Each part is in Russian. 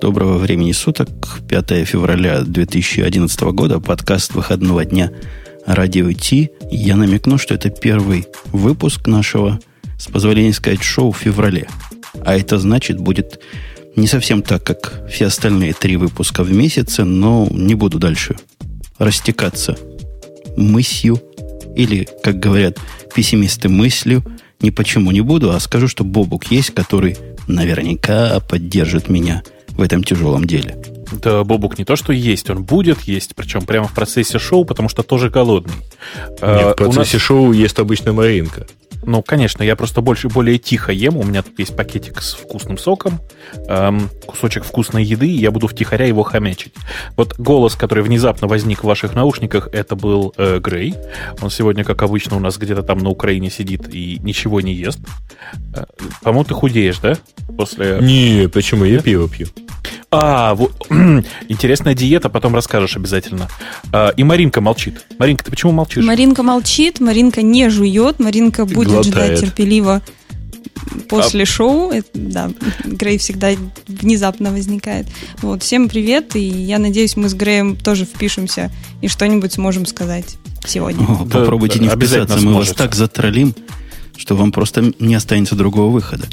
Доброго времени суток. 5 февраля 2011 года. Подкаст выходного дня Радио Ти. Я намекну, что это первый выпуск нашего, с позволения сказать, шоу в феврале. А это значит, будет не совсем так, как все остальные три выпуска в месяце, но не буду дальше растекаться мысью или, как говорят пессимисты, мыслью. Ни почему не буду, а скажу, что Бобук есть, который наверняка поддержит меня в этом тяжелом деле. Да, Бобук не то, что есть, он будет есть, причем прямо в процессе шоу, потому что тоже голодный. Нет, а, в процессе нас... шоу есть обычно Маринка. Ну, конечно, я просто больше, более тихо ем. У меня тут есть пакетик с вкусным соком, эм, кусочек вкусной еды, и я буду втихаря его хомячить. Вот голос, который внезапно возник в ваших наушниках, это был э, Грей. Он сегодня, как обычно, у нас где-то там на Украине сидит и ничего не ест. Э, по-моему, ты худеешь, да? После... Не, почему? Я пиво пью. А, вот, интересная диета, потом расскажешь обязательно. А, и Маринка молчит. Маринка, ты почему молчишь? Маринка молчит, Маринка не жует, Маринка будет Глотает. ждать терпеливо после а... шоу. Это, да, Грей всегда внезапно возникает. Вот, всем привет, и я надеюсь, мы с Греем тоже впишемся и что-нибудь сможем сказать сегодня. О, да, попробуйте не вписаться, мы сможете. вас так затроллим, что вам просто не останется другого выхода.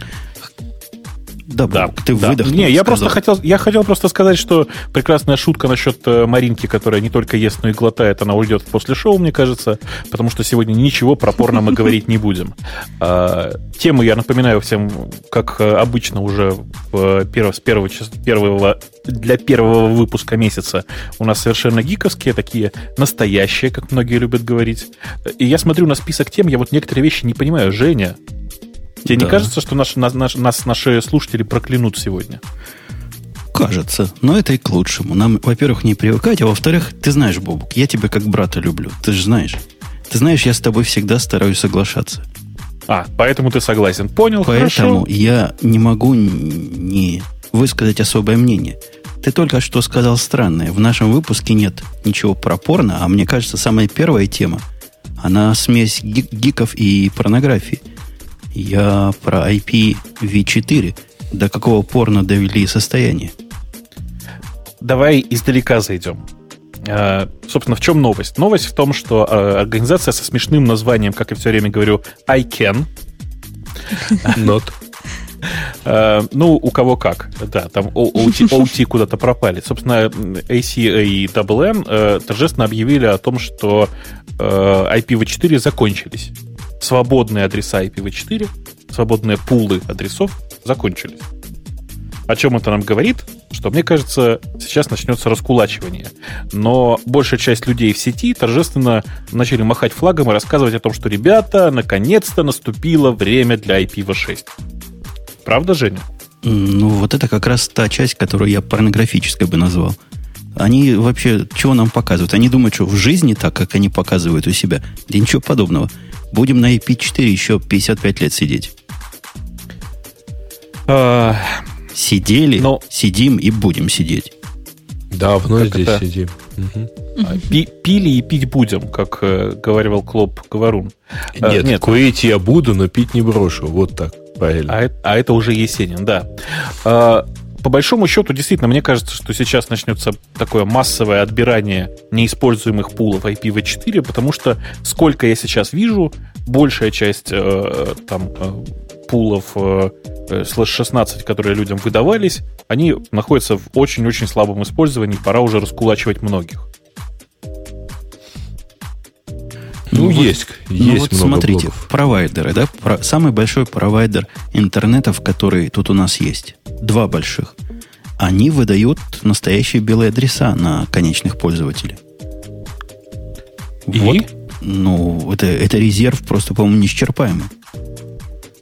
Да, да, ты да. выдохнул. Не, я просто хотел, я хотел просто сказать, что прекрасная шутка насчет э, Маринки, которая не только ест, но и глотает, она уйдет после шоу, мне кажется, потому что сегодня ничего про порно мы говорить не будем. А, тему я напоминаю всем, как э, обычно уже перв, с первого, первого, для первого выпуска месяца у нас совершенно гиковские, такие настоящие, как многие любят говорить. И я смотрю на список тем, я вот некоторые вещи не понимаю. Женя, Тебе да. не кажется, что наши, наш, нас наши слушатели проклянут сегодня? Кажется, но это и к лучшему. Нам, во-первых, не привыкать, а во-вторых, ты знаешь, Бобук, я тебя как брата люблю. Ты же знаешь. Ты знаешь, я с тобой всегда стараюсь соглашаться. А, поэтому ты согласен. Понял, Поэтому хорошо. я не могу не высказать особое мнение. Ты только что сказал странное. В нашем выпуске нет ничего про порно, а мне кажется, самая первая тема, она смесь гиков и порнографии – я про IPv4. До какого порно довели состояние? Давай издалека зайдем. Uh, собственно, в чем новость? Новость в том, что uh, организация со смешным названием, как я все время говорю, ICANN. Not. Uh, ну, у кого как. Да, там OT, OT куда-то пропали. Собственно, ACA и WM торжественно объявили о том, что IPv4 закончились свободные адреса IPv4, свободные пулы адресов закончились. О чем это нам говорит? Что, мне кажется, сейчас начнется раскулачивание. Но большая часть людей в сети торжественно начали махать флагом и рассказывать о том, что, ребята, наконец-то наступило время для IPv6. Правда, Женя? Ну, вот это как раз та часть, которую я порнографической бы назвал. Они вообще чего нам показывают? Они думают, что в жизни так, как они показывают у себя. Да ничего подобного. Будем на IP4 еще 55 лет сидеть. А... Сидели, Но... сидим и будем сидеть. Давно как здесь это? сидим. Угу. Пи пили и пить будем, как э, говорил Клоп Говорун. А, нет, нет, курить я буду, но пить не брошу. Вот так, правильно. А, а это уже Есенин, да. А, по большому счету, действительно, мне кажется, что сейчас начнется такое массовое отбирание неиспользуемых пулов IPv4, потому что сколько я сейчас вижу, большая часть э, там э, пулов э, слэш 16, которые людям выдавались, они находятся в очень-очень слабом использовании, пора уже раскулачивать многих. Ну, ну есть, вот, есть ну, вот много смотрите, блоков. провайдеры, да, про, самый большой провайдер интернетов, который тут у нас есть, два больших, они выдают настоящие белые адреса на конечных пользователей. И? Вот, ну, это, это резерв просто, по-моему, неисчерпаемый.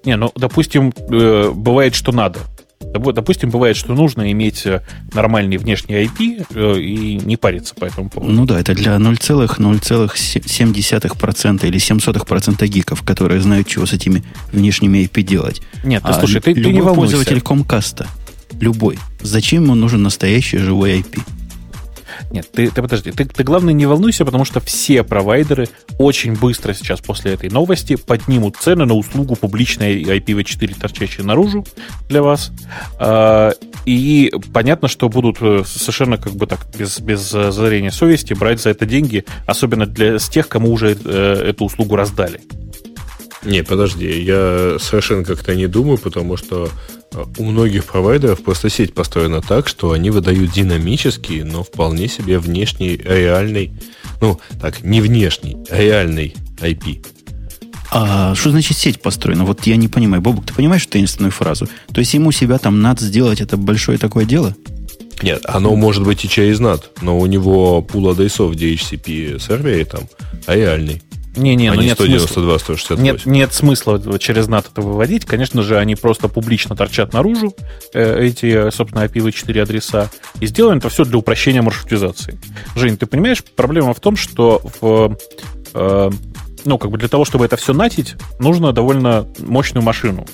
Не, ну, допустим, э, бывает, что надо. Допустим, бывает, что нужно иметь э, нормальный внешний IP э, и не париться по этому поводу. Ну да, это для 0,007% или 0,07% гиков, которые знают, чего с этими внешними IP делать. Нет, ты а слушай, ты, ты не волнуйся. пользователь Комкаста, любой, зачем ему нужен настоящий живой IP? Нет, ты, ты подожди, ты, ты главное не волнуйся, потому что все провайдеры очень быстро сейчас после этой новости поднимут цены на услугу публичной IPv4, торчащей наружу для вас. А, и понятно, что будут э, совершенно как бы так, без, без зазрения совести брать за это деньги, особенно для с тех, кому уже э, эту услугу раздали. Не, подожди, я совершенно как-то не думаю, потому что э, у многих провайдеров просто сеть построена так, что они выдают динамический, но вполне себе внешний, реальный, ну, так, не внешний, а реальный IP. А что значит сеть построена? Вот я не понимаю. Бобук, ты понимаешь таинственную фразу? То есть ему себя там надо сделать это большое такое дело? Нет, оно может быть и через NAT, но у него пул адресов DHCP сервере там а реальный. Не-не, а ну нет 192, 168. Нет, нет смысла через NAT это выводить. Конечно же, они просто публично торчат наружу э, эти, собственно, IPv4 адреса. И сделаем это все для упрощения маршрутизации. Жень, ты понимаешь, проблема в том, что в, э, ну, как бы для того, чтобы это все натить, нужно довольно мощную машину.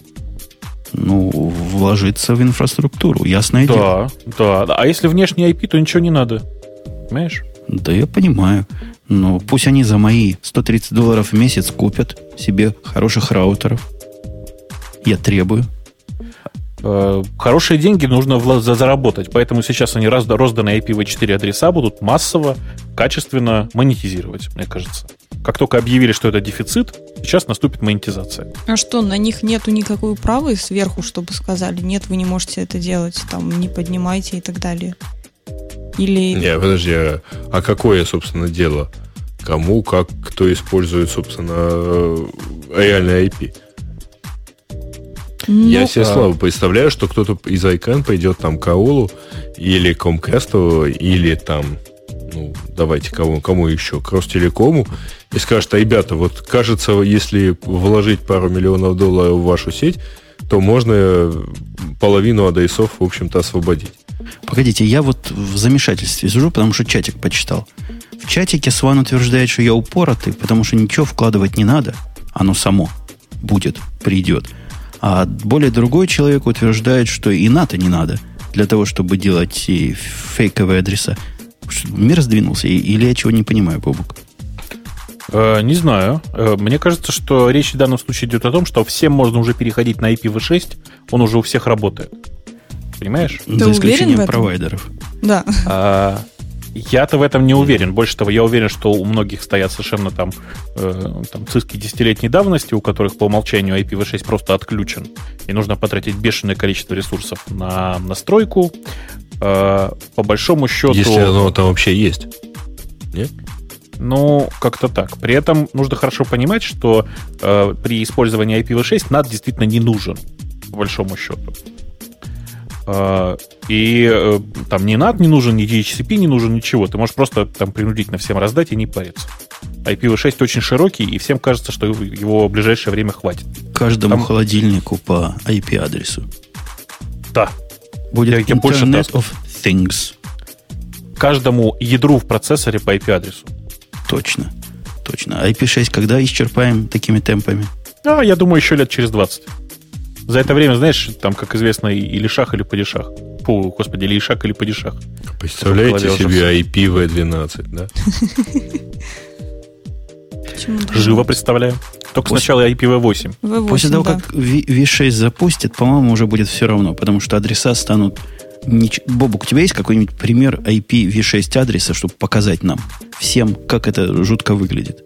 Ну, вложиться в инфраструктуру, ясное да, дело. Да, да. А если внешний IP, то ничего не надо. Понимаешь? Да я понимаю. Но пусть они за мои 130 долларов в месяц купят себе хороших раутеров. Я требую. Э, хорошие деньги нужно заработать, поэтому сейчас они розданные IPv4 адреса будут массово, качественно монетизировать, мне кажется. Как только объявили, что это дефицит, сейчас наступит монетизация. А что, на них нету никакой правы сверху, чтобы сказали, нет, вы не можете это делать, там, не поднимайте и так далее? Или... Не, подожди, а, а какое, собственно, дело? Кому, как, кто использует, собственно, э, реальный IP? Ну, Я себе а... слабо представляю, что кто-то из ICANN пойдет там к Аулу или Comcast, или там, ну, давайте кому, кому еще, к Ростелекому, и скажет, а, ребята, вот кажется, если вложить пару миллионов долларов в вашу сеть, то можно половину адресов, в общем-то, освободить. Погодите, я вот в замешательстве сижу, потому что чатик почитал. В чатике Сван утверждает, что я упоротый, потому что ничего вкладывать не надо. Оно само будет, придет. А более другой человек утверждает, что и НАТО не надо для того, чтобы делать и фейковые адреса. Мир сдвинулся, или я чего не понимаю, Бобук? Э, не знаю. Э, мне кажется, что речь в данном случае идет о том, что всем можно уже переходить на IPv6, он уже у всех работает. Понимаешь? Ты За исключением провайдеров. Да. А, я-то в этом не уверен. Больше того, я уверен, что у многих стоят совершенно там, э, там циски десятилетней давности, у которых по умолчанию IPv6 просто отключен. И нужно потратить бешеное количество ресурсов на настройку. Э, по большому счету... Если оно там вообще есть. Нет? Ну, как-то так. При этом нужно хорошо понимать, что э, при использовании IPv6 NAT действительно не нужен, по большому счету. Э, и э, там ни NAT не нужен, ни DHCP не нужен, ничего. Ты можешь просто там принудительно всем раздать и не париться. IPv6 очень широкий, и всем кажется, что его в ближайшее время хватит. Каждому там... холодильнику по IP-адресу. Да. Будет я, Internet of Things. Каждому ядру в процессоре по IP-адресу. Точно. Точно. IP6 когда исчерпаем такими темпами? А, я думаю, еще лет через 20. За это время, знаешь, там, как известно, или шах, или падишах. Фу, господи, или ишак, или падишах. Представляете себе IPv12, да? Живо представляю. Только После... сначала IPv8. V8, После того, да. как V6 запустит, по-моему, уже будет все равно, потому что адреса станут Нич... Бобук, у тебя есть какой-нибудь пример IPv6 адреса, чтобы показать нам всем, как это жутко выглядит?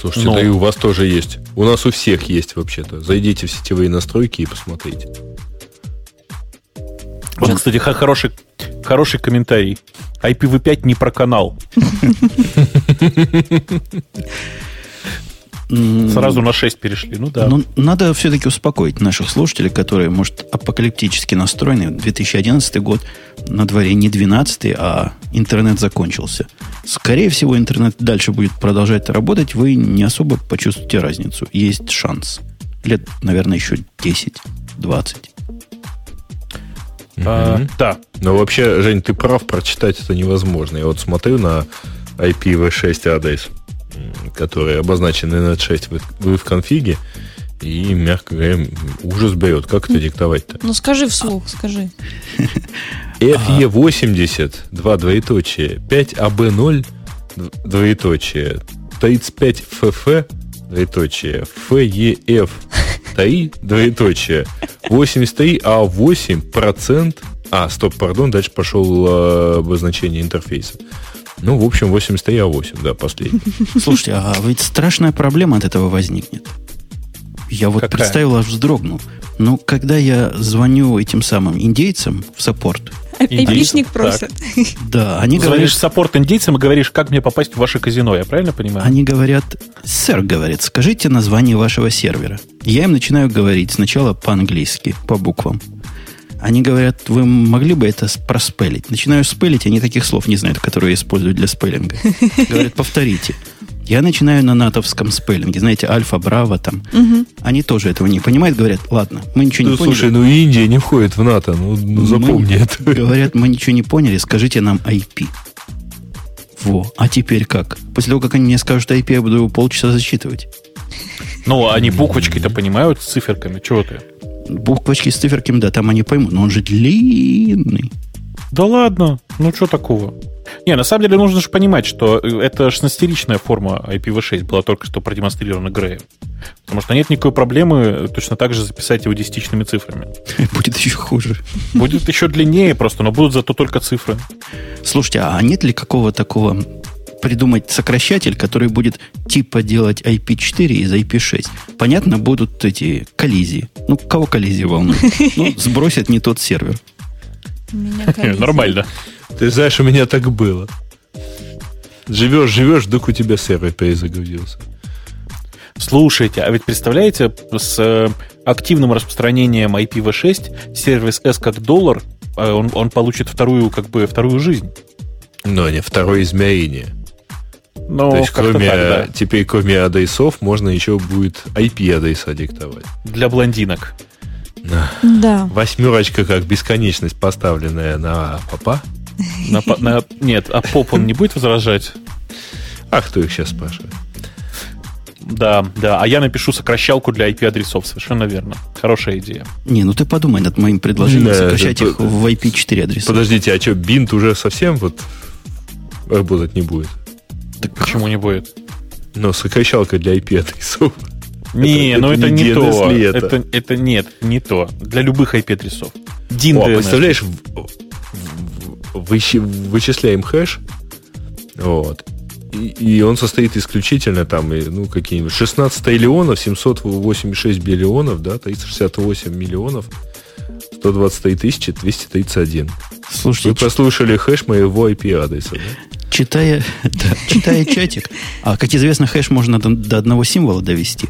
Слушайте, Но... да и у вас тоже есть. У нас у всех есть вообще-то. Зайдите в сетевые настройки и посмотрите. Вот, кстати, хороший, хороший комментарий. IPv5 не про канал. Сразу на 6 перешли, ну да. Но надо все-таки успокоить наших слушателей, которые, может, апокалиптически настроены. 2011 год на дворе не 12, а интернет закончился. Скорее всего, интернет дальше будет продолжать работать, вы не особо почувствуете разницу. Есть шанс. Лет, наверное, еще 10-20. А, да. Но вообще, Жень, ты прав, прочитать это невозможно. Я вот смотрю на IPv6 адрес которые обозначены на 6 вы в конфиге, и, мягко говоря, ужас берет. Как это диктовать-то? Ну, скажи вслух, скажи. FE80, два двоеточие, 5AB0, двоеточие, 35FF, двоеточие, FEF, ТАИ, двоеточие, 83 А8 процент, а, стоп, пардон, дальше пошел э, обозначение интерфейса. Ну, в общем, 83 А8, да, последний. Слушайте, а ведь страшная проблема от этого возникнет. Я вот Какая? представил, аж вздрогнул. Ну, когда я звоню этим самым индейцам в support, Айпишник просят. Да, они говорят... Звонишь support индейцам и говоришь, как мне попасть в ваше казино, я правильно понимаю? Они говорят, сэр, говорит, скажите название вашего сервера. Я им начинаю говорить сначала по-английски, по буквам. Они говорят, вы могли бы это проспелить? Начинаю спелить, они таких слов не знают, которые я использую для spelling а. Говорят, повторите. Я начинаю на натовском спеллинге. Знаете, альфа, браво там. Угу. Они тоже этого не понимают. Говорят, ладно, мы ничего ну, не поняли. Слушай, ну Индия не входит в НАТО. Ну, ну запомни мы, это. Говорят, мы ничего не поняли, скажите нам IP. Во, а теперь как? После того, как они мне скажут IP, я буду его полчаса засчитывать. Ну, они буквочки-то понимают с циферками. Чего ты? Буквочки с циферками, да, там они поймут. Но он же длинный. Да ладно, ну что такого? Не, на самом деле нужно же понимать, что э, это 16-ричная форма IPv6 была только что продемонстрирована Греем. Потому что нет никакой проблемы точно так же записать его десятичными цифрами. Будет еще хуже. Будет еще длиннее просто, но будут зато только цифры. Слушайте, а нет ли какого такого придумать сокращатель, который будет типа делать IP4 из IP6. Понятно, будут эти коллизии. Ну, кого коллизии волнует? Ну, сбросят не тот сервер. Нормально. Ты знаешь, у меня так было. Живешь, живешь, вдруг у тебя сервер перезагрузился. Слушайте, а ведь представляете, с э, активным распространением IPv6 сервис S как доллар, э, он, он получит вторую, как бы, вторую жизнь. Но не второе измерение. Ну, То есть, кроме, так, да. теперь кроме адресов, можно еще будет IP-адреса диктовать. Для блондинок. Да. Восьмерочка как бесконечность, поставленная на папа. На, на, нет, а поп он не будет возражать? А кто их сейчас спрашивает? Да, да. А я напишу сокращалку для IP-адресов. Совершенно верно. Хорошая идея. Не, ну ты подумай над моим предложением да, сокращать их в IP4 адреса. Подождите, а что, бинт уже совсем вот работать не будет? Так почему не будет? Но сокращалка для IP-адресов. Не, это, ну это, это не, не то. Это. это, это нет, не то. Для любых IP-адресов. DIN О, представляешь, вычисляем хэш, вот, и, и он состоит исключительно там, ну, какие-нибудь 16 триллионов, 786 биллионов, да, 368 миллионов, 123 тысячи 231. Слушайте, Вы послушали хэш моего IP-адреса, да? Читая, да, читая чатик, а, как известно, хэш можно до, до одного символа довести.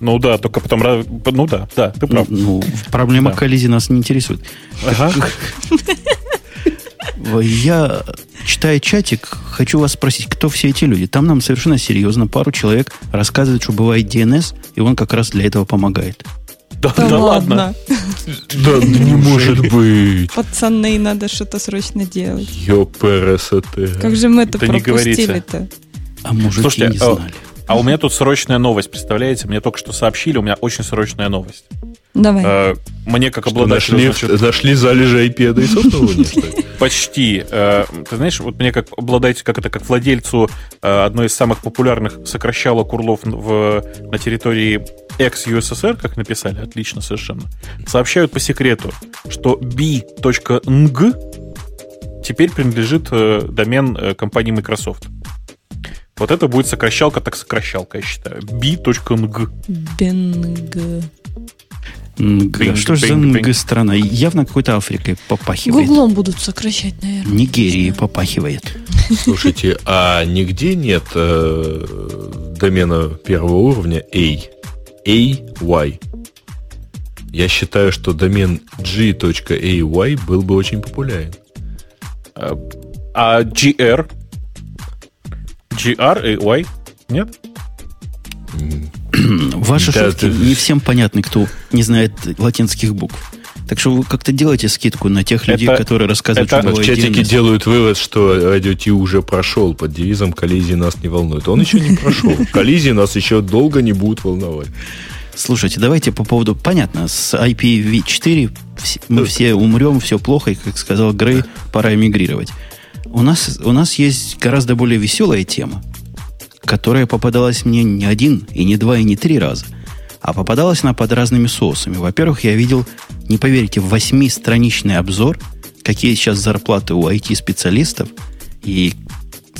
Ну да, только потом... Ну да, да, ты прав. Ну, проблема да. коллизии нас не интересует. Ага. Я, читая чатик, хочу вас спросить, кто все эти люди? Там нам совершенно серьезно пару человек рассказывает, что бывает DNS, и он как раз для этого помогает. Да, да, да ладно. Да, не может быть. Пацаны, надо что-то срочно делать. Ёпересоте. Как же мы это пропустили-то? А может, не а знали. А у меня тут срочная новость, представляете? Мне только что сообщили, у меня очень срочная новость. Давай. Э, мне как обладателю... Нашли, значит, нашли залежи IP-адресов на Луне, Почти. Э, ты знаешь, вот мне как обладателю, как это, как владельцу э, одной из самых популярных сокращалок урлов в, на территории ex-USSR, как написали, отлично совершенно, сообщают по секрету, что b.ng теперь принадлежит домен компании Microsoft. Вот это будет сокращалка, так сокращалка, я считаю. b.ng. Бенг. Бинг, что же за НГ страна? Явно какой-то Африкой попахивает. Гуглом будут сокращать, наверное. Нигерии попахивает. Слушайте, а нигде нет э, домена первого уровня A? AY. Я считаю, что домен g.ay был бы очень популярен. А, а GR? GR и Y? Нет? Ваши да, шутки ты... не всем понятны, кто не знает латинских букв. Так что вы как-то делаете скидку на тех людей, это, которые рассказывают, это, что В чатике делают вывод, что радио Ти уже прошел под девизом «Коллизии нас не волнует». Он еще не прошел. Коллизии нас еще долго не будут волновать. Слушайте, давайте по поводу... Понятно, с IPv4 мы все умрем, все плохо, и, как сказал Грей, пора эмигрировать. У нас, у нас есть гораздо более веселая тема, которая попадалась мне не один, и не два, и не три раза. А попадалась она под разными соусами. Во-первых, я видел, не поверите, восьмистраничный обзор, какие сейчас зарплаты у IT-специалистов, и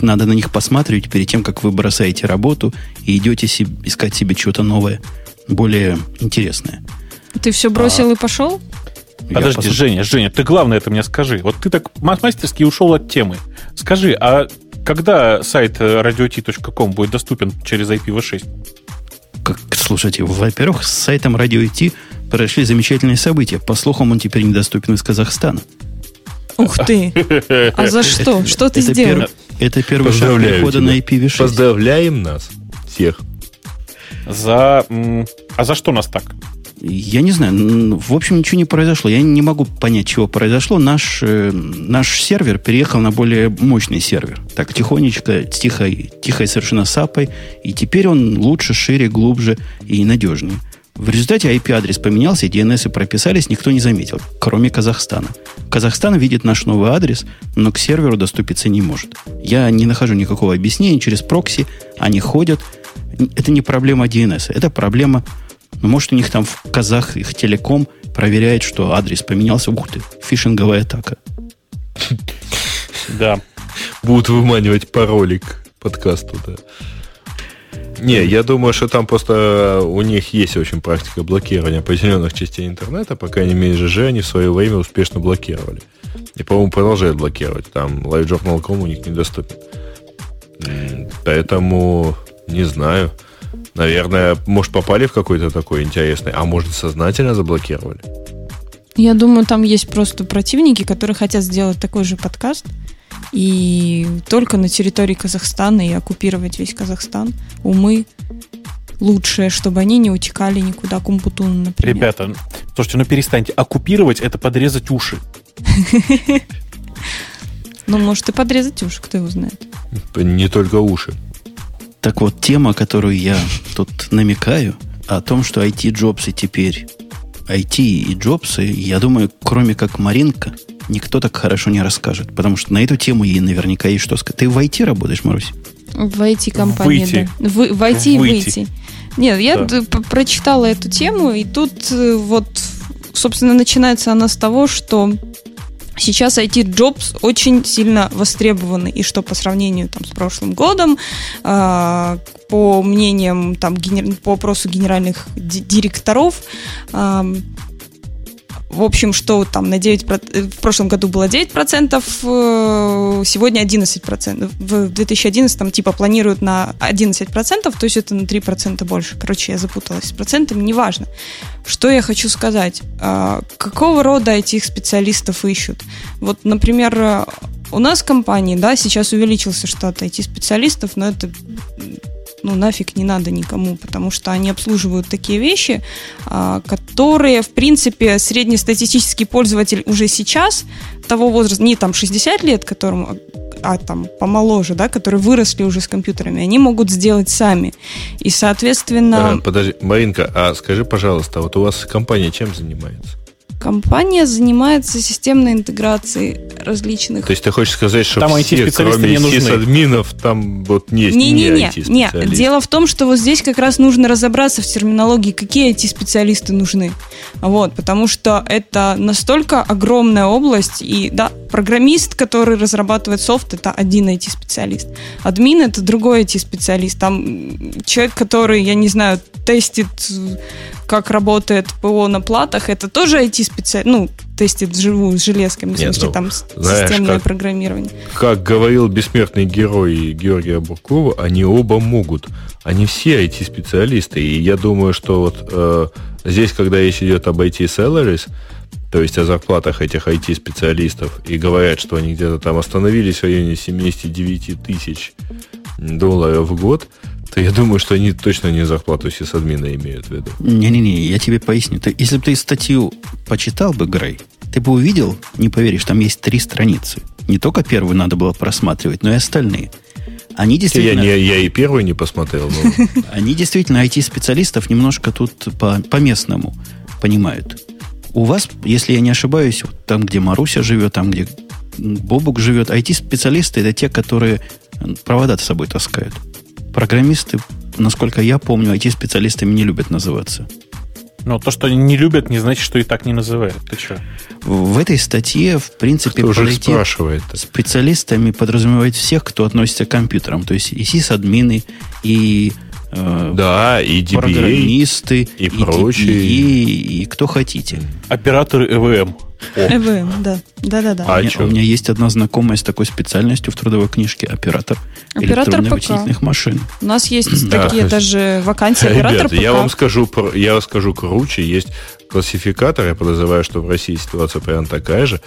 надо на них посматривать перед тем, как вы бросаете работу и идете себе, искать себе что-то новое, более интересное. Ты все бросил а, и пошел? Подожди, посмотрю. Женя, Женя, ты главное это мне скажи. Вот ты так мастерски ушел от темы. Скажи, а когда сайт radio.t.com будет доступен через IPv6? Как, слушайте, во-первых, с сайтом Radio IT прошли замечательные события. По слухам, он теперь недоступен из Казахстана. Ух ты! А за что? Что ты сделал? Это первый шаг перехода на IPv6. Поздравляем нас всех. За... А за что нас так? Я не знаю. В общем, ничего не произошло. Я не могу понять, чего произошло. Наш, э, наш сервер переехал на более мощный сервер. Так, тихонечко, тихой, тихой совершенно сапой. И теперь он лучше, шире, глубже и надежнее. В результате IP-адрес поменялся, DNS прописались, никто не заметил, кроме Казахстана. Казахстан видит наш новый адрес, но к серверу доступиться не может. Я не нахожу никакого объяснения. Через прокси они ходят. Это не проблема DNS, это проблема ну, может, у них там в казах их телеком проверяет, что адрес поменялся. Ух ты, фишинговая атака. Да. Будут выманивать паролик подкасту, да. Не, я думаю, что там просто у них есть очень практика блокирования определенных частей интернета, по крайней мере, ЖЖ они в свое время успешно блокировали. И, по-моему, продолжают блокировать. Там LiveJournal.com у них недоступен. Поэтому не знаю. Наверное, может, попали в какой-то такой интересный, а может, сознательно заблокировали? Я думаю, там есть просто противники, которые хотят сделать такой же подкаст, и только на территории Казахстана и оккупировать весь Казахстан. Умы лучшее, чтобы они не утекали никуда к Умпутуну, например. Ребята, слушайте, ну перестаньте. Оккупировать — это подрезать уши. Ну, может, и подрезать уши, кто его знает. Не только уши. Так вот, тема, которую я тут намекаю, о том, что IT-джобсы теперь, IT и джобсы, я думаю, кроме как Маринка, никто так хорошо не расскажет. Потому что на эту тему ей наверняка есть что сказать. Ты в IT работаешь, Марусь? В IT-компании, выйти. да. В, в IT выйти. выйти. Нет, я да. прочитала эту тему, и тут э, вот, собственно, начинается она с того, что Сейчас IT-jobs очень сильно востребованы, и что по сравнению там, с прошлым годом, э, по мнениям, там, по опросу генеральных директоров, в общем, что там на 9, в прошлом году было 9%, э, сегодня 11%. В 2011 там типа планируют на 11%, то есть это на 3% больше. Короче, я запуталась с процентами, неважно. Что я хочу сказать? А, какого рода этих специалистов ищут? Вот, например, у нас в компании, да, сейчас увеличился штат IT-специалистов, но это ну, нафиг не надо никому, потому что они обслуживают такие вещи, а, которые, в принципе, среднестатистический пользователь уже сейчас, того возраста, не там 60 лет, которому а там помоложе, да, которые выросли уже с компьютерами, они могут сделать сами. И, соответственно... Подожди, Маринка, а скажи, пожалуйста, вот у вас компания чем занимается? Компания занимается системной интеграцией различных... То есть ты хочешь сказать, что там все, кроме не нужны. админов, там вот не, не, не, не, не, не. Дело в том, что вот здесь как раз нужно разобраться в терминологии, какие IT-специалисты нужны. Вот, потому что это настолько огромная область, и да, программист, который разрабатывает софт, это один IT-специалист. Админ это другой IT-специалист. Там человек, который, я не знаю, тестит как работает ПО на платах, это тоже IT-специалист, ну, тестит живую с железками, в смысле, ну, там знаешь, системное как, программирование. Как говорил бессмертный герой Георгия Буркова, они оба могут. Они все IT-специалисты. И я думаю, что вот э, здесь, когда речь идет об IT-salaries, то есть о зарплатах этих IT-специалистов, и говорят, что они где-то там остановились в районе 79 тысяч долларов в год, то я думаю, что они точно не зарплату сисадмина имеют в виду. Не-не-не, я тебе поясню. Ты, если бы ты статью почитал бы, Грей, ты бы увидел, не поверишь, там есть три страницы. Не только первую надо было просматривать, но и остальные. Они действительно... Я, не, я и первый не посмотрел. Но... Они действительно IT-специалистов немножко тут по, по-местному понимают. У вас, если я не ошибаюсь, там, где Маруся живет, там, где Бобук живет, IT-специалисты это те, которые провода с собой таскают. Программисты, насколько я помню, IT-специалистами не любят называться. Но то, что не любят, не значит, что и так не называют. Ты что? В этой статье, в принципе, кто же спрашивает? специалистами подразумевает всех, кто относится к компьютерам. То есть и сисадмины, и э, да, и DBA, программисты, и, и прочие. и, и кто хотите. Операторы ЭВМ. ЭВМ, да. Да-да-да. А у, меня, у меня есть одна знакомая с такой специальностью в трудовой ккнижке оператор, оператор электронно-вычислительных машин. У нас есть да. такие даже вакансии оператор Ребята, ПК. Я вам скажу, я вам скажу круче. Есть классификатор, я подозреваю, что в России ситуация примерно такая же.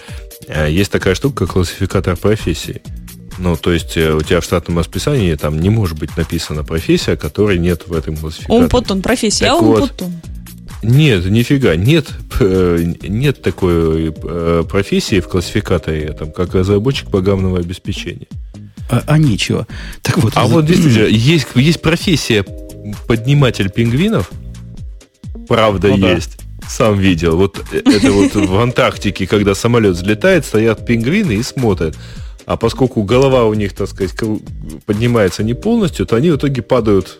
Э, есть такая штука, как классификатор профессии. Ну, то есть э, у тебя в штатном расписании там не может быть написана профессия, которой нет в этом классификаторе. Умпутун, профессия, так а умпутун. Нет, нифига, нет, э, нет такой э, профессии в классификаторе, там, как разработчик программного обеспечения. А, а ничего. Так вот. А вот действительно, есть, есть профессия подниматель пингвинов. Правда, ну, есть. Да. Сам видел. Вот э, это вот в Антарктике, когда самолет взлетает, стоят пингвины и смотрят. А поскольку голова у них, так сказать, поднимается не полностью, то они в итоге падают.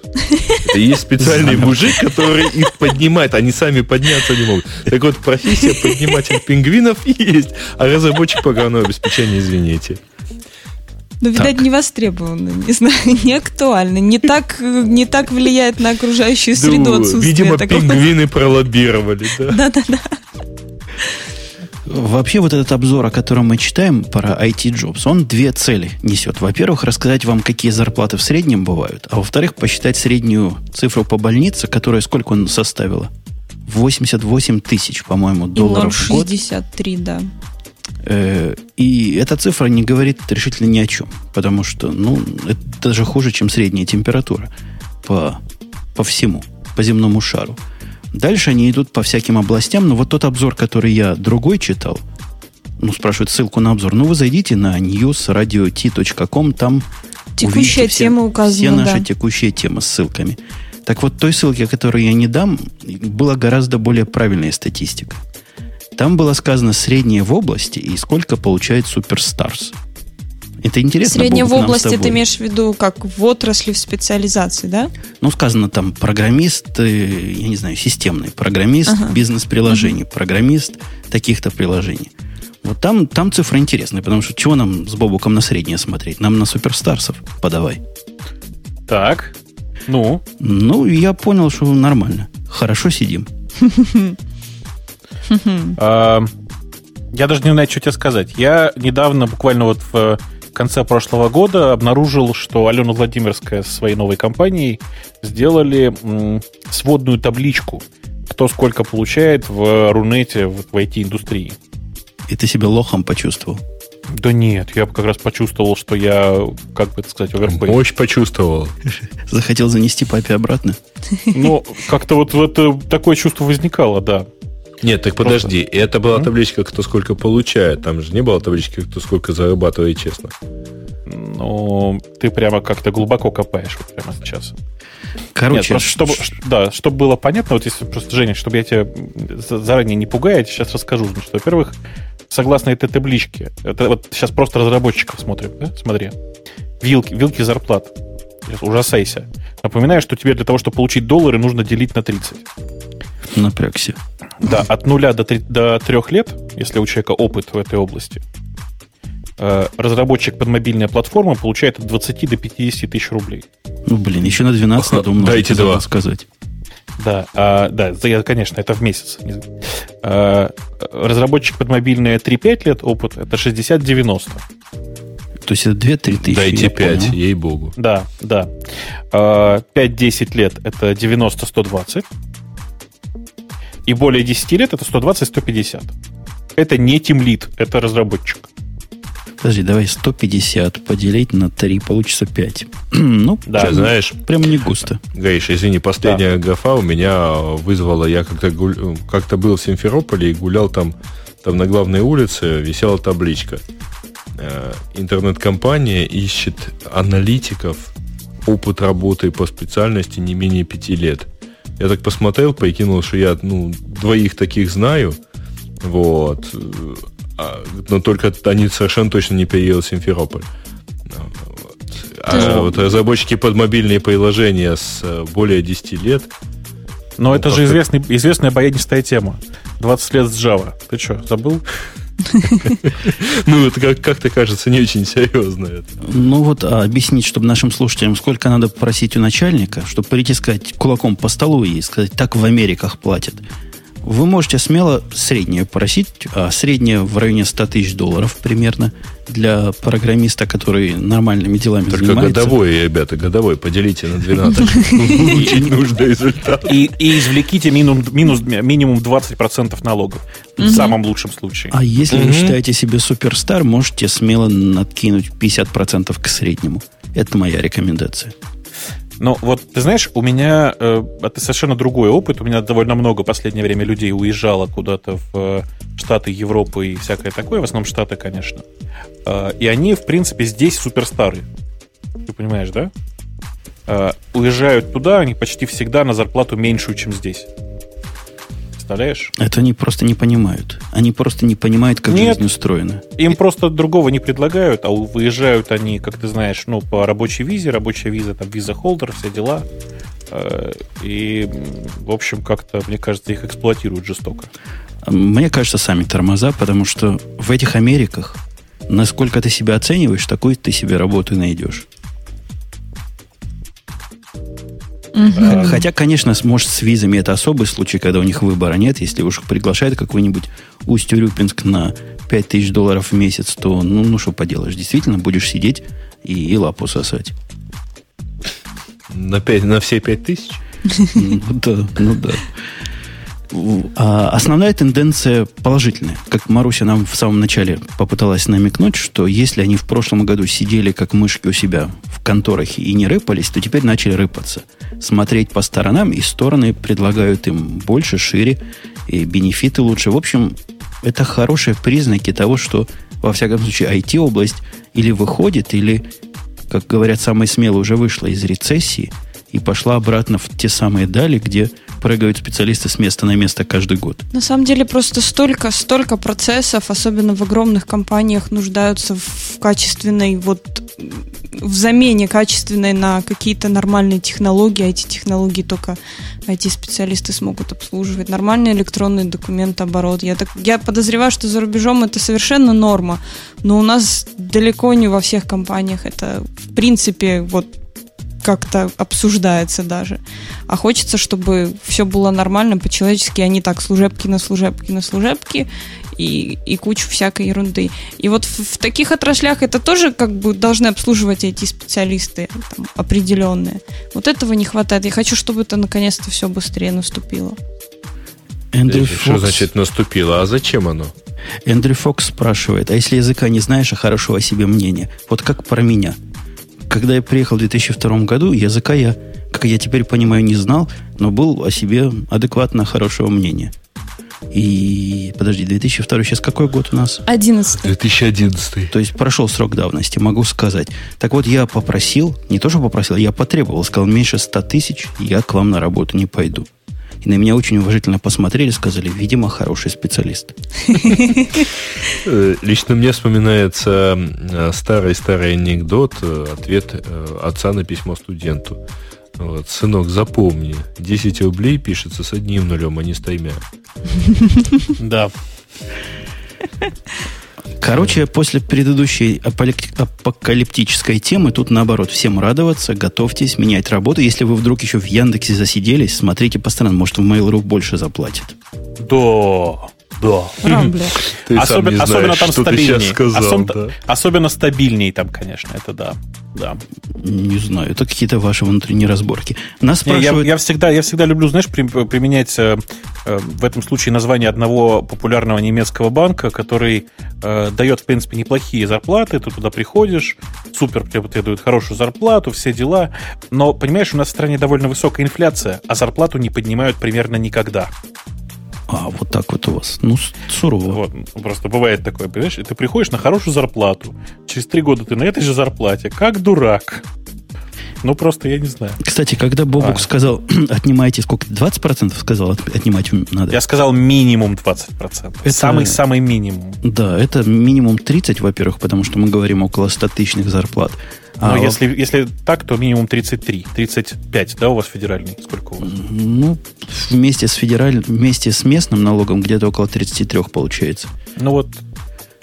И есть специальный мужик, который их поднимает. Они сами подняться не могут. Так вот, профессия подниматель пингвинов есть, а разработчик программного обеспечения, извините. Ну, видать, так. не востребовано, не знаю, не актуально, не так, не так влияет на окружающую среду да, отсутствие Видимо, такого. пингвины пролоббировали, да? Да-да-да. Вообще вот этот обзор, о котором мы читаем про IT Jobs, он две цели несет. Во-первых, рассказать вам, какие зарплаты в среднем бывают, а во-вторых, посчитать среднюю цифру по больнице, которая сколько он составила? 88 тысяч, по-моему, долларов в год. 63, да. Э, и эта цифра не говорит решительно ни о чем, потому что, ну, это даже хуже, чем средняя температура по, по всему, по земному шару. Дальше они идут по всяким областям, но вот тот обзор, который я другой читал, ну, спрашивают ссылку на обзор, ну, вы зайдите на newsradiot.com, там Текущая все, тема указана, Все наши да. текущие темы с ссылками. Так вот, той ссылке, которую я не дам, была гораздо более правильная статистика. Там было сказано среднее в области и сколько получает Суперстарс. Это интересно. Средняя в области ты имеешь в виду как в отрасли, в специализации, да? Ну, сказано там программист, я не знаю, системный программист ага. бизнес-приложений, ага. программист таких-то приложений. Вот там, там цифра интересная, потому что чего нам с Бобуком на среднее смотреть? Нам на суперстарсов подавай. Так, ну? Ну, я понял, что нормально. Хорошо сидим. Я даже не знаю, что тебе сказать. Я недавно, буквально вот в конце прошлого года обнаружил, что Алена Владимирская со своей новой компанией сделали сводную табличку, кто сколько получает в Рунете, в IT-индустрии. И ты себя лохом почувствовал? Да нет, я как раз почувствовал, что я, как бы это сказать, оверпей. Мощь почувствовал. Захотел занести папе обратно? Ну, как-то вот, вот такое чувство возникало, да. Нет, так Просто. подожди, это была табличка, кто сколько получает. Там же не было таблички, кто сколько зарабатывает честно. Ну, ты прямо как-то глубоко копаешь вот прямо сейчас. Короче, Нет, просто чтобы, да, чтобы было понятно, вот если просто, Женя, чтобы я тебя заранее не пугаю, я сейчас расскажу. Значит, во-первых, согласно этой табличке, это вот сейчас просто разработчиков смотрим, да? смотри, вилки, вилки зарплат. Сейчас ужасайся. Напоминаю, что тебе для того, чтобы получить доллары, нужно делить на 30. Напрягся. Да, от нуля до, 3, до 3 лет, если у человека опыт в этой области, э, разработчик под мобильная платформа получает от 20 до 50 тысяч рублей. Ну, блин, еще на 12 надо умножить. Дайте два. сказать. Да, а, да, конечно, это в месяц. А, разработчик под мобильные 3-5 лет опыт, это 60-90. То есть это 2-3 тысячи. Дайте 5, ей-богу. Да, да. 5-10 лет это 90-120 и более 10 лет это 120-150. Это не тимлит, это разработчик. Подожди, давай 150 поделить на 3, получится 5. ну, да, сейчас, знаешь, прямо не густо. Гаиш, извини, последняя да. графа у меня вызвала, я как-то гуль... как был в Симферополе и гулял там, там на главной улице висела табличка. э, интернет-компания ищет аналитиков, опыт работы по специальности не менее пяти лет. Я так посмотрел, прикинул, что я ну, двоих таких знаю, вот, а, но только они совершенно точно не переехали в Симферополь. Вот. А вот разработчики под мобильные приложения с э, более 10 лет. Но ну, это же известный, известная баянистая тема. 20 лет с Java. Ты что, забыл? Ну, это как- как-то кажется не очень серьезно. Ну вот, а объяснить, чтобы нашим слушателям, сколько надо просить у начальника, чтобы прийти сказать кулаком по столу и сказать, так в Америках платят. Вы можете смело среднее просить, а среднее в районе 100 тысяч долларов примерно для программиста, который нормальными делами Только занимается. годовой, ребята, годовой. Поделите на 12. Получить нужный результат. И, извлеките минимум, минус, минимум 20% налогов. В самом лучшем случае. А если вы считаете себя суперстар, можете смело надкинуть 50% к среднему. Это моя рекомендация. Но вот, ты знаешь, у меня э, это совершенно другой опыт. У меня довольно много в последнее время людей уезжало куда-то в э, Штаты Европы и всякое такое. В основном Штаты, конечно. Э, и они, в принципе, здесь суперстары. Ты понимаешь, да? Э, уезжают туда, они почти всегда на зарплату меньшую, чем здесь. Представляешь? Это они просто не понимают. Они просто не понимают, как Нет. жизнь устроена. Им просто другого не предлагают, а выезжают они, как ты знаешь, ну, по рабочей визе, рабочая виза, там, виза холдер, все дела. Э, И, в общем, как-то, мне кажется, их эксплуатируют жестоко. Мне кажется, сами тормоза, потому что в этих Америках, насколько ты себя оцениваешь, такой ты себе работу найдешь. Х- Хотя, конечно, может, с визами это особый случай, когда у них выбора нет. Если уж приглашает какой-нибудь Усть-Урюпинск на 5000 долларов в месяц, то, ну, ну что поделаешь, действительно будешь сидеть и, и лапу сосать. На, пять, на все пять тысяч? Ну да, ну да. А основная тенденция положительная. Как Маруся нам в самом начале попыталась намекнуть, что если они в прошлом году сидели как мышки у себя в конторах и не рыпались, то теперь начали рыпаться. Смотреть по сторонам, и стороны предлагают им больше, шире, и бенефиты лучше. В общем, это хорошие признаки того, что, во всяком случае, IT-область или выходит, или, как говорят, самые смелые уже вышла из рецессии и пошла обратно в те самые дали, где прыгают специалисты с места на место каждый год. На самом деле просто столько, столько процессов, особенно в огромных компаниях, нуждаются в качественной вот в замене качественной на какие-то нормальные технологии. А эти технологии только IT-специалисты смогут обслуживать. Нормальный электронный документооборот. Я, так, я подозреваю, что за рубежом это совершенно норма. Но у нас далеко не во всех компаниях это в принципе вот как-то обсуждается даже. А хочется, чтобы все было нормально, по-человечески, а не так служебки на служебки на служебки и, и кучу всякой ерунды. И вот в, в таких отраслях это тоже как бы должны обслуживать эти специалисты там, определенные. Вот этого не хватает. Я хочу, чтобы это наконец-то все быстрее наступило. Эндрю Что Фокс, значит наступило? А зачем оно? Эндрю Фокс спрашивает, а если языка не знаешь, а хорошего о себе мнения? Вот как про меня. Когда я приехал в 2002 году, языка я, как я теперь понимаю, не знал, но был о себе адекватно хорошего мнения. И, подожди, 2002 сейчас какой год у нас? Одиннадцатый. 2011. То есть прошел срок давности, могу сказать. Так вот, я попросил, не то что попросил, я потребовал, сказал, меньше 100 тысяч, я к вам на работу не пойду. И на меня очень уважительно посмотрели, сказали, видимо, хороший специалист. Э, Лично мне вспоминается э, старый-старый анекдот, э, ответ э, отца на письмо студенту. Вот, сынок, запомни, 10 рублей пишется с одним нулем, а не с тремя. Да. Короче, после предыдущей апокалип- апокалиптической темы, тут наоборот, всем радоваться, готовьтесь менять работу. Если вы вдруг еще в Яндексе засиделись, смотрите по сторонам, может, в Mail.ru больше заплатит. Да. Да. Рамблер. Ты сам особенно, не знаешь, особенно там что ты стабильней. сейчас сказал. Особ- да. Особенно стабильней там, конечно, это да. Да. Не знаю, это какие-то ваши внутренние разборки. Нас Не, я, спрашивают... я всегда, я всегда люблю, знаешь, при- применять э, э, в этом случае название одного популярного немецкого банка, который э, дает, в принципе, неплохие зарплаты. Ты туда приходишь, супер, тебе тебе дают хорошую зарплату, все дела. Но, понимаешь, у нас в стране довольно высокая инфляция, а зарплату не поднимают примерно никогда. А, вот так вот у вас. Ну, сурово. Вот, просто бывает такое, понимаешь? Ты приходишь на хорошую зарплату, через три года ты на этой же зарплате, как дурак. Ну, просто я не знаю. Кстати, когда Бобук а. сказал, отнимайте сколько? 20% сказал, отнимать надо? Я сказал минимум 20%. Это... Самый-самый минимум. Да, это минимум 30, во-первых, потому что мы говорим около 100 тысячных зарплат. Но а если, во... если так, то минимум 33, 35, да, у вас федеральный? Сколько у вас? Ну, вместе с федеральным, вместе с местным налогом где-то около 33 получается. Ну вот,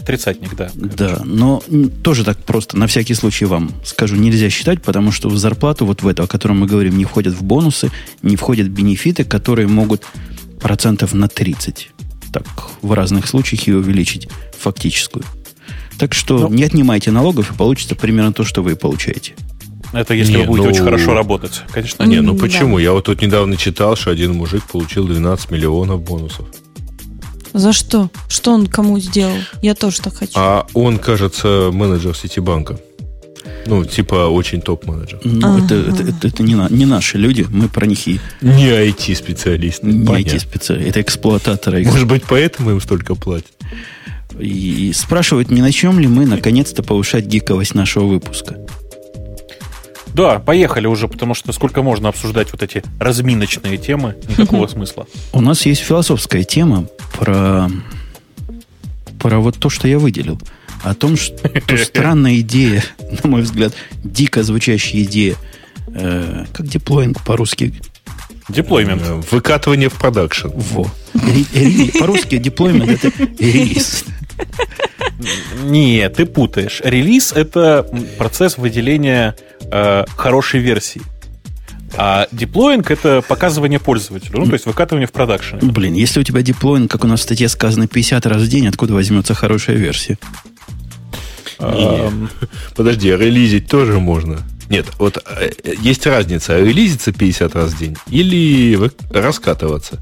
Тридцатник, да. Да, но тоже так просто, на всякий случай вам скажу, нельзя считать, потому что в зарплату вот в эту, о котором мы говорим, не входят в бонусы, не входят бенефиты, которые могут процентов на 30, так в разных случаях и увеличить фактическую. Так что ну, не отнимайте налогов, и получится примерно то, что вы получаете. Это если не, вы будете ну, очень хорошо работать. Конечно, не, ну почему? Да. Я вот тут недавно читал, что один мужик получил 12 миллионов бонусов. За что? Что он кому сделал? Я тоже так хочу. А он, кажется, менеджер Ситибанка. Ну, типа очень топ-менеджер. Ну, ага. это, это, это, это не, на, не наши люди, мы про них и... Не IT-специалисты. Не IT-специалисты, это эксплуататоры. Может быть, поэтому им столько платят? И, и спрашивают, не начнем ли мы наконец-то повышать гиковость нашего выпуска. Да, поехали уже, потому что сколько можно обсуждать вот эти разминочные темы, никакого смысла. У нас есть философская тема про, про вот то, что я выделил. О том, что странная идея, на мой взгляд, дико звучащая идея, э, как деплоинг по-русски. Деплоймент. Э, выкатывание в продакшн. Во. По-русски деплоймент это релиз. Нет, ты путаешь. Релиз это процесс выделения э, хорошей версии. А деплоинг это показывание пользователю, ну, то есть выкатывание в продакшене. Блин, если у тебя деплоинг, как у нас в статье сказано, 50 раз в день, откуда возьмется хорошая версия? Подожди, а релизить тоже можно. Нет, вот э, есть разница, релизиться 50 раз в день или раскатываться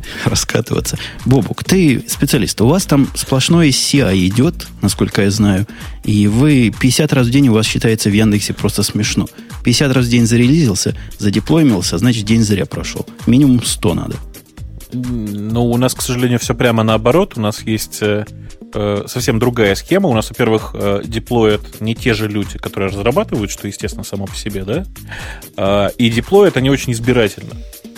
раскатываться. Бобук, ты специалист. У вас там сплошное CI идет, насколько я знаю, и вы 50 раз в день у вас считается в Яндексе просто смешно. 50 раз в день зарелизился, задеплоймился, значит, день зря прошел. Минимум 100 надо. Ну, у нас, к сожалению, все прямо наоборот. У нас есть э, совсем другая схема. У нас, во-первых, э, деплоят не те же люди, которые разрабатывают, что, естественно, само по себе, да. Э, и деплоят они очень избирательно.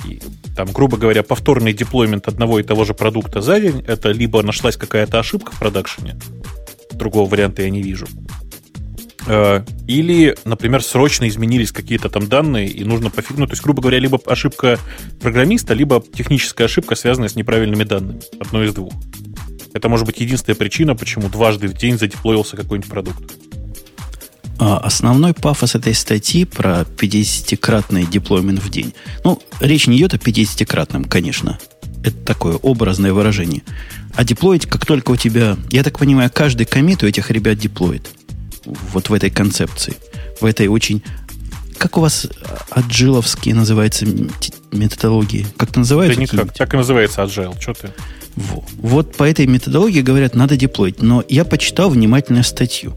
И там, грубо говоря, повторный деплоймент одного и того же продукта за день, это либо нашлась какая-то ошибка в продакшене, другого варианта я не вижу, э, или, например, срочно изменились какие-то там данные, и нужно пофиг... Ну, то есть, грубо говоря, либо ошибка программиста, либо техническая ошибка, связанная с неправильными данными. Одно из двух. Это может быть единственная причина, почему дважды в день задеплоился какой-нибудь продукт. А основной пафос этой статьи про 50-кратный деплоймент в день. Ну, речь не идет о 50-кратном, конечно. Это такое образное выражение. А деплоить, как только у тебя... Я так понимаю, каждый комит у этих ребят деплоит. Вот в этой концепции. В этой очень... Как у вас аджиловские называется методологии? Как-то называют? Да никак. Так и называется agile. Что ты? Во. Вот по этой методологии говорят, надо деплоить. Но я почитал внимательно статью.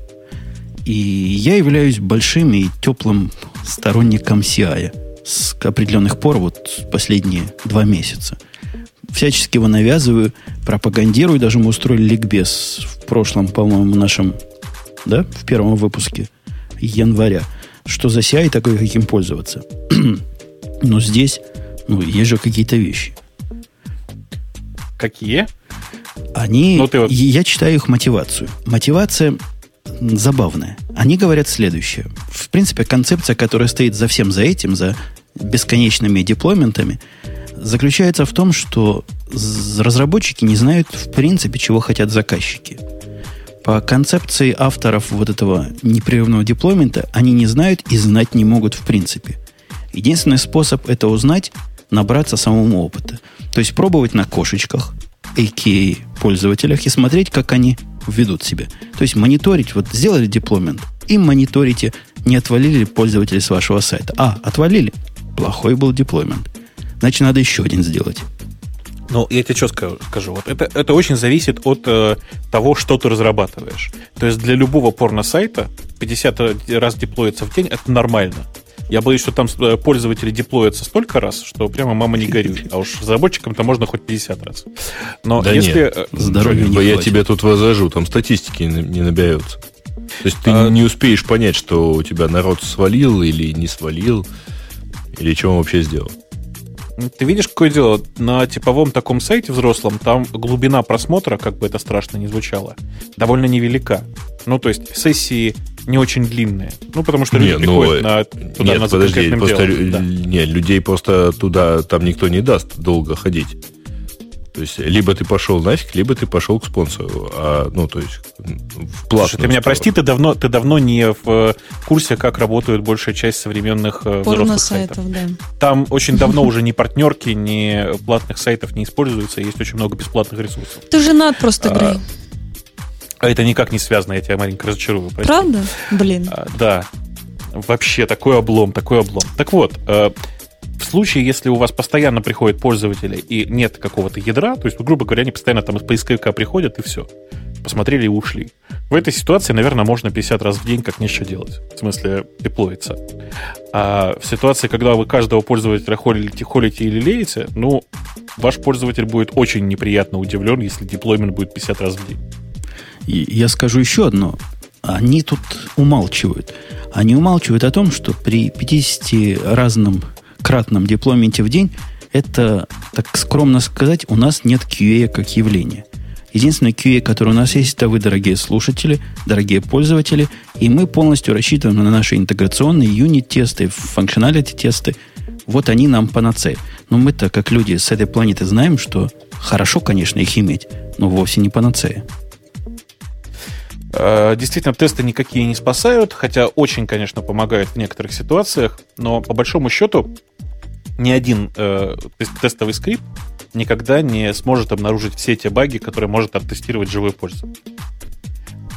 И я являюсь большим и теплым сторонником CI с определенных пор, вот последние два месяца. Всячески его навязываю, пропагандирую. Даже мы устроили ликбез в прошлом, по-моему, нашем, да, в первом выпуске января. Что за CI такой, каким пользоваться. Но здесь, ну, есть же какие-то вещи. Какие? Они, ну, ты вот... я читаю их мотивацию. Мотивация забавное. Они говорят следующее. В принципе, концепция, которая стоит за всем за этим, за бесконечными деплойментами, заключается в том, что разработчики не знают в принципе, чего хотят заказчики. По концепции авторов вот этого непрерывного деплоймента, они не знают и знать не могут в принципе. Единственный способ это узнать – набраться самому опыта. То есть пробовать на кошечках, a.k.a. пользователях, и смотреть, как они ведут себя. То есть мониторить, вот сделали деплоймент, и мониторите, не отвалили ли пользователи с вашего сайта. А, отвалили. Плохой был деплоймент. Значит, надо еще один сделать. Ну, я тебе что скажу. Вот это, это очень зависит от э, того, что ты разрабатываешь. То есть для любого порно-сайта 50 раз деплоиться в день это нормально. Я боюсь, что там э, пользователи деплоятся столько раз, что прямо мама не горюй. А уж разработчикам-то можно хоть 50 раз. Но да если... Нет, э, здоровья не Я тебе тут возражу, там статистики не наберется. То есть ты а... не успеешь понять, что у тебя народ свалил или не свалил, или что он вообще сделал. Ты видишь, какое дело? На типовом таком сайте взрослом там глубина просмотра, как бы это страшно не звучало, довольно невелика. Ну, то есть сессии не очень длинные. Ну, потому что люди не, ну, приходят на, туда нет, на подожди, просто, делом. Да. Нет, людей просто туда, там никто не даст долго ходить. То есть, либо ты пошел нафиг, либо ты пошел к спонсору. А, ну, то есть, в платную Слушай, ты меня прости, ты давно, ты давно не в э, курсе, как работает большая часть современных э, взрослых сайтов. сайтов. Да. Там очень давно уже ни партнерки, ни платных сайтов не используются, есть очень много бесплатных ресурсов. Ты женат просто, а, Грей. А это никак не связано, я тебя маленько разочарую. Прости. Правда? Блин. А, да. Вообще, такой облом, такой облом. Так вот, э, в случае, если у вас постоянно приходят пользователи и нет какого-то ядра, то есть, грубо говоря, они постоянно там из поисковика приходят и все, посмотрели и ушли. В этой ситуации, наверное, можно 50 раз в день как нечего делать. В смысле, деплоиться. А в ситуации, когда вы каждого пользователя холите, холите или леете, ну, ваш пользователь будет очень неприятно удивлен, если деплоймент будет 50 раз в день. И я скажу еще одно. Они тут умалчивают. Они умалчивают о том, что при 50 разном кратном деплойменте в день, это, так скромно сказать, у нас нет QA как явления. Единственное QA, которое у нас есть, это вы, дорогие слушатели, дорогие пользователи, и мы полностью рассчитываем на наши интеграционные юнит-тесты, функционалити-тесты. Вот они нам панацея. Но мы-то, как люди с этой планеты, знаем, что хорошо, конечно, их иметь, но вовсе не панацея. Э, действительно, тесты никакие не спасают, хотя очень, конечно, помогают в некоторых ситуациях, но по большому счету ни один э, тестовый скрипт никогда не сможет обнаружить все те баги, которые может оттестировать живой пользователь.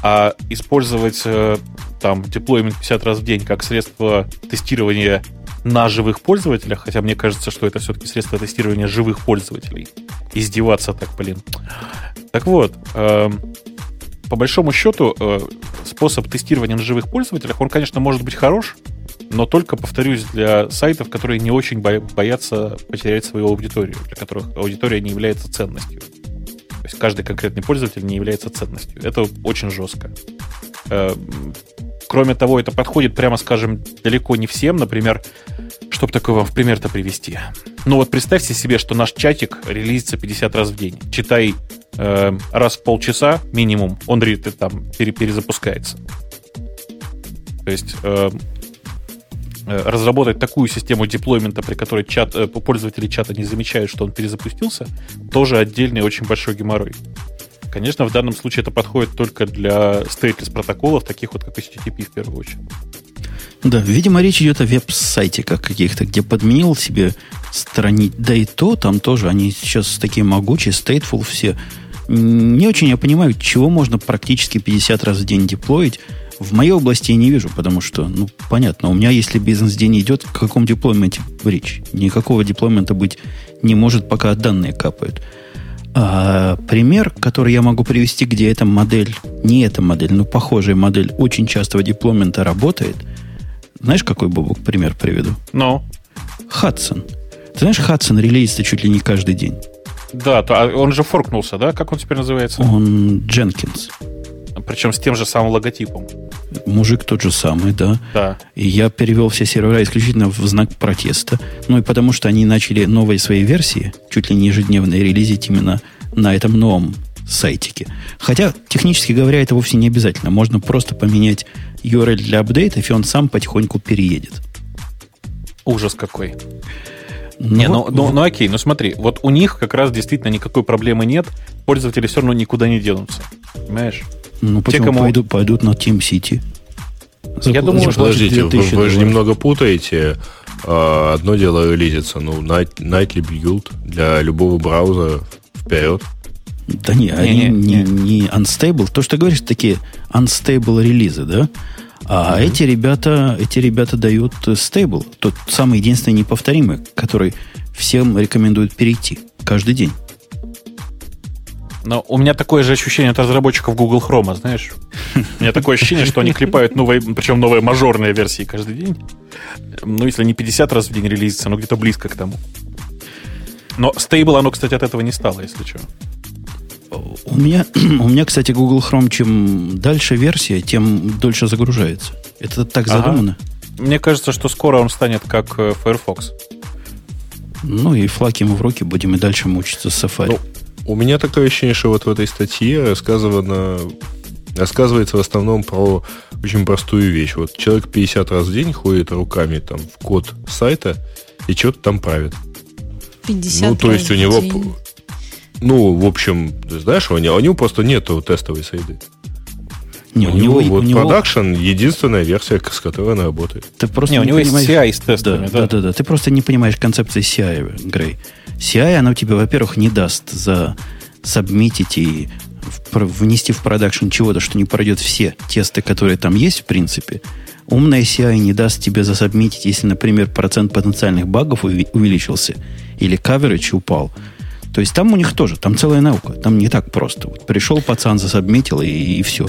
А использовать э, там деплоймент 50 раз в день как средство тестирования на живых пользователях, хотя мне кажется, что это все-таки средство тестирования живых пользователей. Издеваться так, блин. Так вот, э, по большому счету, э, способ тестирования на живых пользователях, он, конечно, может быть хорош, но только, повторюсь, для сайтов, которые не очень боятся потерять свою аудиторию, для которых аудитория не является ценностью. То есть каждый конкретный пользователь не является ценностью. Это очень жестко. Э, кроме того, это подходит, прямо скажем, далеко не всем. Например, чтобы такое вам в пример-то привести. Ну вот представьте себе, что наш чатик релизится 50 раз в день. Читай э, раз в полчаса минимум, он там перезапускается. То есть э, э, разработать такую систему деплоймента, при которой чат, э, пользователи чата не замечают, что он перезапустился, тоже отдельный очень большой геморрой. Конечно, в данном случае это подходит только для stateless протоколов, таких вот как HTTP в первую очередь. Да, видимо, речь идет о веб-сайте как каких-то, где подменил себе страниц. Да и то, там тоже они сейчас такие могучие, stateful все. Не очень я понимаю, чего можно практически 50 раз в день деплоить. В моей области я не вижу, потому что, ну, понятно, у меня, если бизнес-день идет, о каком деплойменте речь? Никакого деплоймента быть не может, пока данные капают. А, пример, который я могу привести, где эта модель, не эта модель, но похожая модель очень частого деплоймента работает. Знаешь, какой, Бобок, пример приведу? Ну? No. Хадсон. Ты знаешь, Хадсон релизится чуть ли не каждый день. Да, то, а он же форкнулся, да? Как он теперь называется? Он Дженкинс. Причем с тем же самым логотипом. Мужик тот же самый, да. Да. И я перевел все сервера исключительно в знак протеста. Ну и потому что они начали новые свои версии, чуть ли не ежедневные, релизить именно на этом новом сайтике. Хотя, технически говоря, это вовсе не обязательно. Можно просто поменять URL для апдейтов, и он сам потихоньку переедет. Ужас какой. Ну, не, ну, ну, ну окей, ну смотри, вот у них как раз действительно никакой проблемы нет, пользователи все равно никуда не денутся. Понимаешь? Ну, Те, кому... пойдут, пойдут на Team City. Я думаю, что... Подождите, вы, вы же немного путаете. А, одно дело релизится, ну, night, Nightly Build для любого браузера вперед. Да не, не они не, не, не unstable. То, что ты говоришь, такие unstable релизы, да? А mm-hmm. эти ребята, эти ребята дают стейбл, тот самый единственный неповторимый, который всем рекомендуют перейти каждый день. Но у меня такое же ощущение от разработчиков Google Chrome, знаешь? У меня такое ощущение, что они клепают новые, причем новые мажорные версии каждый день. Ну, если не 50 раз в день релизится, но где-то близко к тому. Но стейбл оно, кстати, от этого не стало, если что. У меня, у меня, кстати, Google Chrome, чем дальше версия, тем дольше загружается. Это так задумано? Ага. Мне кажется, что скоро он станет как э, Firefox. Ну и флаг ему в руки, будем и дальше мучиться с Safari. Ну, у меня такое ощущение, что вот в этой статье рассказывано, рассказывается в основном про очень простую вещь. Вот человек 50 раз в день ходит руками там в код сайта и что-то там правит. 50 Ну, то есть у него... День. Ну, в общем, ты знаешь, у него, у него просто нету тестовой среды. Не, у, у него, вот у него... Production единственная версия, с которой она работает. Ты просто не, не у него понимаешь... есть CI с тестами. Да, да, да, да. Ты просто не понимаешь концепции CI, Грей. CI, оно тебе, во-первых, не даст за сабмитить и внести в продакшн чего-то, что не пройдет все тесты, которые там есть, в принципе. Умная CI не даст тебе засабмитить, если, например, процент потенциальных багов увеличился или coverage упал. То есть там у них тоже, там целая наука. Там не так просто. Вот пришел пацан, засабмитил и, и все.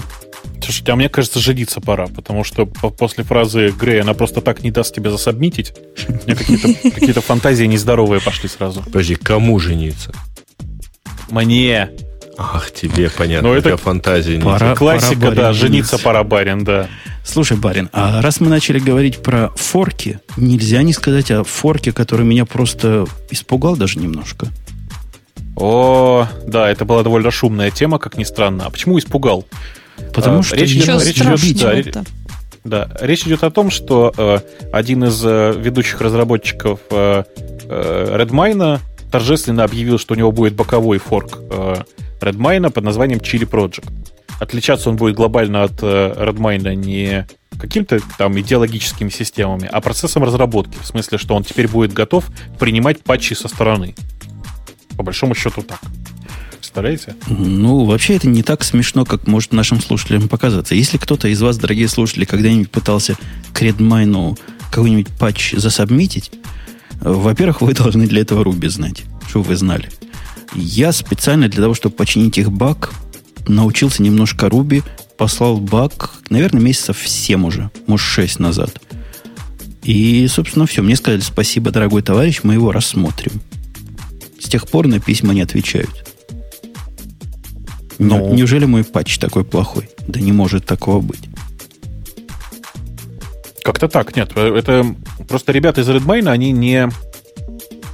Слушайте, а мне кажется, жениться пора, потому что после фразы Грей она просто так не даст тебе засабмитить. У меня какие-то какие фантазии нездоровые пошли сразу. Подожди, кому жениться? Мне. Ах, тебе понятно, Но ну, это фантазии пора, Классика, пора, да, жениться пора, барин, да. Слушай, барин, а раз мы начали говорить про форки, нельзя не сказать о форке, который меня просто испугал даже немножко. О, да, это была довольно шумная тема, как ни странно. А почему испугал? Потому а, что речь идет, речь идет, да, да, речь идет о том, что э, один из э, ведущих разработчиков э, э, Redmine торжественно объявил, что у него будет боковой форк э, Redmine под названием Chili Project. Отличаться он будет глобально от э, Redmine не каким-то там идеологическими системами, а процессом разработки. В смысле, что он теперь будет готов принимать патчи со стороны. По большому счету так. Представляете? Ну, вообще это не так смешно, как может нашим слушателям показаться. Если кто-то из вас, дорогие слушатели, когда-нибудь пытался к Redmine какой-нибудь патч засобмитить, во-первых, вы должны для этого Ruby знать, чтобы вы знали. Я специально для того, чтобы починить их баг, научился немножко Ruby, послал баг, наверное, месяцев 7 уже, может, 6 назад. И, собственно, все. Мне сказали, спасибо, дорогой товарищ, мы его рассмотрим. С тех пор на письма не отвечают. Ну, Неужели мой патч такой плохой? Да не может такого быть. Как-то так, нет. Это просто ребята из Redmine, они не,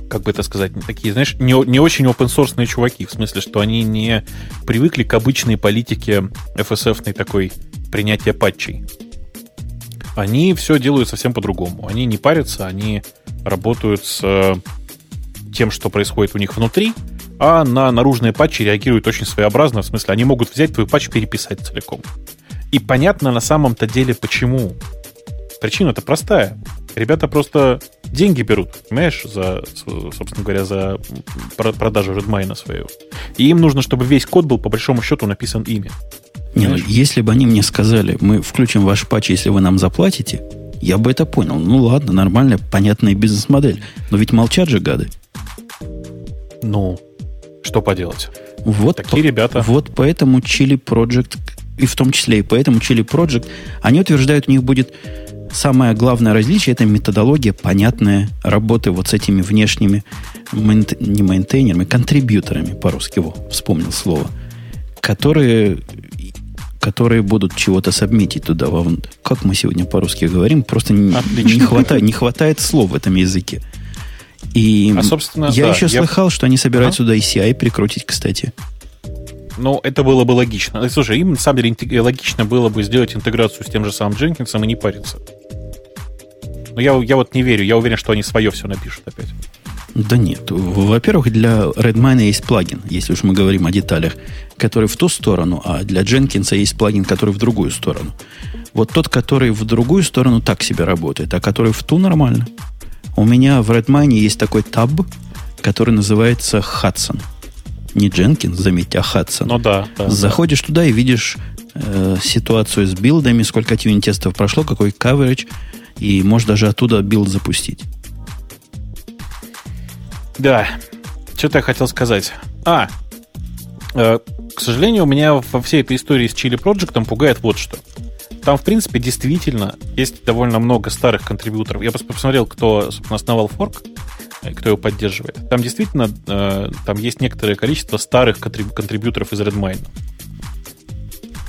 как бы это сказать, такие, знаешь, не, не очень open source чуваки, в смысле, что они не привыкли к обычной политике FSF такой принятия патчей. Они все делают совсем по-другому. Они не парятся, они работают с тем, что происходит у них внутри, а на наружные патчи реагируют очень своеобразно, в смысле, они могут взять твой патч переписать целиком. И понятно на самом-то деле почему. Причина-то простая. Ребята просто деньги берут, понимаешь, за, собственно говоря, за продажу Redmine свою. И им нужно, чтобы весь код был, по большому счету, написан ими. Не, ну, если бы они мне сказали, мы включим ваш патч, если вы нам заплатите, я бы это понял. Ну ладно, нормальная, понятная бизнес-модель. Но ведь молчат же гады. Ну, что поделать? Вот Такие по, ребята. Вот поэтому Chili Project, и в том числе и поэтому Chili Project, они утверждают, у них будет самое главное различие, это методология понятная работы вот с этими внешними, мейнт, не мейнтейнерами, контрибьюторами, по-русски его вспомнил слово, которые которые будут чего-то сабмитить туда вовнутрь. Как мы сегодня по-русски говорим, просто не, не, хватает, не хватает слов в этом языке. И а, собственно, я да, еще я... слыхал, что они собираются а? сюда ECI прикрутить, кстати. Ну, это было бы логично. Слушай, им, на самом деле, логично было бы сделать интеграцию с тем же самым Дженкинсом и не париться. Но я, я вот не верю. Я уверен, что они свое все напишут опять. Да нет. Во-первых, для Redmine есть плагин, если уж мы говорим о деталях, который в ту сторону, а для Jenkins есть плагин, который в другую сторону. Вот тот, который в другую сторону, так себе работает, а который в ту нормально. У меня в Redmine есть такой tab, который называется Hudson. Не Jenkins, заметьте, а Hudson. Ну да. да Заходишь да. туда и видишь э, ситуацию с build ами, сколько unit-тестов прошло, какой coverage, и можешь даже оттуда build запустить. Да. Что-то я хотел сказать. А, Э, к сожалению, у меня во всей этой истории с Chili Project пугает вот что. Там, в принципе, действительно есть довольно много старых контрибьюторов. Я посмотрел, кто, собственно, основал форк, кто его поддерживает. Там действительно э, там есть некоторое количество старых контрибьюторов из Redmine.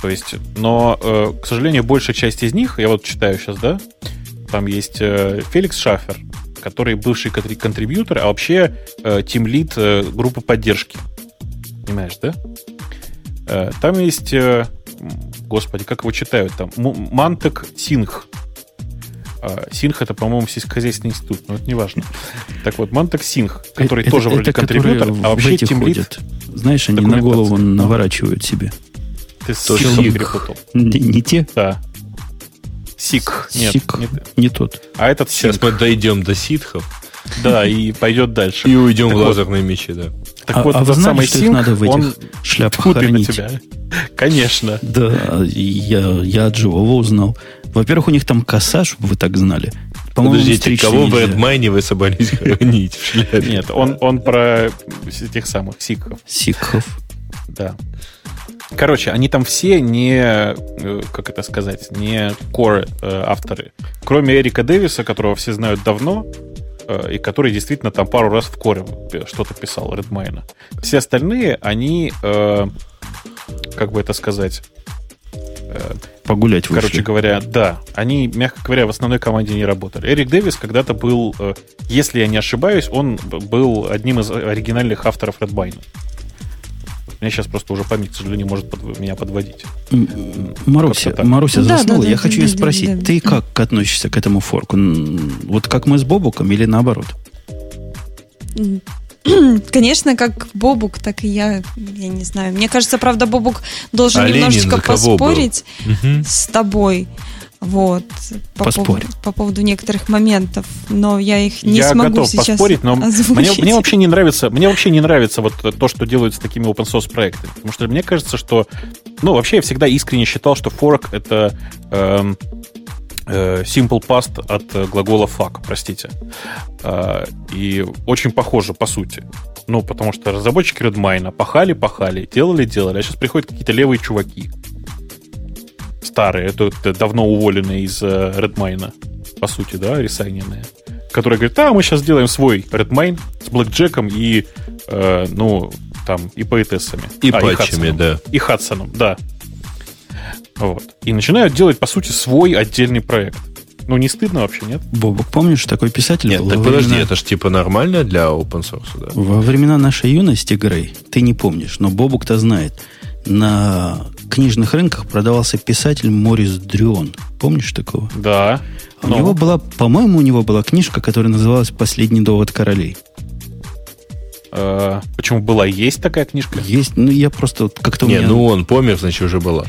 То есть, но, э, к сожалению, большая часть из них, я вот читаю сейчас, да, там есть э, Феликс Шафер, который бывший контрибьютор, а вообще тимлид группы поддержки. Понимаешь, да? Там есть, господи, как его читают там, Мантек Сингх. А, Синх это, по-моему, сельскохозяйственный институт, но это не важно. Так вот, Мантек Синх, который это, тоже это, вроде контрибьютор, а вообще тимлит. Знаешь, они на голову наворачивают себе. Ты с Сик перепутал. Не, не те? Да. Сик. Нет, Сик. Не, не тот. А этот Сейчас мы дойдем до ситхов. Да, и пойдет дальше. И уйдем так в лазерные вот, мечи, да. Так а, вот, а вы знали, самый что Синк, надо в этих он шляпах хранить? тебя. Конечно. Да, я, я от живого узнал. Во-первых, у них там коса, чтобы вы так знали. Подождите, кого в Эдмайне вы собрались хранить в шляпе? Нет, он, он про тех самых сикхов. Сикхов. Да. Короче, они там все не, э, как это сказать, не core э, авторы. Кроме Эрика Дэвиса, которого все знают давно, и который действительно там пару раз в коре что-то писал, Redmine. Все остальные, они, как бы это сказать, погулять вышли. Короче говоря, да. Они, мягко говоря, в основной команде не работали. Эрик Дэвис когда-то был, если я не ошибаюсь, он был одним из оригинальных авторов Redmine. Меня сейчас просто уже память, к сожалению, может под, меня подводить. Маруся, Маруся да, заснула. Да, да, Я да, хочу да, ее спросить, да, да. ты как относишься к этому форку? Вот как мы с Бобуком или наоборот? Конечно, как Бобук, так и я, я не знаю. Мне кажется, правда, Бобук должен а немножечко поспорить с тобой. Вот. По, поводу, по поводу некоторых моментов, но я их не я смогу готов сейчас поспорить, но мне, мне вообще не нравится, мне вообще не нравится вот то, что делают с такими open source проектами, потому что мне кажется, что, ну, вообще я всегда искренне считал, что fork это эм, э, simple past от глагола fuck, простите, э, и очень похоже по сути. Ну, потому что разработчики Redmine пахали, пахали, делали, делали, а сейчас приходят какие-то левые чуваки, старые, это, это давно уволенные из э, Redmine, по сути, да, ресайненные, которые говорят, да, мы сейчас сделаем свой Redmine с блэкджеком и, э, ну, там, и поэтессами. И а, патчами, и да. И Хадсоном, да. Вот. И начинают делать, по сути, свой отдельный проект. Ну, не стыдно вообще, нет? Бобок, помнишь, такой писатель нет, был? так подожди, времена... это же типа нормально для open source, да? Во времена нашей юности, Грей, ты не помнишь, но Бобук-то знает на книжных рынках продавался писатель Морис Дрюон. Помнишь такого? Да. У но... него была, по-моему, у него была книжка, которая называлась «Последний довод королей». А, почему была? Есть такая книжка? Есть. Ну, я просто как-то... Не, меня... ну он помер, значит, уже была.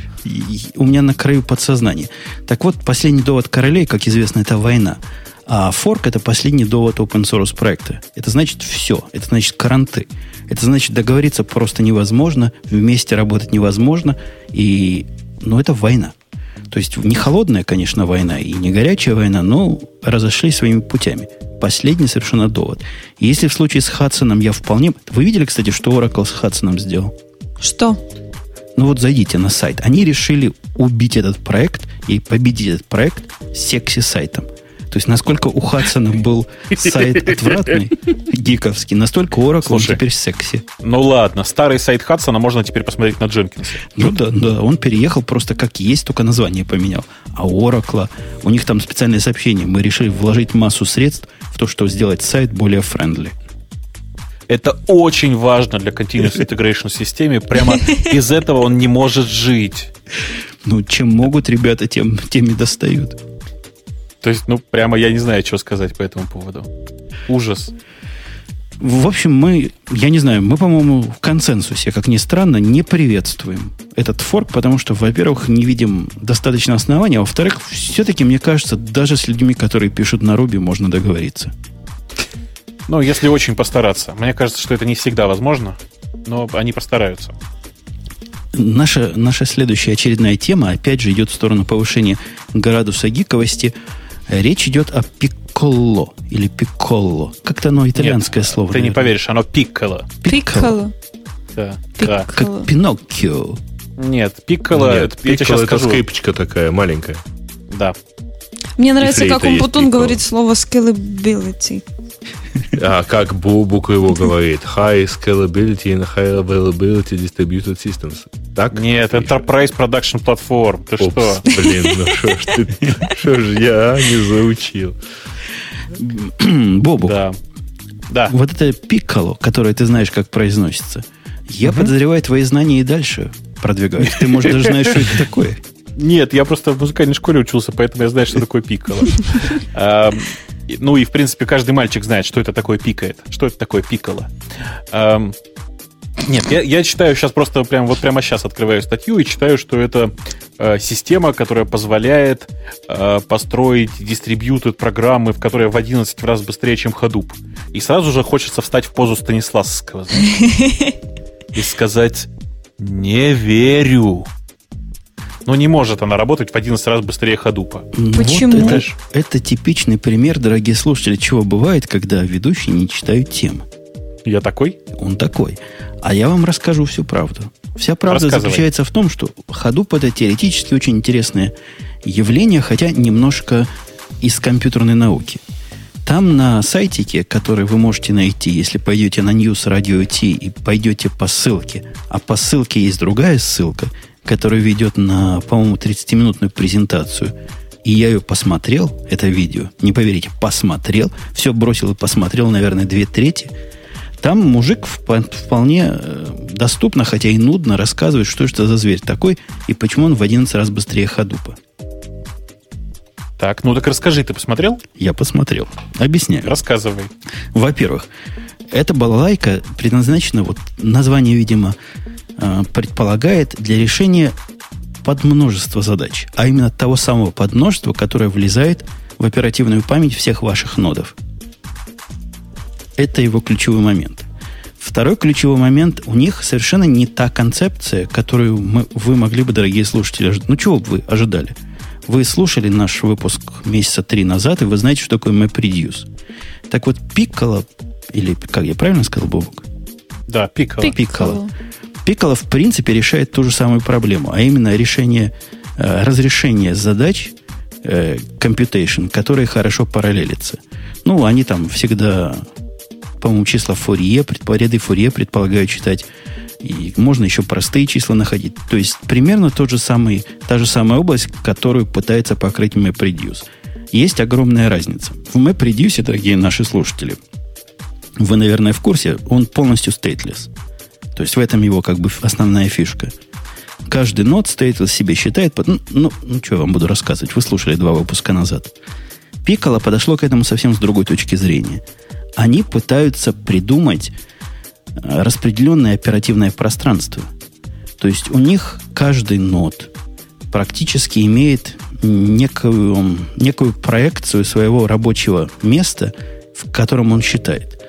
У меня на краю подсознания. Так вот, «Последний довод королей», как известно, это война. А форк – это последний довод open source проекта. Это значит все. Это значит каранты. Это значит договориться просто невозможно, вместе работать невозможно. И, ну, это война. То есть не холодная, конечно, война и не горячая война, но разошлись своими путями. Последний совершенно довод. Если в случае с Хадсоном я вполне... Вы видели, кстати, что Oracle с Хадсоном сделал? Что? Ну вот зайдите на сайт. Они решили убить этот проект и победить этот проект секси-сайтом. То есть, насколько у Хадсона был сайт отвратный, гиковский, настолько Oracle Слушай, он теперь секси. Ну ладно, старый сайт Hudson а можно теперь посмотреть на Jenkins е. Ну да, да, он переехал просто как есть, только название поменял. А у Oracle, у них там специальное сообщение. Мы решили вложить массу средств в то, чтобы сделать сайт более friendly. Это очень важно для Continuous Integration системе. Прямо без этого он не может жить. Ну, чем могут ребята, тем, тем и достают. То есть, ну, прямо я не знаю, что сказать по этому поводу. Ужас. В общем, мы, я не знаю, мы, по-моему, в консенсусе, как ни странно, не приветствуем этот форк, потому что, во-первых, не видим достаточно основания, а во-вторых, все-таки, мне кажется, даже с людьми, которые пишут на Руби, можно договориться. Ну, если очень постараться. Мне кажется, что это не всегда возможно, но они постараются. Наша, наша следующая очередная тема, опять же, идет в сторону повышения градуса гиковости – Речь идет о пикколо или пикколо. Как-то оно итальянское Нет, слово. Ты наверное. не поверишь, оно пикколо. Пикколо. Да. Как, как Пиноккио. Нет, Пикколо, Нет, это, Пикколо это скрипочка такая маленькая. Да. Мне нравится, как он потом говорит слово scalability. А как Бубук его говорит? High scalability and high availability distributed systems. Так? Нет, Enterprise Production Platform. Ты Опс, что? Блин, ну что ж ты, что ж я не заучил. Бобу. Да. Да. Вот это пикколо, которое ты знаешь, как произносится. Я угу. подозреваю, твои знания и дальше продвигают. Ты, может, даже знаешь, что это такое. Нет, я просто в музыкальной школе учился, поэтому я знаю, что такое пикколо. Ну и, в принципе, каждый мальчик знает, что это такое пикает. Что это такое пикколо. Нет, я, я читаю сейчас просто прям вот прямо сейчас открываю статью и читаю, что это э, система, которая позволяет э, построить дистрибьютед программы, в которые в 11 раз быстрее, чем Hadoop. И сразу же хочется встать в позу Станиславского и сказать «Не верю». Но не может она работать в 11 раз быстрее ходупа. Почему? Вот это, это типичный пример, дорогие слушатели, чего бывает, когда ведущие не читают темы. Я такой? Он такой. А я вам расскажу всю правду. Вся правда заключается в том, что Hadoop это теоретически очень интересное явление, хотя немножко из компьютерной науки. Там на сайтике, который вы можете найти, если пойдете на News Radio T и пойдете по ссылке, а по ссылке есть другая ссылка, которая ведет на, по-моему, 30-минутную презентацию, и я ее посмотрел, это видео, не поверите, посмотрел, все бросил и посмотрел, наверное, две трети, там мужик вполне э, доступно, хотя и нудно рассказывает, что это за зверь такой и почему он в 11 раз быстрее ходупа. Так, ну так расскажи, ты посмотрел? Я посмотрел. Объясняю. Рассказывай. Во-первых, эта балалайка предназначена, вот название, видимо, предполагает для решения подмножества задач, а именно того самого подмножества, которое влезает в оперативную память всех ваших нодов. Это его ключевой момент. Второй ключевой момент, у них совершенно не та концепция, которую мы, вы могли бы, дорогие слушатели, ожидать. Ну, чего бы вы ожидали? Вы слушали наш выпуск месяца три назад, и вы знаете, что такое MapReduce. Так вот, Piccolo, или как я правильно сказал, Бобок? Да, Piccolo. Piccolo. Piccolo, в принципе, решает ту же самую проблему, а именно решение, э, разрешение задач э, computation, которые хорошо параллелятся. Ну, они там всегда, по-моему, числа Фурье, ряды Фурье предполагают читать и можно еще простые числа находить. То есть примерно тот же самый, та же самая область, которую пытается покрыть MapReduce. Есть огромная разница. В MapReduce, дорогие наши слушатели, вы, наверное, в курсе, он полностью stateless. То есть в этом его как бы основная фишка. Каждый нод stateless себе считает... Ну, ну, ну что я вам буду рассказывать? Вы слушали два выпуска назад. Пикало подошло к этому совсем с другой точки зрения. Они пытаются придумать распределенное оперативное пространство. То есть у них каждый нод практически имеет некую, некую проекцию своего рабочего места, в котором он считает.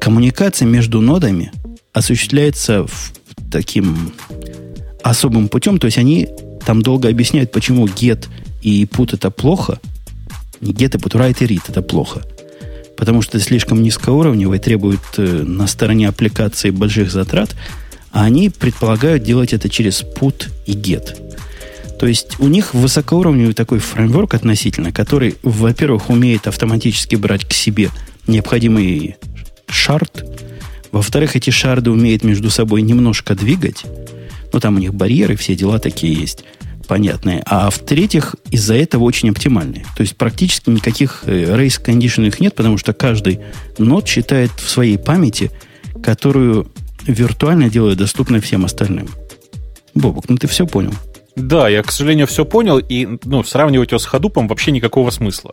Коммуникация между нодами осуществляется в таким особым путем, то есть они там долго объясняют, почему get и put это плохо. Не get и put, write и read это плохо потому что слишком низкоуровневые, требуют э, на стороне аппликации больших затрат, а они предполагают делать это через put и get. То есть у них высокоуровневый такой фреймворк относительно, который, во-первых, умеет автоматически брать к себе необходимый шард, во-вторых, эти шарды умеют между собой немножко двигать, ну там у них барьеры, все дела такие есть – понятные, а в-третьих, из-за этого очень оптимальные. То есть практически никаких э, race condition их нет, потому что каждый нод считает в своей памяти, которую виртуально делает доступной всем остальным. Бобок, ну ты все понял. Да, я, к сожалению, все понял, и ну, сравнивать его с ходупом вообще никакого смысла.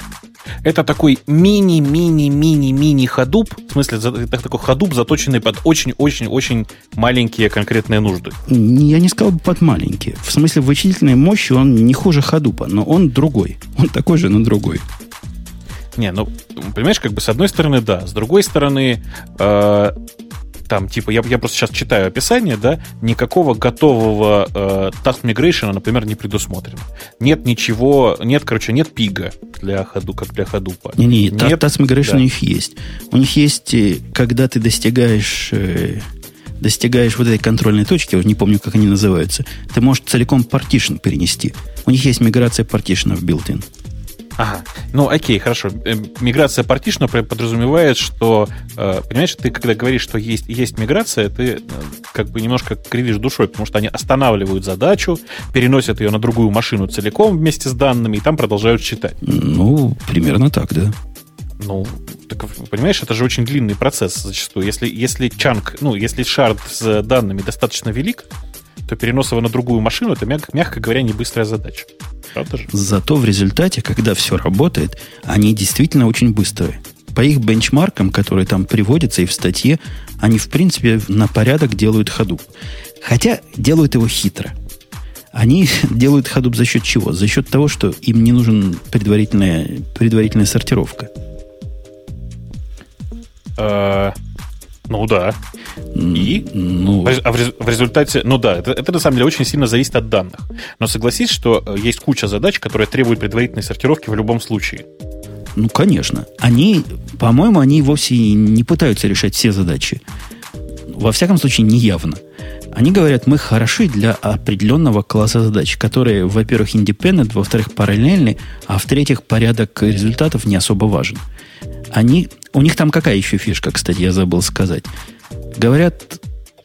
Это такой мини-мини-мини-мини ходуп, в смысле, такой ходуп, заточенный под очень-очень-очень маленькие конкретные нужды. Я не сказал бы под маленькие. В смысле, вычислительной мощи он не хуже ходупа, но он другой. Он такой же, но другой. Не, ну, понимаешь, как бы с одной стороны, да. С другой стороны, э, там, типа, я, я просто сейчас читаю описание, да, никакого готового э, task migration, например, не предусмотрено. Нет ничего, нет, короче, нет пига для ходу, как для ходупа. Не, не, нет, task migration да. у них есть. У них есть, э, когда ты достигаешь э, достигаешь вот этой контрольной точки, я уже не помню, как они называются, ты можешь целиком партишн перенести. У них есть миграция партишнов built-in. Ага. Ну, окей, хорошо. Э, миграция партишна подразумевает, что, э, понимаешь, ты когда говоришь, что есть, есть миграция, ты э, как бы немножко кривишь душой, потому что они останавливают задачу, переносят ее на другую машину целиком вместе с данными, и там продолжают читать. Ну, примерно так, да. Ну, так, понимаешь, это же очень длинный процесс зачастую. Если, если чанк, ну, если шард с данными достаточно велик, то перенос его на другую машину, это, мягко, мягко говоря, не быстрая задача. Правда же? Зато в результате, когда все работает, они действительно очень быстрые. По их бенчмаркам, которые там приводятся и в статье, они, в принципе, на порядок делают ходу. Хотя делают его хитро. Они делают ходуп за счет чего? За счет того, что им не нужен предварительная, предварительная сортировка. Ну да. И? Ну... А в, результате, ну да, это, это на самом деле очень сильно зависит от данных. Но согласись, что э, есть куча задач, которые требуют предварительной сортировки в любом случае. Ну, конечно. Они, по-моему, они вовсе не пытаются решать все задачи. Во всяком случае, не явно. Они говорят, мы хороши для определенного класса задач, которые, во-первых, independent, во-вторых, параллельны, а в-третьих, порядок результатов не особо важен. Они, у них там какая еще фишка, кстати, я забыл сказать. Говорят,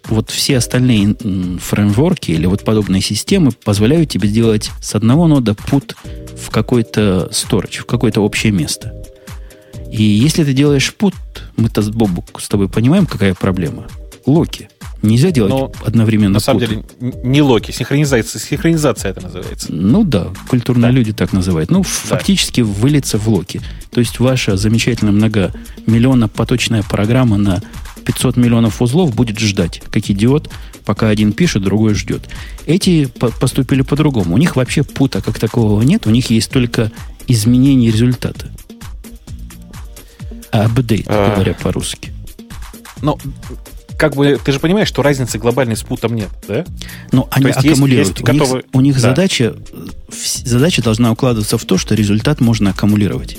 вот все остальные фреймворки или вот подобные системы позволяют тебе сделать с одного нода put в какой-то storage, в какое-то общее место. И если ты делаешь put, мы-то с Бобук с тобой понимаем, какая проблема. Локи. Нельзя делать Но, одновременно. На самом put. деле, не локи, синхронизация, синхронизация это называется. Ну да, культурные да. люди так называют. Ну, да. фактически вылиться в локи. То есть ваша замечательная многомиллионно поточная программа на 500 миллионов узлов будет ждать, как идиот, пока один пишет, другой ждет. Эти по поступили по-другому. У них вообще пута как такового нет, у них есть только изменение результата. Апдейт, а... говоря по-русски. Ну, как бы ты же понимаешь, что разницы глобальной с путом нет, да? Ну, они есть аккумулируют. Есть, есть у, готовы... них, у них да. задача, задача должна укладываться в то, что результат можно аккумулировать.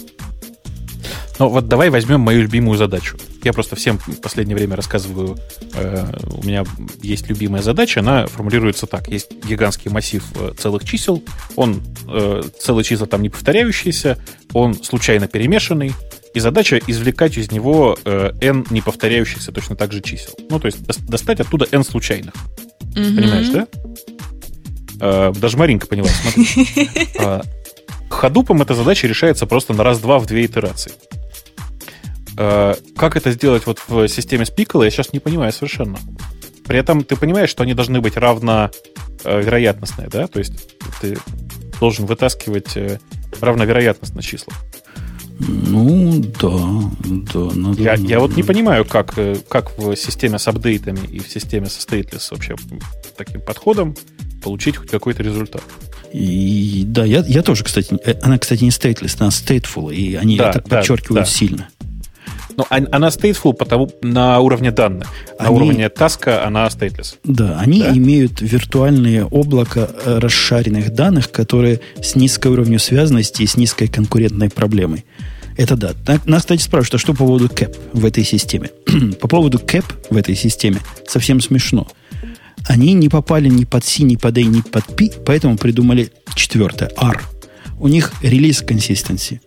Ну вот давай возьмем мою любимую задачу. Я просто всем в последнее время рассказываю, э, у меня есть любимая задача, она формулируется так. Есть гигантский массив э, целых чисел, он э, целые числа там не повторяющиеся, он случайно перемешанный, и задача извлекать из него э, n не повторяющихся точно так же чисел. Ну, то есть достать оттуда n случайных. Mm-hmm. Понимаешь, да? Э, даже Маринка поняла, смотри. Э, ходупом эта задача решается просто на раз-два в две итерации. Э, как это сделать вот в системе с Piccolo, я сейчас не понимаю совершенно. При этом ты понимаешь, что они должны быть равно э, вероятностные, да? То есть ты должен вытаскивать равновероятностные числа. Ну, да, да. Надо, я, я вот не понимаю, как, как в системе с апдейтами и в системе со stateless вообще таким подходом получить хоть какой-то результат. И, да, я, я тоже, кстати, она, кстати, не stateless, она stateful, и они да, это да, подчеркивают да. сильно. Ну, она stateful потому, на уровне данных. На они, уровне таска она stateless. Да, они да? имеют виртуальные облако э, расшаренных данных, которые с низкой уровнем связанности и с низкой конкурентной проблемой. Это да. Нас, кстати, спрашивают, а что по поводу CAP в этой системе? по поводу CAP в этой системе совсем смешно. Они не попали ни под C, ни под A, ни под P, поэтому придумали четвертое, R. У них релиз consistency.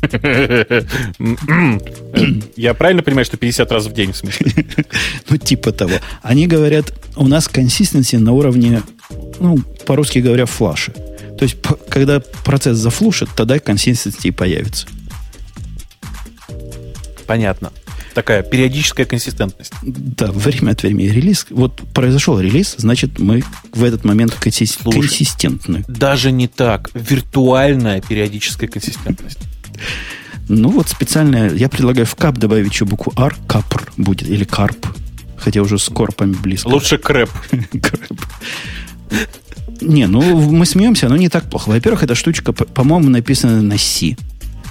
Я правильно понимаю, что 50 раз в день в смысле? Ну, типа того. Они говорят, у нас консистенции на уровне, ну, по-русски говоря, флаша. То есть, когда процесс зафлушит, тогда консистенции и появится. Понятно. Такая периодическая консистентность. Да, время от времени релиз. Вот произошел релиз, значит, мы в этот момент консист... Слушай, консистентны. Даже не так. Виртуальная периодическая консистентность. Ну, вот специально я предлагаю в кап добавить еще букву R, капр будет, или карп. Хотя уже с корпами близко. Лучше крэп. крэп. Не, ну мы смеемся, но не так плохо. Во-первых, эта штучка, по-моему, написана на C.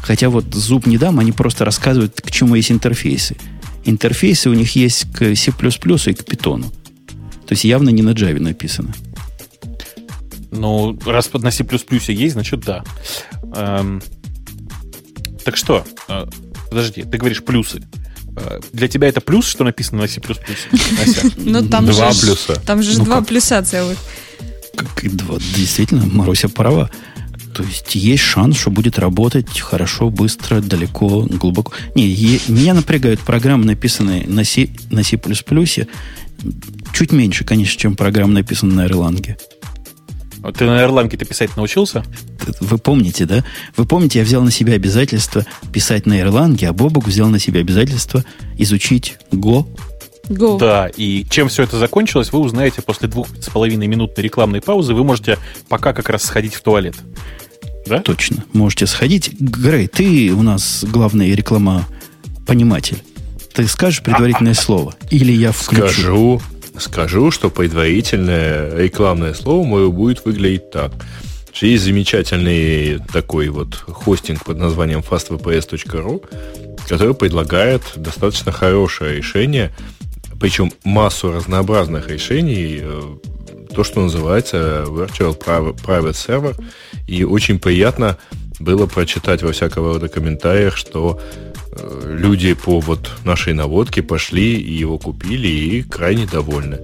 Хотя вот зуб не дам, они просто рассказывают, к чему есть интерфейсы. Интерфейсы у них есть к C++ и к Python. То есть явно не на Java написано. Ну, раз на C++ есть, значит да. Эм, так что, э, подожди, ты говоришь плюсы. Для тебя это плюс, что написано на C++? Ну, там два плюса. Там же ну два плюса целых. Как два? Действительно, Маруся права. То есть есть шанс, что будет работать хорошо, быстро, далеко, глубоко. Не, е, меня напрягают программы, написанные на C, на C++, чуть меньше, конечно, чем программы, написанные на Erlang. Ты на Erlang ты писать научился? Вы помните, да? Вы помните, я взял на себя обязательство писать на Erlang, а Бобук взял на себя обязательство изучить Go. Go. Да, и чем все это закончилось, вы узнаете после двух с половиной минутной рекламной паузы. Вы можете пока как раз сходить в туалет. Да? Точно. Можете сходить. Грей, ты у нас главный реклама пониматель. Ты скажешь предварительное слово? Или я включу? Скажу. Скажу, что предварительное рекламное слово мое будет выглядеть так. Есть замечательный такой вот хостинг под названием fastvps.ru, который предлагает достаточно хорошее решение, причем массу разнообразных решений, э, то, что называется Virtual Private Server. И очень приятно было прочитать во всякого рода комментариях, что Э, люди по вот нашей наводке пошли и его купили и крайне довольны.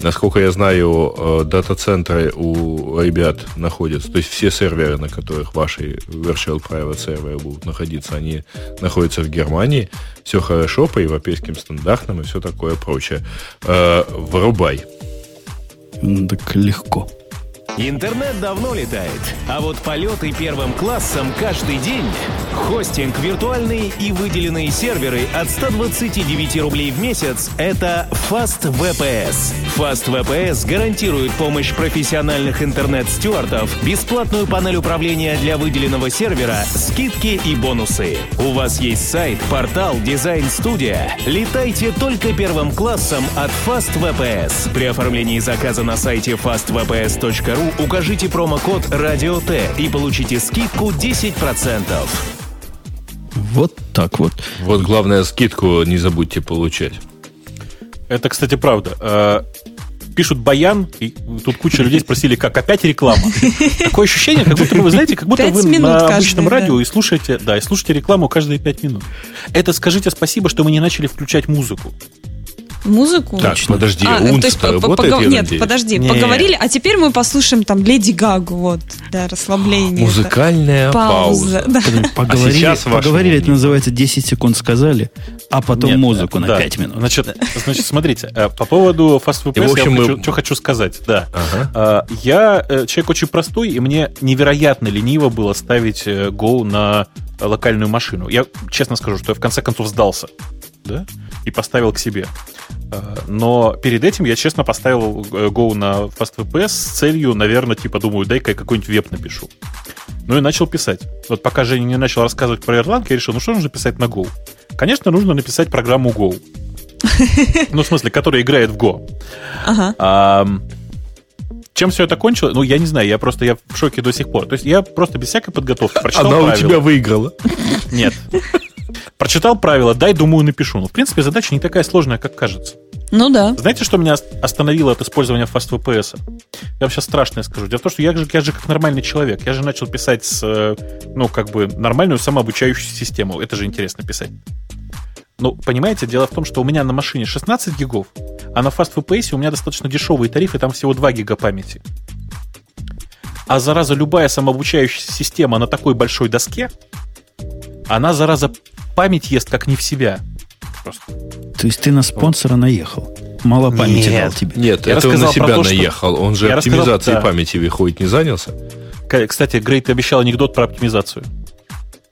Насколько я знаю, э, дата-центры у ребят находятся, то есть все серверы, на которых ваши Virtual Private серверы будут находиться, они находятся в Германии. Все хорошо по европейским стандартам и все такое прочее. Э, вырубай. Так легко. Интернет давно летает, а вот полеты первым классом каждый день. Хостинг виртуальный и выделенные серверы от 129 рублей в месяц – это FastVPS. FastVPS гарантирует помощь профессиональных интернет-стюартов, бесплатную панель управления для выделенного сервера, скидки и бонусы. У вас есть сайт, портал, дизайн-студия. Летайте только первым классом от FastVPS. При оформлении заказа на сайте fastvps.ru укажите промокод «Радио Т» и получите скидку 10%. Вот так вот. Вот главное, скидку не забудьте получать. Это, кстати, правда. Э, пишут баян, и тут куча людей спросили, как опять реклама. Такое ощущение, как будто вы знаете, как будто вы на обычном радио и слушаете, да, и слушаете рекламу каждые пять минут. Это скажите спасибо, что мы не начали включать музыку. Музыку? Так, Точно. подожди, а, то есть, работает, погов... Нет, надеюсь. подожди, не. поговорили, а теперь мы послушаем там Леди Гагу, вот, да, расслабление. Музыкальная пауза. пауза. Да. Поговорили, а сейчас поговорили это называется 10 секунд сказали, а потом нет, музыку это, на да. 5 минут. Значит, значит, смотрите, э, по поводу FastVPS я мы... хочу, что хочу сказать. Да. Ага. Э, я э, человек очень простой, и мне невероятно лениво было ставить Go на локальную машину. Я честно скажу, что я в конце концов сдался. Да? И поставил к себе. Э, но перед этим я, честно, поставил э, Go на FastVPS с целью, наверное, типа, думаю, дай-ка я какой-нибудь веб напишу. Ну и начал писать. Вот пока Женя не начал рассказывать про Erlang, я решил, ну что нужно писать на Go? Конечно, нужно написать программу Go. Ну, в смысле, которая играет в Go. Ага. Чем все это кончилось? Ну, я не знаю, я просто я в шоке до сих пор. То есть я просто без всякой подготовки прочитал Она правила. у тебя выиграла. Нет. Прочитал правила, дай, думаю, напишу. Ну, в принципе, задача не такая сложная, как кажется. Ну да. Знаете, что меня остановило от использования FastVPS? Я вам сейчас страшное скажу. Дело в том, что я же, я же как нормальный человек. Я же начал писать с, э, ну, как бы нормальную самообучающую систему. Это же интересно писать. Ну, понимаете, дело в том, что у меня на машине 16 гигов, а на FastVPS у меня достаточно дешевые тарифы, там всего 2 гига памяти. А зараза, любая самообучающая система на такой большой доске, она, зараза, память ест как не в себя. Просто. То есть ты на спонсора наехал? Мало памяти нет, дал тебе. Нет, я это он на себя то, наехал. Он же оптимизацией да. памяти выходит, не занялся. Кстати, Грей, ты обещал анекдот про оптимизацию.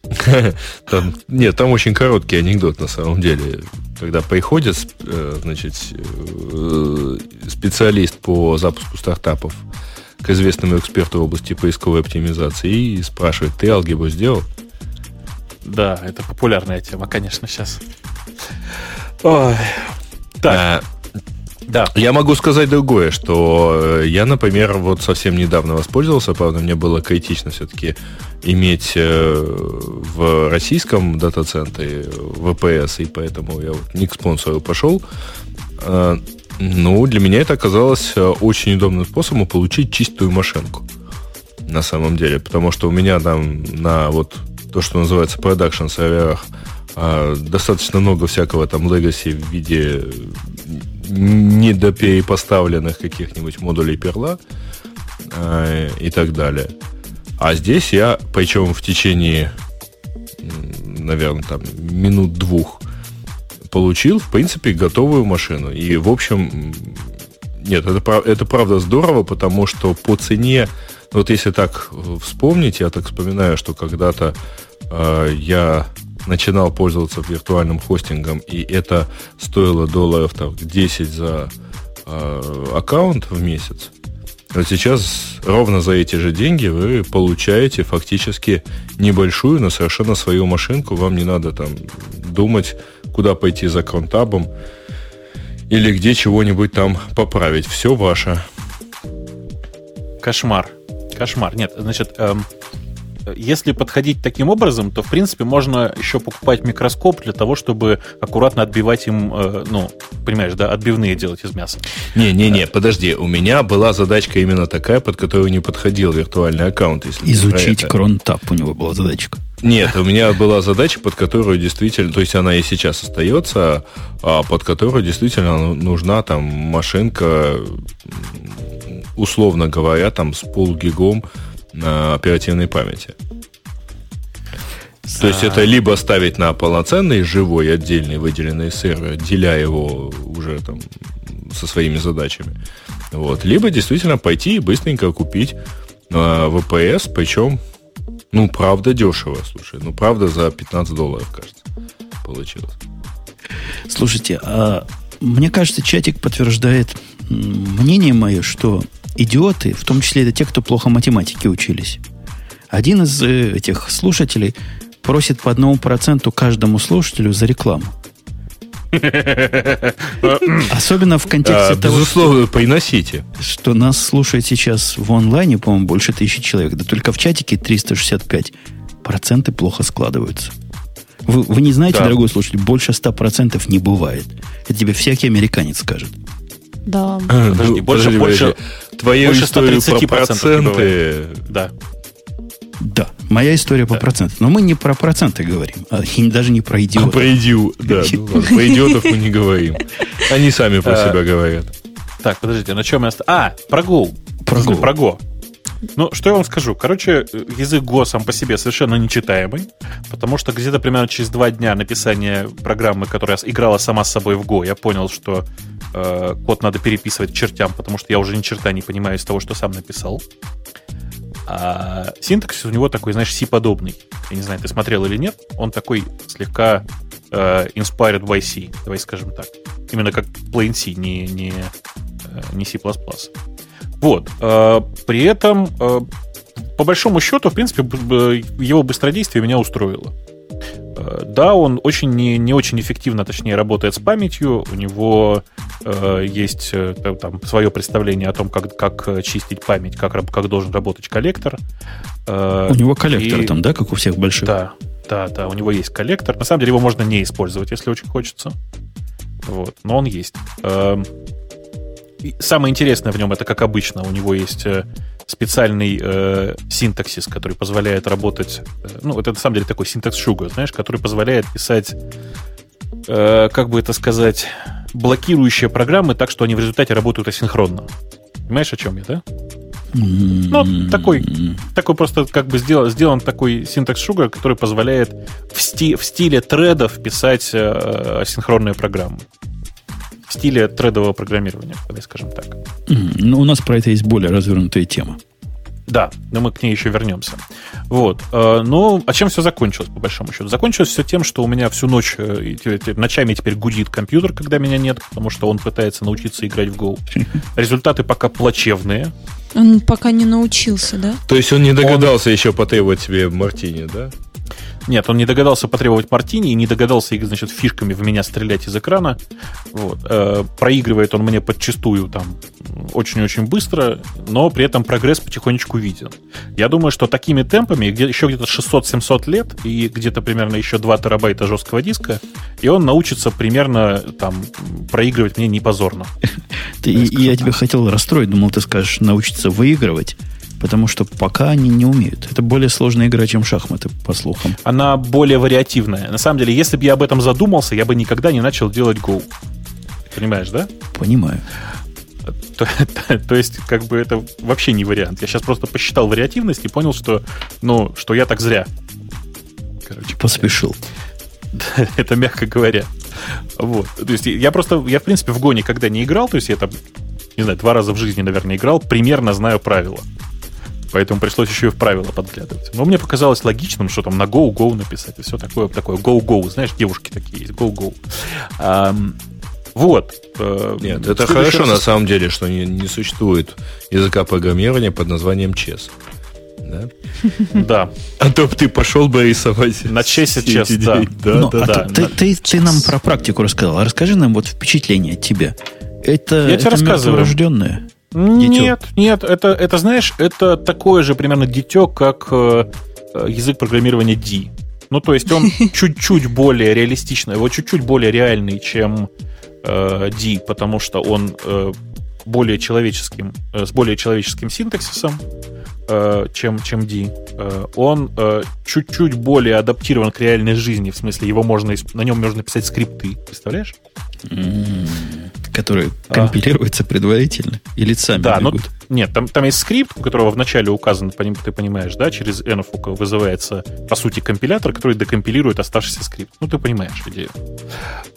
Там, нет, там очень короткий анекдот на самом деле. Когда приходит э, значит, э, специалист по запуску стартапов к известному эксперту в области поисковой оптимизации и спрашивает, ты алгебру сделал? Да, это популярная тема, конечно, сейчас. Ой. Так. А, да. Я могу сказать другое, что э, я, например, вот совсем недавно воспользовался, правда, мне было критично все-таки иметь э, в российском дата-центре VPS, и поэтому я вот не к спонсору пошел. Ну, для меня это оказалось очень удобным способом получить чистую машинку. На самом деле, потому что у меня там на вот то, что называется production серверах, а, достаточно много всякого там legacy в виде недоперепоставленных каких-нибудь модулей перла а, и так далее. А здесь я, причем в течение, наверное, там минут двух получил, в принципе, готовую машину. И, в общем, нет, это, это правда здорово, потому что по цене, вот если так вспомнить, я так вспоминаю, что когда-то э, я начинал пользоваться виртуальным хостингом, и это стоило долларов там, 10 за э, аккаунт в месяц. Вот сейчас ровно за эти же деньги вы получаете фактически небольшую, но совершенно свою машинку. Вам не надо там думать, куда пойти за кронтабом или где чего-нибудь там поправить. Все ваше. Кошмар. Кошмар. Нет, значит, эм, если подходить таким образом, то, в принципе, можно еще покупать микроскоп для того, чтобы аккуратно отбивать им, э, ну, понимаешь, да, отбивные делать из мяса. Не-не-не, подожди, у меня была задачка именно такая, под которую не подходил виртуальный аккаунт. Если Изучить кронтап у него была задачка. Нет, у меня была задача, под которую действительно, то есть она и сейчас остается, а под которую действительно нужна там машинка, условно говоря, там с полгигом на оперативной памяти. То есть это либо ставить на полноценный живой отдельный выделенный сервер, отделяя его уже там со своими задачами. Вот. Либо действительно пойти и быстренько купить э, VPS, причем, ну, правда, дешево, слушай. Ну, правда, за 15 долларов, кажется, получилось. Слушайте, а мне кажется, чатик подтверждает мнение мое, что идиоты, в том числе это те, кто плохо математике учились. Один из э, этих слушателей просит по одному проценту каждому слушателю за рекламу. Особенно в контексте а, того, безусловно, что, приносите. Что нас слушает сейчас в онлайне, по-моему, больше тысячи человек. Да только в чатике 365. Проценты плохо складываются. Вы, вы не знаете, да. дорогой слушатель, больше 100% не бывает. Это тебе всякий американец скажет. Да. Подожди, больше, подожди, больше, Твою больше историю про проценты. Да. Да, моя история по да. процентам. Но мы не про проценты говорим, а даже не про идиотов. А про идиот, да. Ну, ладно, про идиотов мы не говорим. Они сами про а, себя говорят. Так, подождите, на чем я... А, про Go. Про Go. Про Go. Ну, что я вам скажу? Короче, язык Go сам по себе совершенно нечитаемый, потому что где-то примерно через два дня написания программы, которая играла сама с собой в Go, я понял, что э, код надо переписывать чертям, потому что я уже ни черта не понимаю из того, что сам написал. А синтаксис у него такой, знаешь, C-подобный. Я не знаю, ты смотрел или нет. Он такой слегка э, inspired by C, давай скажем так. Именно как plain C, не, не, э, не C++. Вот. Э, при этом, э, по большому счету, в принципе, его быстродействие меня устроило. Э, да, он очень не, не очень эффективно, точнее, работает с памятью. У него э, есть э, там свое представление о том, как, как чистить память, как, как должен работать коллектор. Э, у него коллектор и... там, да, как у всех больших? Да, да, да, у него есть коллектор. На самом деле его можно не использовать, если очень хочется. Вот, но он есть. Э, самое интересное в нем это, как обычно, у него есть э, специальный э, синтаксис, который позволяет работать. Э, ну, это на самом деле такой синтакс Sugar, знаешь, который позволяет писать, э, как бы это сказать, блокирующие программы так, что они в результате работают асинхронно. Понимаешь, о чем я, да? Ну, такой, такой просто как бы сделан, сделан такой синтакс Sugar, который позволяет в, сти, в стиле тредов писать э, асинхронные программы в стиле тредового программирования, скажем так. Mm, ну, у нас про это есть более развернутая тема. Да, но мы к ней еще вернемся. Вот. Э, ну, а чем все закончилось, по большому счету? Закончилось все тем, что у меня всю ночь, э, ночами теперь гудит компьютер, когда меня нет, потому что он пытается научиться играть в Go. Результаты пока плачевные. Он пока не научился, да? То есть он не догадался он... еще потребовать себе мартини, да? Нет, он не догадался потребовать мартини и не догадался, значит, фишками в меня стрелять из экрана. Вот. Э, проигрывает он мне подчастую там очень-очень быстро, но при этом прогресс потихонечку виден. Я думаю, что такими темпами где, еще где-то 600-700 лет и где-то примерно еще 2 терабайта жесткого диска, и он научится примерно там проигрывать мне не позорно. Ты, я тебя хотел расстроить, думал, ты скажешь научиться выигрывать Потому что пока они не умеют. Это более сложная игра, чем шахматы, по слухам. Она более вариативная. На самом деле, если бы я об этом задумался, я бы никогда не начал делать Go. Понимаешь, да? Понимаю. То, то, то есть, как бы это вообще не вариант. Я сейчас просто посчитал вариативность и понял, что, ну, что я так зря. Короче, поспешил. это мягко говоря. Вот. То есть я просто, я в принципе в Go никогда не играл, то есть я там, не знаю, два раза в жизни, наверное, играл, примерно знаю правила. Поэтому пришлось еще и в правила подглядывать. Но мне показалось логичным, что там на Go-Go написать и все такое, такое Go-Go. Знаешь, девушки такие есть, Go-Go. Вот. Э, Нет, это хорошо раз... на самом деле, что не, не существует языка программирования под названием Chess. Да? Да. А то бы ты пошел бы рисовать. На чесе чес, да. Да, ну, да, а да. Ты, ты, ты нам про практику рассказал. Расскажи нам вот впечатление от тебя. Это, Я тебе рассказываю. рожденное? Нет, нет, это, это, знаешь, это такое же примерно дитё, как э, э язык программирования D. Ну, то есть он чуть-чуть более реалистичный, его чуть-чуть более реальный, чем э, D, потому что он э, более человеческим, э, с более человеческим синтаксисом, э, чем, чем D. Э, он э, чуть-чуть более адаптирован к реальной жизни, в смысле, его можно, на нем можно писать скрипты, представляешь? Которые а. компилируются предварительно или сами да, бегут? Ну, нет, там, там есть скрипт, у которого вначале указан, ты понимаешь, да, через env вызывается, по сути, компилятор, который декомпилирует оставшийся скрипт. Ну, ты понимаешь идею.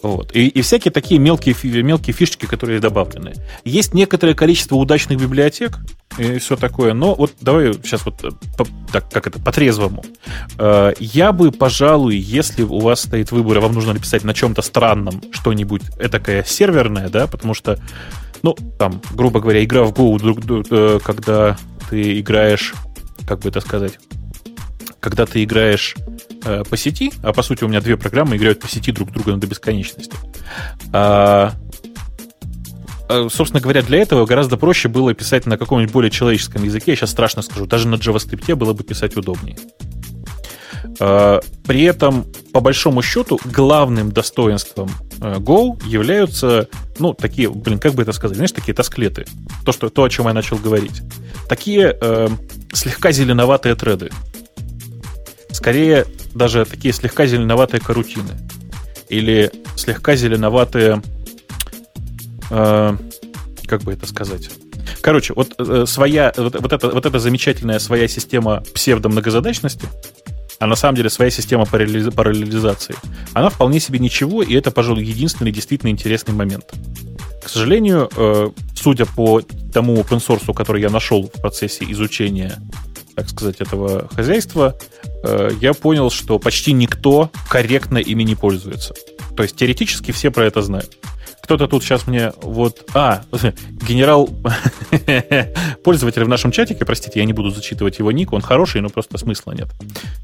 Вот. И, и всякие такие мелкие, мелкие фишечки, которые добавлены. Есть некоторое количество удачных библиотек, и все такое. Но вот давай сейчас вот э, по, так как это по-трезвому. Э, я бы, пожалуй, если у вас стоит выбор, и вам нужно написать на чем-то странном что-нибудь этакое серверное, да, потому что, ну, там, грубо говоря, игра в Go, э, когда ты играешь, как бы это сказать, когда ты играешь по сети, а по сути у меня две программы играют по сети друг друга до бесконечности. А, Э, собственно говоря, для этого гораздо проще было писать на каком-нибудь более человеческом языке. Я сейчас страшно скажу, даже на JavaScript было бы писать удобнее. Э, при этом, по большому счету, главным достоинством э, Go являются, ну, такие, блин, как бы это сказать, знаешь, такие тосклеты. То, что, то о чем я начал говорить. Такие э, слегка зеленоватые треды. Скорее, даже такие слегка зеленоватые карутины. Или слегка зеленоватые Э, как бы это сказать? Короче, вот э, своя, вот, вот, это, вот эта замечательная своя система псевдомногозадачности, а на самом деле своя система параллелизации, она вполне себе ничего, и это, пожалуй, единственный действительно интересный момент. К сожалению, э, судя по тому open source, который я нашел в процессе изучения, так сказать, этого хозяйства, я понял, что почти никто корректно ими не пользуется. То есть теоретически все про это знают кто-то тут сейчас мне вот... А, генерал... Пользователь в нашем чатике, простите, я не буду зачитывать его ник, он хороший, но просто смысла нет.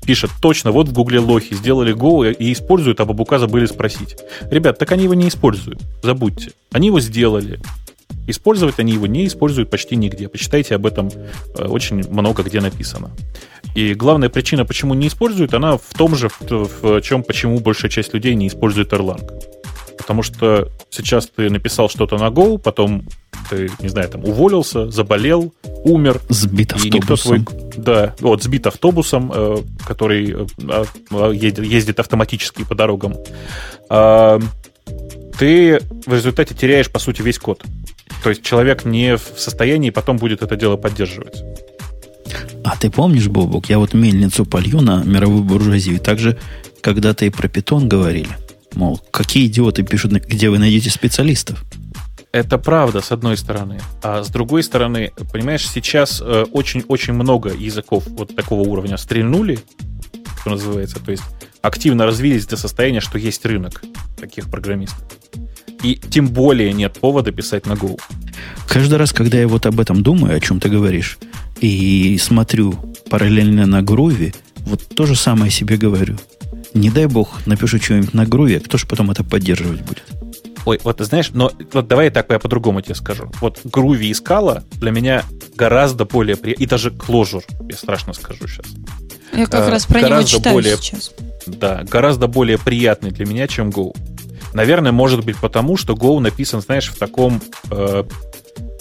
Пишет, точно, вот в гугле лохи сделали Go и используют, а Бабука забыли спросить. Ребят, так они его не используют, забудьте. Они его сделали, Использовать они его не используют почти нигде. Почитайте об этом э, очень много где написано. И главная причина, почему не используют, она в том же, в, в чем, почему большая часть людей не использует Erlang. Потому что сейчас ты написал что-то на Go, потом ты, не знаю, там уволился, заболел, умер. Сбит автобусом. Твой, да, вот, сбит автобусом, э, который э, а, ездит автоматически по дорогам. Э, ты в результате теряешь, по сути, весь код. То есть человек не в состоянии потом будет это дело поддерживать. А ты помнишь, Бобок, я вот мельницу полью на мировую буржуазию. Также когда-то и про питон говорили. Мол, какие идиоты пишут, где вы найдете специалистов? Это правда, с одной стороны. А с другой стороны, понимаешь, сейчас очень-очень э, много языков вот такого уровня стрельнули, что называется. То есть активно развились до состояния, что есть рынок таких программистов. И тем более нет повода писать на Go. Каждый раз, когда я вот об этом думаю, о чем ты говоришь, и смотрю параллельно на Groovy, вот то же самое себе говорю не дай бог, напишу что-нибудь на груве, кто же потом это поддерживать будет? Ой, вот знаешь, но вот давай я так я по-другому тебе скажу. Вот груви и скала для меня гораздо более приятно. И даже кложур, я страшно скажу сейчас. Я как а, раз про него читаю более, сейчас. Да, гораздо более приятный для меня, чем Go. Наверное, может быть потому, что Go написан, знаешь, в таком э,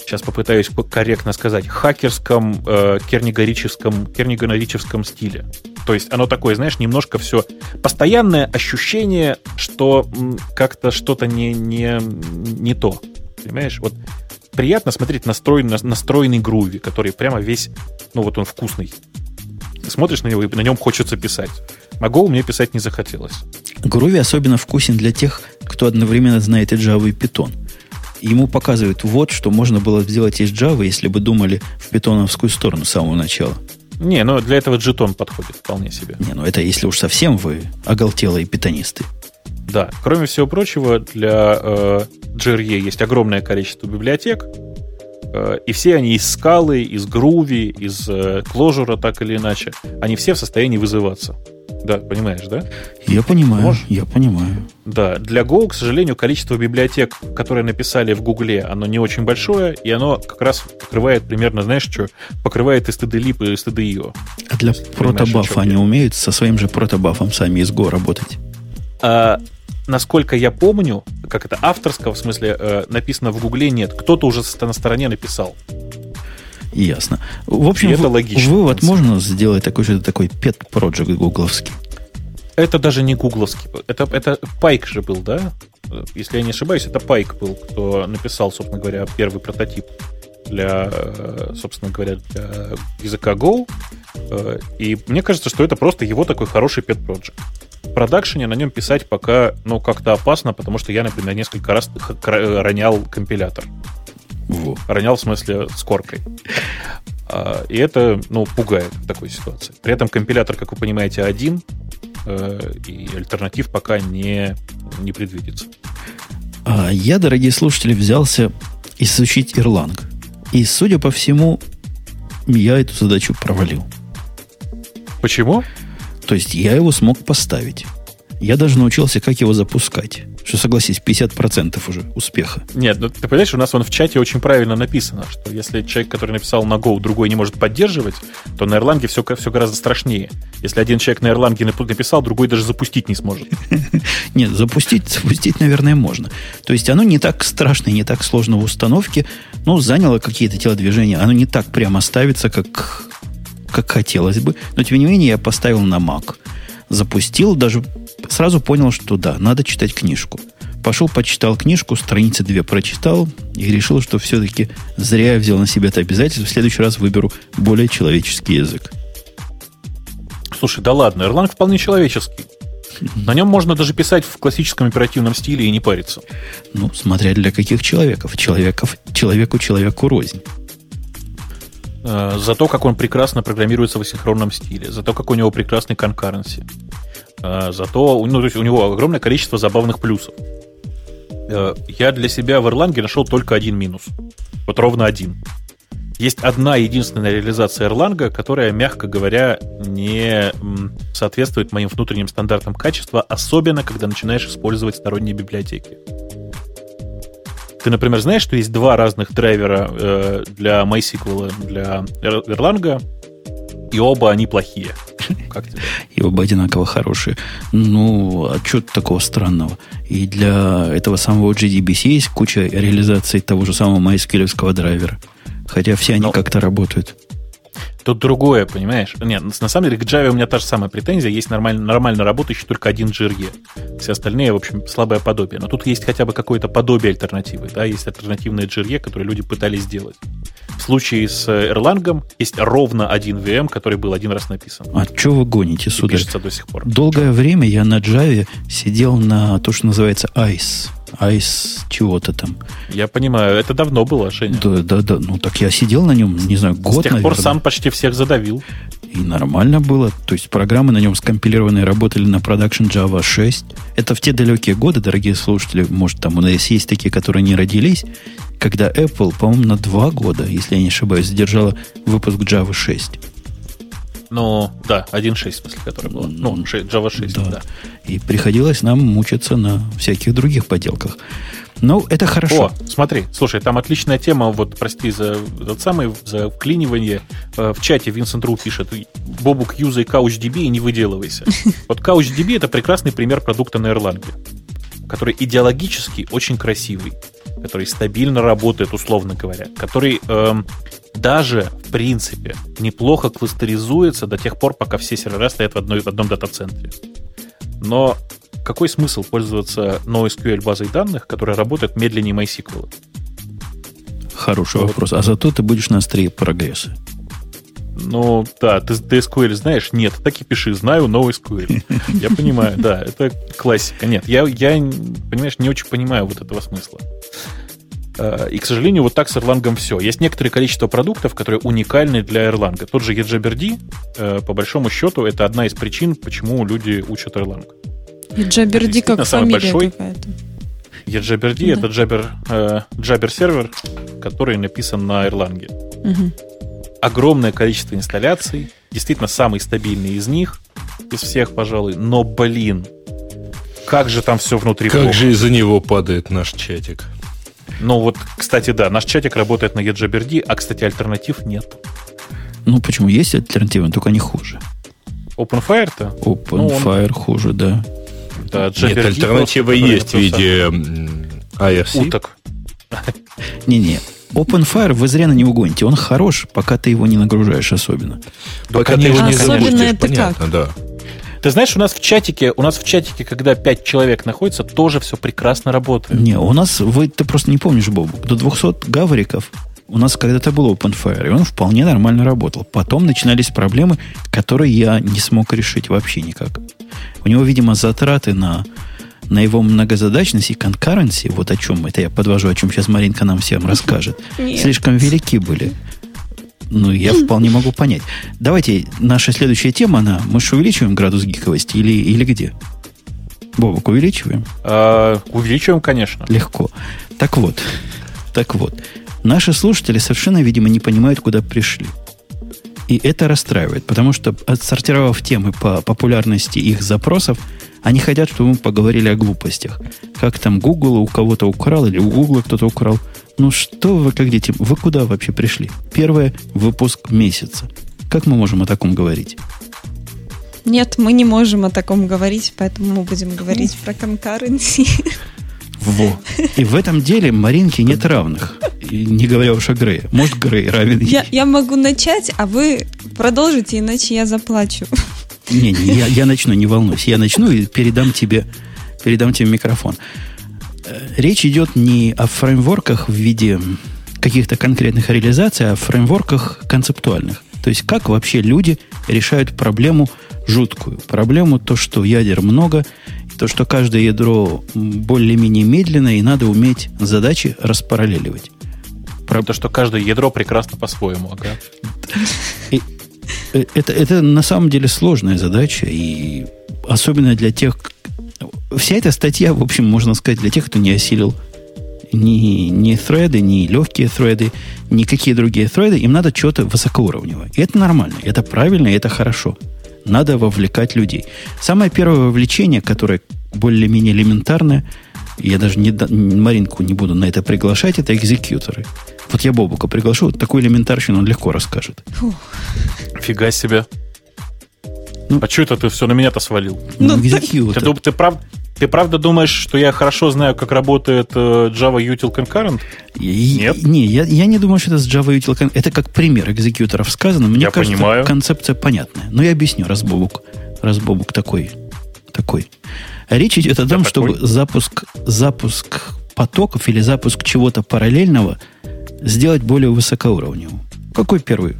сейчас попытаюсь корректно сказать, хакерском, э, кернигорическом, кернигорическом стиле. То есть оно такое, знаешь, немножко все... Постоянное ощущение, что как-то что-то не, не, не то. Понимаешь? Вот приятно смотреть настроенный, настроенный груви, который прямо весь, ну вот он вкусный. Смотришь на него, и на нем хочется писать. А Go мне писать не захотелось. Груви особенно вкусен для тех, кто одновременно знает и Java, и Python. Ему показывают, вот что можно было сделать из Java, если бы думали в питоновскую сторону с самого начала. Не, но для этого джетон подходит вполне себе. Не, ну это если уж совсем вы оголтелые питонисты. Да, кроме всего прочего, для э, GRE есть огромное количество библиотек, и все они из скалы, из груви, из э, кложура, так или иначе, они все в состоянии вызываться. Да, понимаешь, да? Я понимаю, Можешь? я понимаю. Да, для Go, к сожалению, количество библиотек, которые написали в Гугле, оно не очень большое, и оно как раз покрывает примерно, знаешь, что? Покрывает и стыды.лип, и стыды.io. А для протобафа они умеют со своим же протобафом сами из Go работать? А, насколько я помню, как это авторского, в смысле, э, написано в Гугле, нет. Кто-то уже на стороне написал. Ясно. В общем, это логично. Вывод можно сделать такой, что это такой pet project гугловский. Это даже не гугловский. Это, это Пайк же был, да? Если я не ошибаюсь, это Пайк был, кто написал, собственно говоря, первый прототип для, собственно говоря, для языка Go. И мне кажется, что это просто его такой хороший pet project. Продакшене на нем писать пока, ну, как-то опасно, потому что я, например, несколько раз ронял компилятор. Во. Ронял в смысле с коркой. А, и это, ну, пугает в такой ситуации. При этом компилятор, как вы понимаете, один, э, и альтернатив пока не, не предвидится. А я, дорогие слушатели, взялся изучить Erlang. И, судя по всему, я эту задачу провалил. Почему? То есть я его смог поставить. Я даже научился, как его запускать. Что, согласись, 50% уже успеха. Нет, ну, ты понимаешь, у нас он в чате очень правильно написано, что если человек, который написал на Go, другой не может поддерживать, то на Erlang все, все гораздо страшнее. Если один человек на Erlang написал, другой даже запустить не сможет. Нет, запустить, запустить, наверное, можно. То есть оно не так страшно и не так сложно в установке, но заняло какие-то телодвижения. Оно не так прямо ставится, как, как хотелось бы. Но, тем не менее, я поставил на Mac. Запустил, даже сразу понял, что да, надо читать книжку. Пошел, почитал книжку, страницы две прочитал и решил, что все-таки зря я взял на себя это обязательство. В следующий раз выберу более человеческий язык. Слушай, да ладно, Erlang вполне человеческий. На нем можно даже писать в классическом оперативном стиле и не париться. Ну, смотря для каких человеков. Человеков человеку человеку рознь. Э, за то, как он прекрасно программируется в асинхронном стиле, за то, как у него прекрасный конкуренции. А, зато ну, то есть у него огромное количество забавных плюсов. Э, я для себя в Erlang нашел только один минус. Вот ровно один. Есть одна единственная реализация Erlang, которая, мягко говоря, не соответствует моим внутренним стандартам качества, особенно когда начинаешь использовать сторонние библиотеки. Ты, например, знаешь, что есть два разных драйвера э, для MySQL, для Erlang, и оба они плохие. Как тебе? И оба одинаково хорошие. Ну, а что такого странного? И для этого самого GDBC есть куча реализаций того же самого MySQL драйвера. Хотя все они Но... как-то работают. Тут другое, понимаешь? Нет, на самом деле к Java у меня та же самая претензия. Есть нормально, нормально работающий только один GRE. Все остальные, в общем, слабое подобие. Но тут есть хотя бы какое-то подобие альтернативы. Да? Есть альтернативные GRE, которые люди пытались сделать. В случае с Erlang есть ровно один VM, который был один раз написан. А что вы гоните, сударь? пишется до сих пор. Долгое Чё? время я на Java сидел на то, что называется ICE. ICE чего-то там. Я понимаю, это давно было, Женя. Да, да, да. Ну, так я сидел на нем, не знаю, год, С тех наверное. пор сам почти всех задавил. И нормально было. То есть программы на нем скомпилированные работали на Production Java 6. Это в те далекие годы, дорогие слушатели, может, там у нас есть такие, которые не родились, когда Apple, по-моему, на два года, если я не ошибаюсь, задержала выпуск Java 6. Ну, да, 1.6, в смысле, которая была. Ну, Java 6, да. да. И приходилось нам мучиться на всяких других поделках. Ну, это хорошо. О, смотри, слушай, там отличная тема, вот, прости за тот самый, за вклинивание. Э, в чате Винсент Ру пишет, Бобук, юзай CouchDB и не выделывайся. Вот CouchDB это прекрасный пример продукта на Erlang, который идеологически очень красивый. который стабильно работает, условно говоря, который эм, даже, в принципе, неплохо кластеризуется до тех пор, пока все сервера стоят в, одной, в одном дата-центре. Но какой смысл пользоваться NoSQL базой данных, которая работает медленнее MySQL? Хороший вот. вопрос. А зато ты будешь на острие прогресса. Ну, да, ты, ты SQL знаешь? Нет, так и пиши, знаю новый SQL. Я понимаю, да, это классика. Нет, я, я, понимаешь, не очень понимаю вот этого смысла. Э, и, к сожалению, вот так с Erlang все. Есть некоторое количество продуктов, которые уникальны для Erlang. Тот же EJBRD, э, по большому счету, это одна из причин, почему люди учат Erlang. EJBRD как фамилия большой. какая-то. EJBRD да. это Jabber, э, Jabber сервер, который написан на Erlang. Угу огромное количество инсталляций, действительно самый стабильный из них, из всех, пожалуй, но, блин, как же там все внутри Как плохо. же из-за него падает наш чатик. Ну вот, кстати, да, наш чатик работает на EJBRD, а, кстати, альтернатив нет. Ну почему? Есть альтернативы, только они хуже. OpenFire-то? OpenFire ну, он... хуже, да. Да, Нет, альтернатива есть в виде IRC. Уток. Не-не, OpenFire вы зря на него гоните. Он хорош, пока ты его не нагружаешь особенно. Да, пока конечно, ты его не особенно это понятно, как? да. Ты знаешь, у нас в чатике, у нас в чатике, когда 5 человек находится, тоже все прекрасно работает. Не, у нас, вы, ты просто не помнишь, Боб, до 200 гавриков у нас когда-то был OpenFire, и он вполне нормально работал. Потом начинались проблемы, которые я не смог решить вообще никак. У него, видимо, затраты на на его многозадачность и конкуренции, вот о чем это я подвожу, о чем сейчас Маринка нам всем расскажет, Нет. слишком велики были. Ну, я вполне могу понять. Давайте, наша следующая тема, она, мы же увеличиваем градус гиковости или, или где? Бобок, увеличиваем? А, увеличиваем, конечно. Легко. Так вот, так вот. Наши слушатели совершенно, видимо, не понимают, куда пришли. И это расстраивает, потому что, отсортировав темы по популярности их запросов, они хотят, чтобы мы поговорили о глупостях. Как там Google у кого-то украл, или у Google кто-то украл. Ну что вы как дети, вы куда вообще пришли? Первый выпуск месяца. Как мы можем о таком говорить? Нет, мы не можем о таком говорить, поэтому мы будем говорить про конкуренции. Во. И в этом деле Маринке нет равных. И не говоря уж о Грее. Может, Грей равен я, я могу начать, а вы продолжите, иначе я заплачу. Не, не, я, я начну, не волнуйся. Я начну и передам тебе, передам тебе микрофон. Э, речь идет не о фреймворках в виде каких-то конкретных реализаций, а о фреймворках концептуальных. То есть как вообще люди решают проблему жуткую. Проблему то, что ядер много, то, что каждое ядро более-менее медленно, и надо уметь задачи распараллеливать. Про... То, что каждое ядро прекрасно по-своему, ага. Э, это, это на самом деле сложная задача, и особенно для тех... Вся эта статья, в общем, можно сказать, для тех, кто не осилил ни, ни thread, ни легкие thread, никакие другие thread, им надо что-то высокоуровневое. И это нормально, это правильно, и это хорошо. Надо вовлекать людей. Самое первое вовлечение, которое более-менее элементарное, я даже не, Маринку не буду на это приглашать, это экзекьюторы. Вот я Бобука приглашу, вот такую элементарщину он легко расскажет. Фига себе. Ну, а что это ты все на меня-то свалил? Ну, экзекьютор. Ты, ты, прав, ты правда думаешь, что я хорошо знаю, как работает э, Java Util Concurrent? Нет? Не, я, я не думаю, что это с Java Util Concurrent. Это как пример экзекьюторов сказано. Мне я кажется, понимаю. концепция понятная. Но я объясню, раз Бобук, раз Бобук такой. такой. Речь идет о том, я чтобы такой. запуск, запуск потоков или запуск чего-то параллельного сделать более высокоуровневым. Какой первый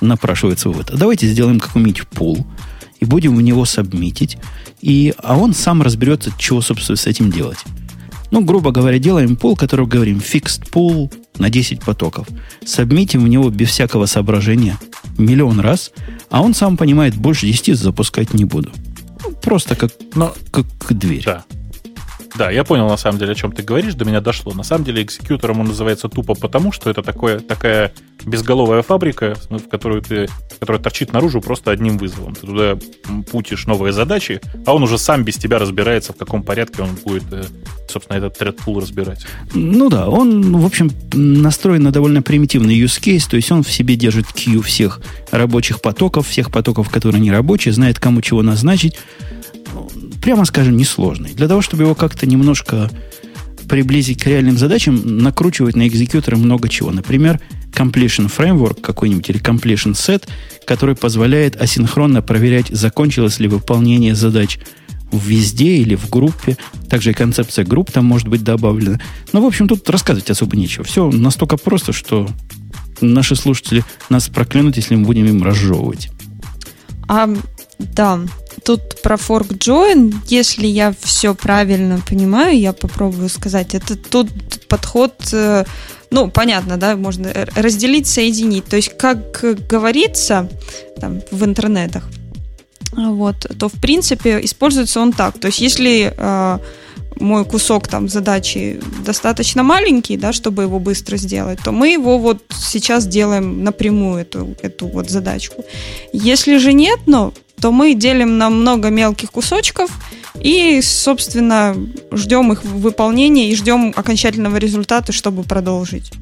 напрашивается вывод? Давайте сделаем какой-нибудь пул и будем в него сабмитить, и, а он сам разберется, чего, собственно, с этим делать. Ну, грубо говоря, делаем пул, который говорим fixed pool на 10 потоков. Сабмитим в него без всякого соображения миллион раз, а он сам понимает, больше 10 запускать не буду. Ну, просто как, Но, как дверь. Да. Да, я понял на самом деле, о чем ты говоришь, до меня дошло. На самом деле экзекьютором он называется тупо потому, что это такое, такая безголовая фабрика, в которую ты, которая торчит наружу просто одним вызовом. Ты туда путишь новые задачи, а он уже сам без тебя разбирается, в каком порядке он будет, э, собственно, этот thread разбирать. Ну да, он, в общем, настроен на довольно примитивный use case, то есть он в себе держит queue всех рабочих потоков, всех потоков, которые не рабочие, знает, кому чего назначить, прямо скажем, несложный. Для того, чтобы его как-то немножко приблизить к реальным задачам, накручивать на экзекьюторы много чего. Например, completion framework какой-нибудь или completion set, который позволяет асинхронно проверять, закончилось ли выполнение задач везде или в группе. Также и концепция групп там может быть добавлена. Ну, в общем, тут рассказывать особо нечего. Все настолько просто, что наши слушатели нас проклянут, если мы будем им разжевывать. А, да, тут про fork join, если я все правильно понимаю, я попробую сказать, это тут подход, э, ну, понятно, да, можно разделить, соединить. То есть, как говорится там, в интернетах, вот, то, в принципе, используется он так. То есть, если э, мой кусок там задачи достаточно маленький, да, чтобы его быстро сделать, то мы его вот сейчас делаем напрямую, эту, эту вот задачку. Если же нет, но то мы делим на много мелких кусочков и, собственно, ждем их выполнения и ждем окончательного результата, чтобы продолжить.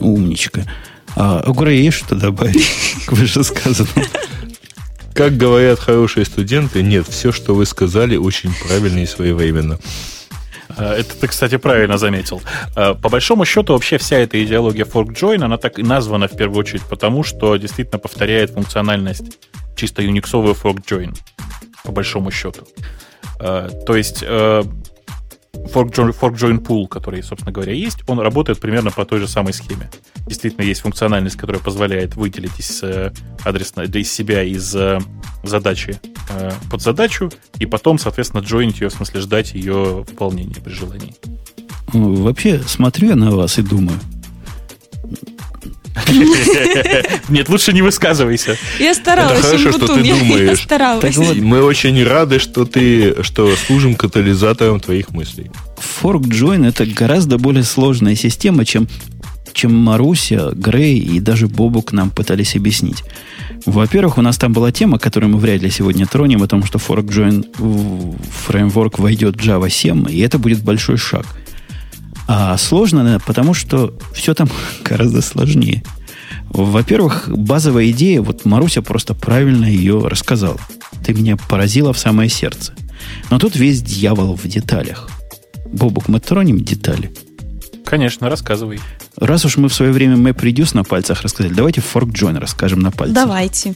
Умничка. А у Грея есть что добавить к вышесказанному? Как говорят хорошие студенты, нет, все, что вы сказали, очень правильно и своевременно. А, это ты, кстати, правильно заметил. А, по большому счету, вообще вся эта идеология fork join, она так и названа в первую очередь потому, что действительно повторяет функциональность чисто юниксовую fork join, по большому счету. А, то есть join, fork join pool, который, собственно говоря, есть, он работает примерно по той же самой схеме. Действительно, есть функциональность, которая позволяет выделить из э, адресно, из себя из э, задачи э, под задачу, и потом, соответственно, join ее, в смысле, ждать ее выполнения при желании. Ну, вообще, смотрю я на вас и думаю, Нет, лучше не высказывайся. Я старалась. Это хорошо, что ты думаешь. Мы очень рады, что ты, что служим катализатором твоих мыслей. Fork Join это гораздо более сложная система, чем чем Маруся, Грей и даже Бобук нам пытались объяснить. Во-первых, у нас там была тема, которую мы вряд ли сегодня тронем, о том, что Fork Join фреймворк войдет в Java 7, и это будет большой шаг – а сложно, потому что все там гораздо сложнее. Во-первых, базовая идея, вот Маруся просто правильно ее рассказала. Ты меня поразила в самое сердце. Но тут весь дьявол в деталях. Бобук, мы тронем детали? Конечно, рассказывай. Раз уж мы в свое время MapReduce на пальцах рассказали, давайте Fork Join расскажем на пальцах. Давайте.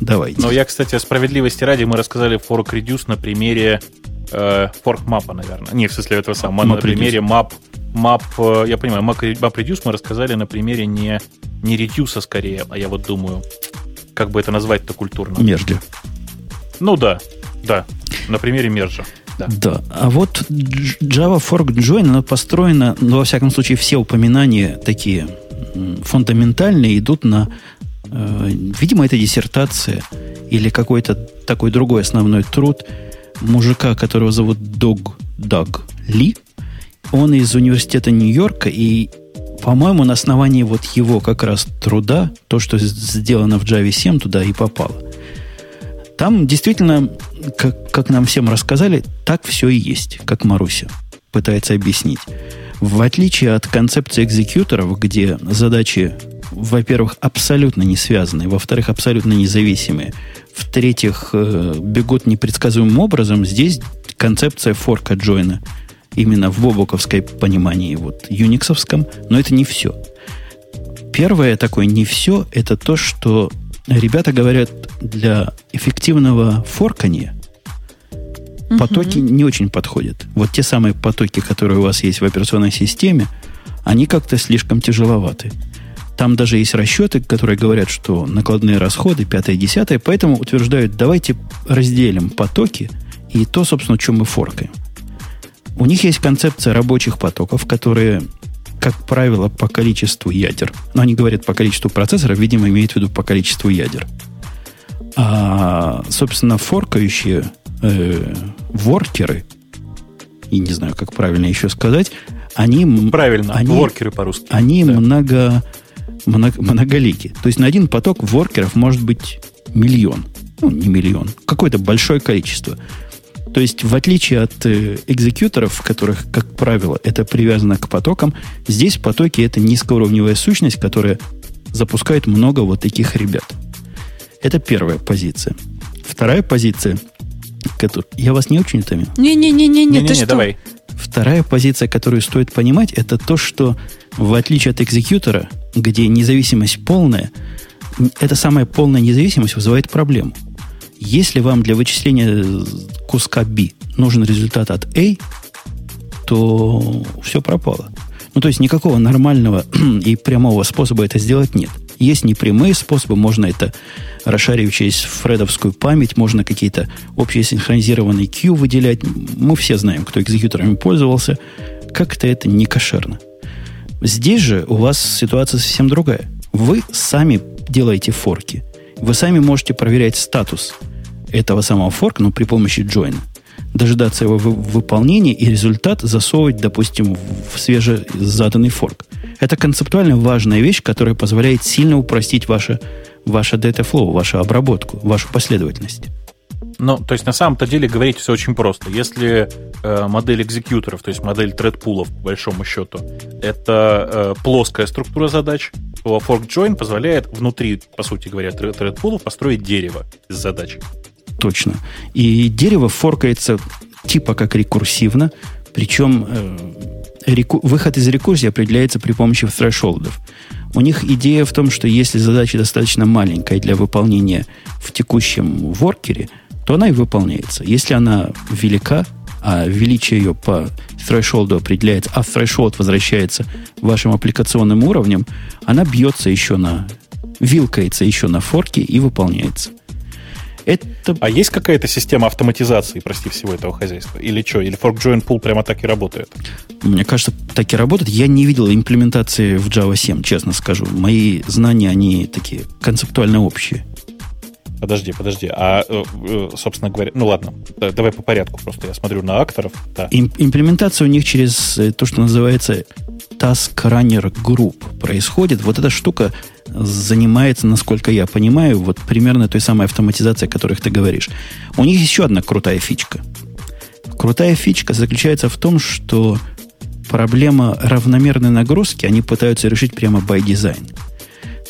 Давайте. Но я, кстати, справедливости ради, мы рассказали Fork Reduce на примере э, Fork Map, наверное. Не, в смысле этого самого. Map на примере Map Map, э, я понимаю, Map Reduce мы рассказали на примере не, не Reduce, скорее, а я вот думаю, как бы это назвать-то культурно? Мержи. Ну да, да, на примере мержа. Да. А вот Java Fork Join, она построена, ну, во всяком случае, все упоминания такие фундаментальные идут на, э, видимо, это диссертация или какой-то такой другой основной труд мужика, которого зовут Дог Даг Ли, он из университета Нью-Йорка, и, по-моему, на основании вот его как раз труда, то, что сделано в Java 7, туда и попало. Там действительно, как, как нам всем рассказали, так все и есть, как Маруся пытается объяснить. В отличие от концепции экзекьюторов, где задачи, во-первых, абсолютно не связаны, во-вторых, абсолютно независимые, в-третьих, э, бегут непредсказуемым образом, здесь концепция форка джойна – именно в бобуковской понимании, вот юниксовском, но это не все. Первое такое не все, это то, что ребята говорят, для эффективного форкания потоки не очень подходят. Вот те самые потоки, которые у вас есть в операционной системе, они как-то слишком тяжеловаты. Там даже есть расчеты, которые говорят, что накладные расходы, пятое, десятое, поэтому утверждают, давайте разделим потоки и то, собственно, чем мы форкаем. У них есть концепция рабочих потоков, которые, как правило, по количеству ядер. Но они говорят по количеству процессоров, видимо, имеют в виду по количеству ядер. А, собственно, форкающие э, воркеры, и не знаю, как правильно еще сказать, они... Правильно, они, воркеры по-русски. Они да. много, много, многолики. То есть на один поток воркеров может быть миллион. Ну, не миллион. Какое-то большое количество. То есть, в отличие от э, экзекьюторов, которых, как правило, это привязано к потокам, здесь потоки это низкоуровневая сущность, которая запускает много вот таких ребят. Это первая позиция. Вторая позиция, которую... Я вас не очень утомил? Не-не-не-не, ты что? давай. Вторая позиция, которую стоит понимать, это то, что в отличие от экзекьютора, где независимость полная, эта самая полная независимость вызывает проблему. Если вам для вычисления куска B нужен результат от A, то все пропало. Ну, то есть никакого нормального и прямого способа это сделать нет. Есть непрямые способы, можно это расшарив через фредовскую память, можно какие-то общие синхронизированные Q выделять. Мы все знаем, кто экзекьюторами пользовался. Как-то это не кошерно. Здесь же у вас ситуация совсем другая. Вы сами делаете форки. Вы сами можете проверять статус этого самого форка, но при помощи join дожидаться его выполнения и результат засовывать, допустим, в свежезаданный форк. Это концептуально важная вещь, которая позволяет сильно упростить ваше, ваше data flow, вашу обработку, вашу последовательность. Ну, то есть на самом-то деле говорить все очень просто. Если э, модель экзекьюторов, то есть модель тредпулов, по большому счету, это э, плоская структура задач, то fork join позволяет внутри, по сути говоря, тредпулов построить дерево из задач точно. И дерево форкается типа как рекурсивно, причем э, реку, выход из рекурсии определяется при помощи thresholdов. У них идея в том, что если задача достаточно маленькая для выполнения в текущем воркере, то она и выполняется. Если она велика, а величие ее по threshold определяется, а threshold возвращается вашим аппликационным уровнем, она бьется еще на, вилкается еще на форке и выполняется. Это... А есть какая-то система автоматизации, прости, всего этого хозяйства? Или что? Или Fork Join Pool прямо так и работает? Мне кажется, так и работает. Я не видел имплементации в Java 7, честно скажу. Мои знания, они такие концептуально общие. Подожди, подожди. А, э, э, собственно говоря, ну ладно, давай по порядку просто. Я смотрю на акторов. Да. Им, имплементация у них через э, то, что называется Task Runner Group происходит. Вот эта штука занимается, насколько я понимаю, вот примерно той самой автоматизацией, о которых ты говоришь. У них еще одна крутая фичка. Крутая фичка заключается в том, что проблема равномерной нагрузки они пытаются решить прямо by design.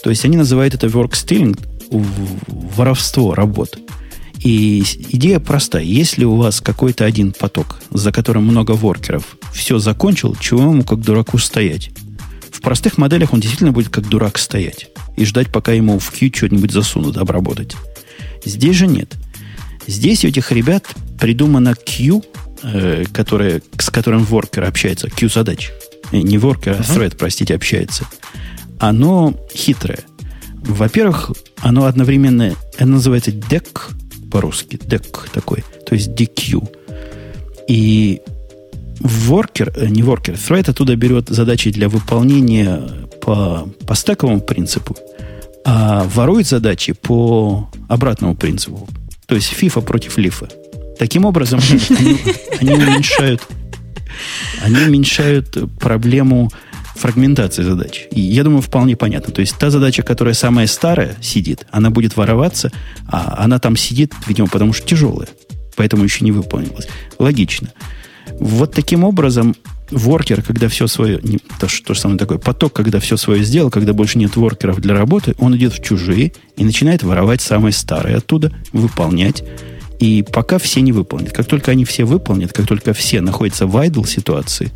То есть они называют это work stealing, воровство работ. И идея простая. Если у вас какой-то один поток, за которым много воркеров, все закончил, чего ему как дураку стоять? В простых моделях он действительно будет как дурак стоять и ждать, пока ему в Q что-нибудь засунут, обработать. Здесь же нет. Здесь у этих ребят придумано Q, э, которое, с которым воркер общается, Q задач. Э, не воркер, а thread, простите, общается. Оно хитрое. Во-первых, оно одновременно, оно называется deck по-русски, deck такой, то есть DQ. И воркер, э, не воркер, thread оттуда берет задачи для выполнения по, по стековому принципу, а ворует задачи по обратному принципу. То есть FIFA против лифа. Таким образом, они, они уменьшают, они уменьшают проблему фрагментации задач. И я думаю, вполне понятно. То есть та задача, которая самая старая сидит, она будет вороваться, а она там сидит, видимо, потому что тяжелая. Поэтому еще не выполнилась. Логично. Вот таким образом воркер, когда все свое, не, то, то же самое такое, поток, когда все свое сделал, когда больше нет воркеров для работы, он идет в чужие и начинает воровать самые старые оттуда, выполнять. И пока все не выполнят. Как только они все выполнят, как только все находятся в idle ситуации,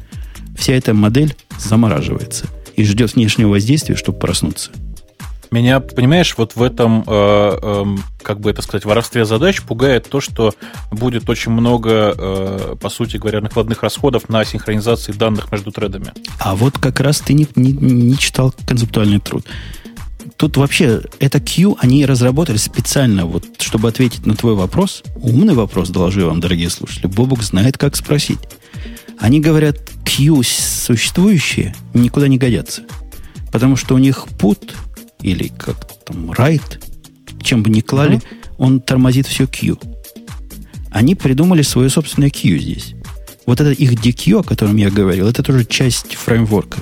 вся эта модель замораживается и ждет внешнего воздействия, чтобы проснуться. Меня, понимаешь, вот в этом, э, э, как бы это сказать, воровстве задач пугает то, что будет очень много, э, по сути говоря, накладных расходов на синхронизации данных между тредами. А вот как раз ты не, не, не читал концептуальный труд. Тут вообще это Q они разработали специально, вот, чтобы ответить на твой вопрос. Умный вопрос, доложу вам, дорогие слушатели. Бобук знает, как спросить. Они говорят, Q существующие никуда не годятся. Потому что у них put или как там write, чем бы ни клали, uh он тормозит все Q. Они придумали свое собственное Q здесь. Вот это их DQ, о котором я говорил, это тоже часть фреймворка.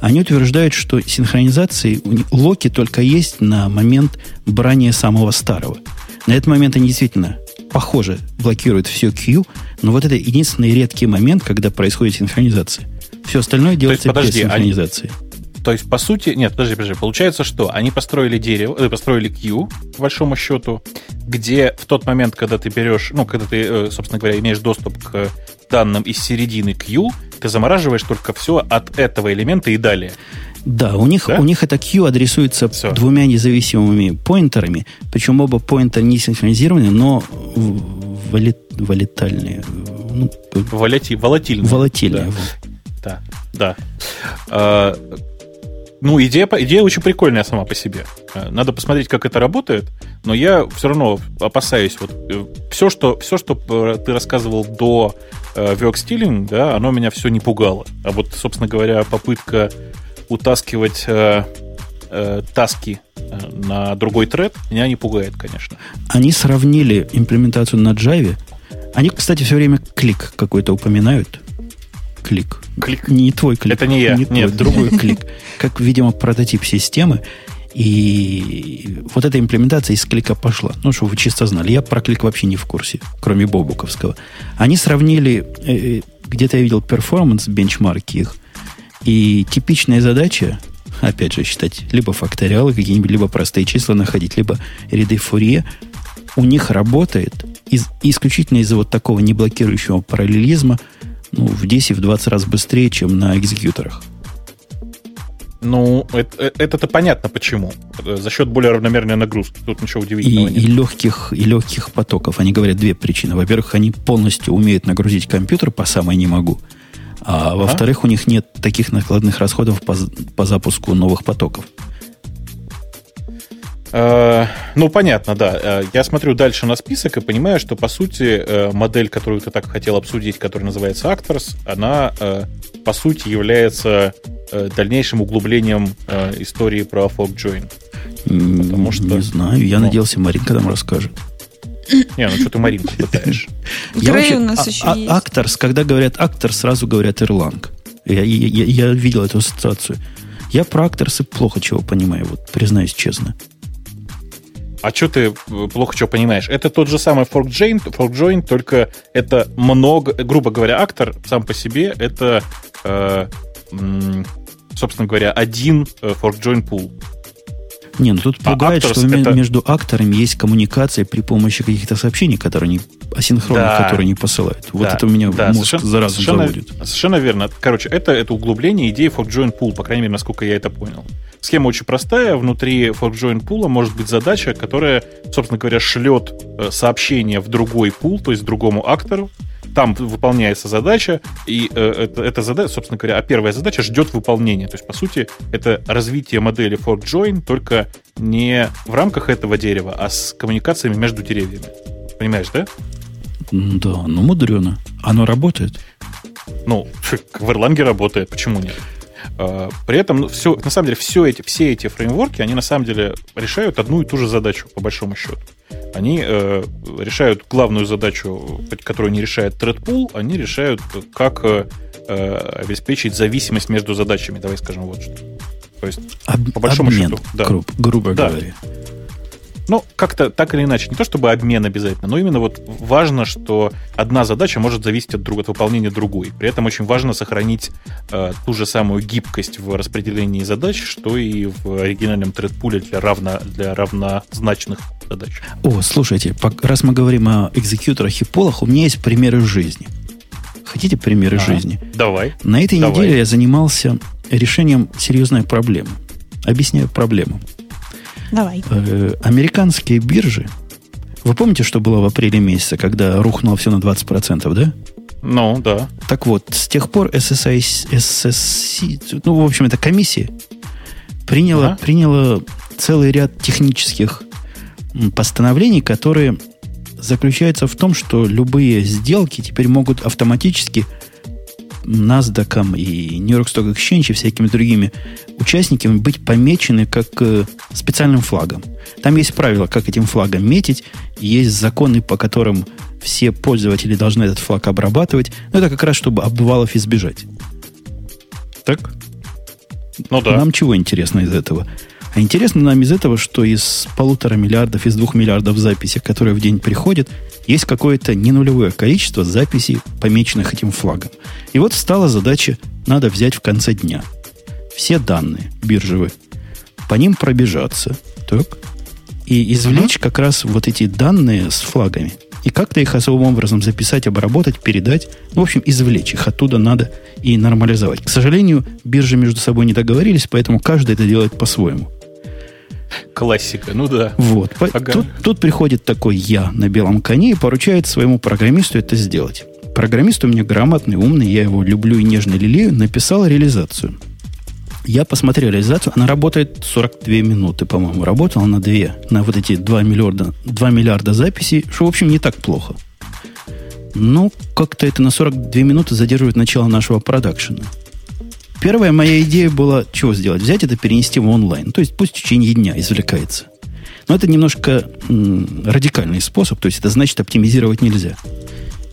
Они утверждают, что синхронизации локи только есть на момент брания самого старого. На этот момент они действительно, похоже, блокируют все Q, но вот это единственный редкий момент, когда происходит синхронизация. Все остальное делается есть, подожди, без синхронизации. Они то есть, по сути, нет, подожди, подожди, получается, что они построили дерево, э, построили Q, по большому счету, где в тот момент, когда ты берешь, ну, когда ты, э, собственно говоря, имеешь доступ к данным из середины Q, ты замораживаешь только все от этого элемента и далее. Да, у них, да? у них это Q адресуется Все. двумя независимыми поинтерами, причем оба поинтера не синхронизированы, но вали, валитальные. Ну, Волати, волатильные. Волатильные. Да, да. да. А, ну, идея, идея очень прикольная сама по себе. А, надо посмотреть, как это работает, но я все равно опасаюсь. Вот, э, все, что, все, что э, ты рассказывал до э, Work да, оно меня все не пугало. А вот, собственно говоря, попытка утаскивать э, э, таски э, на другой тред меня не пугает, конечно. Они сравнили имплементацию на Java. Они, кстати, все время клик какой-то упоминают. Клик. Клик. Не твой клик. Это не я. Не Нет. Твой, другой клик. Как, видимо, прототип системы. И вот эта имплементация из клика пошла. Ну, что вы чисто знали. Я про клик вообще не в курсе, кроме Бобуковского. Они сравнили, э, где-то я видел перформанс, бенчмарки их, и типичная задача, опять же, считать либо факториалы какие-нибудь, либо простые числа находить, либо ряды Фурье, у них работает из, исключительно из-за вот такого неблокирующего параллелизма ну, в 10-20 раз быстрее, чем на экзекьюторах. Ну, это, это-то понятно почему. За счет более равномерной нагрузки. Тут ничего удивительного и, нет. И легких, и легких потоков. Они говорят две причины. Во-первых, они полностью умеют нагрузить компьютер по самой не могу. А, а во-вторых, у них нет таких накладных расходов по, по запуску новых потоков. Э, ну, понятно, да. Э, я смотрю дальше на список и понимаю, что, по сути, э, модель, которую ты так хотел обсудить, которая называется Actors, она, по сути, является дальнейшим углублением истории про Fork Join. Потому что... Не знаю, я ну, надеялся, Маринка нам расскажет. Не, ну что ты Маринку пытаешь? Грей у нас а, еще а, есть. Акторс, когда говорят актор, сразу говорят Ирланг. Я, я, я видел эту ситуацию. Я про акторсы плохо чего понимаю, вот признаюсь честно. А что ты э, плохо чего понимаешь? Это тот же самый fork join, fork join, только это много, грубо говоря, актор сам по себе это, э, собственно говоря, один э, fork join pool. Не, ну тут а пугает, что это... между акторами есть коммуникация при помощи каких-то сообщений, которые не асинхронных, да. которые не посылают. Вот да. это у меня да. мозг совершенно, заразу совершенно, заводит. Совершенно верно. Короче, это, это углубление идеи fork join pool, по крайней мере, насколько я это понял. Схема очень простая. Внутри fork join pool может быть задача, которая, собственно говоря, шлет э, сообщение в другой пул, то есть другому актору, там выполняется задача, и э, это, эта задача, собственно говоря, а первая задача ждет выполнения. То есть, по сути, это развитие модели fork join, только не в рамках этого дерева, а с коммуникациями между деревьями. Понимаешь, да? Да, ну мудрено. Оно работает. Ну, в Erlang работает, почему нет? А, при этом, ну, все, на самом деле, все эти, все эти фреймворки, они на самом деле решают одну и ту же задачу, по большому счету. Они э, решают главную задачу, которую не решает ThreadPool, они решают, как э, обеспечить зависимость между задачами. Давай скажем вот что. То есть, Об, по большому обмен, счету. Да. Грубо, грубо да. говоря. Ну, как-то так или иначе, не то чтобы обмен обязательно, но именно вот важно, что одна задача может зависеть от, друг, от выполнения другой. При этом очень важно сохранить э, ту же самую гибкость в распределении задач, что и в оригинальном тредпуле для, равно, для равнозначных задач. О, слушайте, раз мы говорим о экзекьюторах и полах, у меня есть примеры жизни. Хотите примеры ага, жизни? Давай. На этой давай. неделе я занимался решением серьезной проблемы. Объясняю проблему. Давай. Э, американские биржи. Вы помните, что было в апреле месяце, когда рухнуло все на 20%, да? Ну, да. Так вот, с тех пор SSI, SSC, ну, в общем, это комиссия, приняла, ага. приняла целый ряд технических постановлений, которые заключаются в том, что любые сделки теперь могут автоматически NASDAQ и New York Stock Exchange и всякими другими участниками быть помечены как э, специальным флагом. Там есть правила, как этим флагом метить, есть законы, по которым все пользователи должны этот флаг обрабатывать. Но это как раз, чтобы обвалов избежать. Так? Ну да. Нам чего интересно из этого? А интересно нам из этого, что из полутора миллиардов, из двух миллиардов записей, которые в день приходят, есть какое-то не нулевое количество записей, помеченных этим флагом. И вот стала задача, надо взять в конце дня все данные биржевые, по ним пробежаться, так, и извлечь uh-huh. как раз вот эти данные с флагами. и как-то их особым образом записать, обработать, передать. Ну, в общем, извлечь их оттуда надо и нормализовать. К сожалению, биржи между собой не договорились, поэтому каждый это делает по-своему. Классика, ну да. Вот. Ага. Тут, тут приходит такой я на белом коне и поручает своему программисту это сделать. Программист у меня грамотный, умный, я его люблю и нежно лелею, написал реализацию. Я посмотрел реализацию, она работает 42 минуты, по-моему, работала на 2, на вот эти 2 миллиарда, 2 миллиарда записей, что, в общем, не так плохо. Но как-то это на 42 минуты задерживает начало нашего продакшена. Первая моя идея была, чего сделать? Взять это, перенести в онлайн. То есть пусть в течение дня извлекается. Но это немножко м, радикальный способ, то есть это значит оптимизировать нельзя.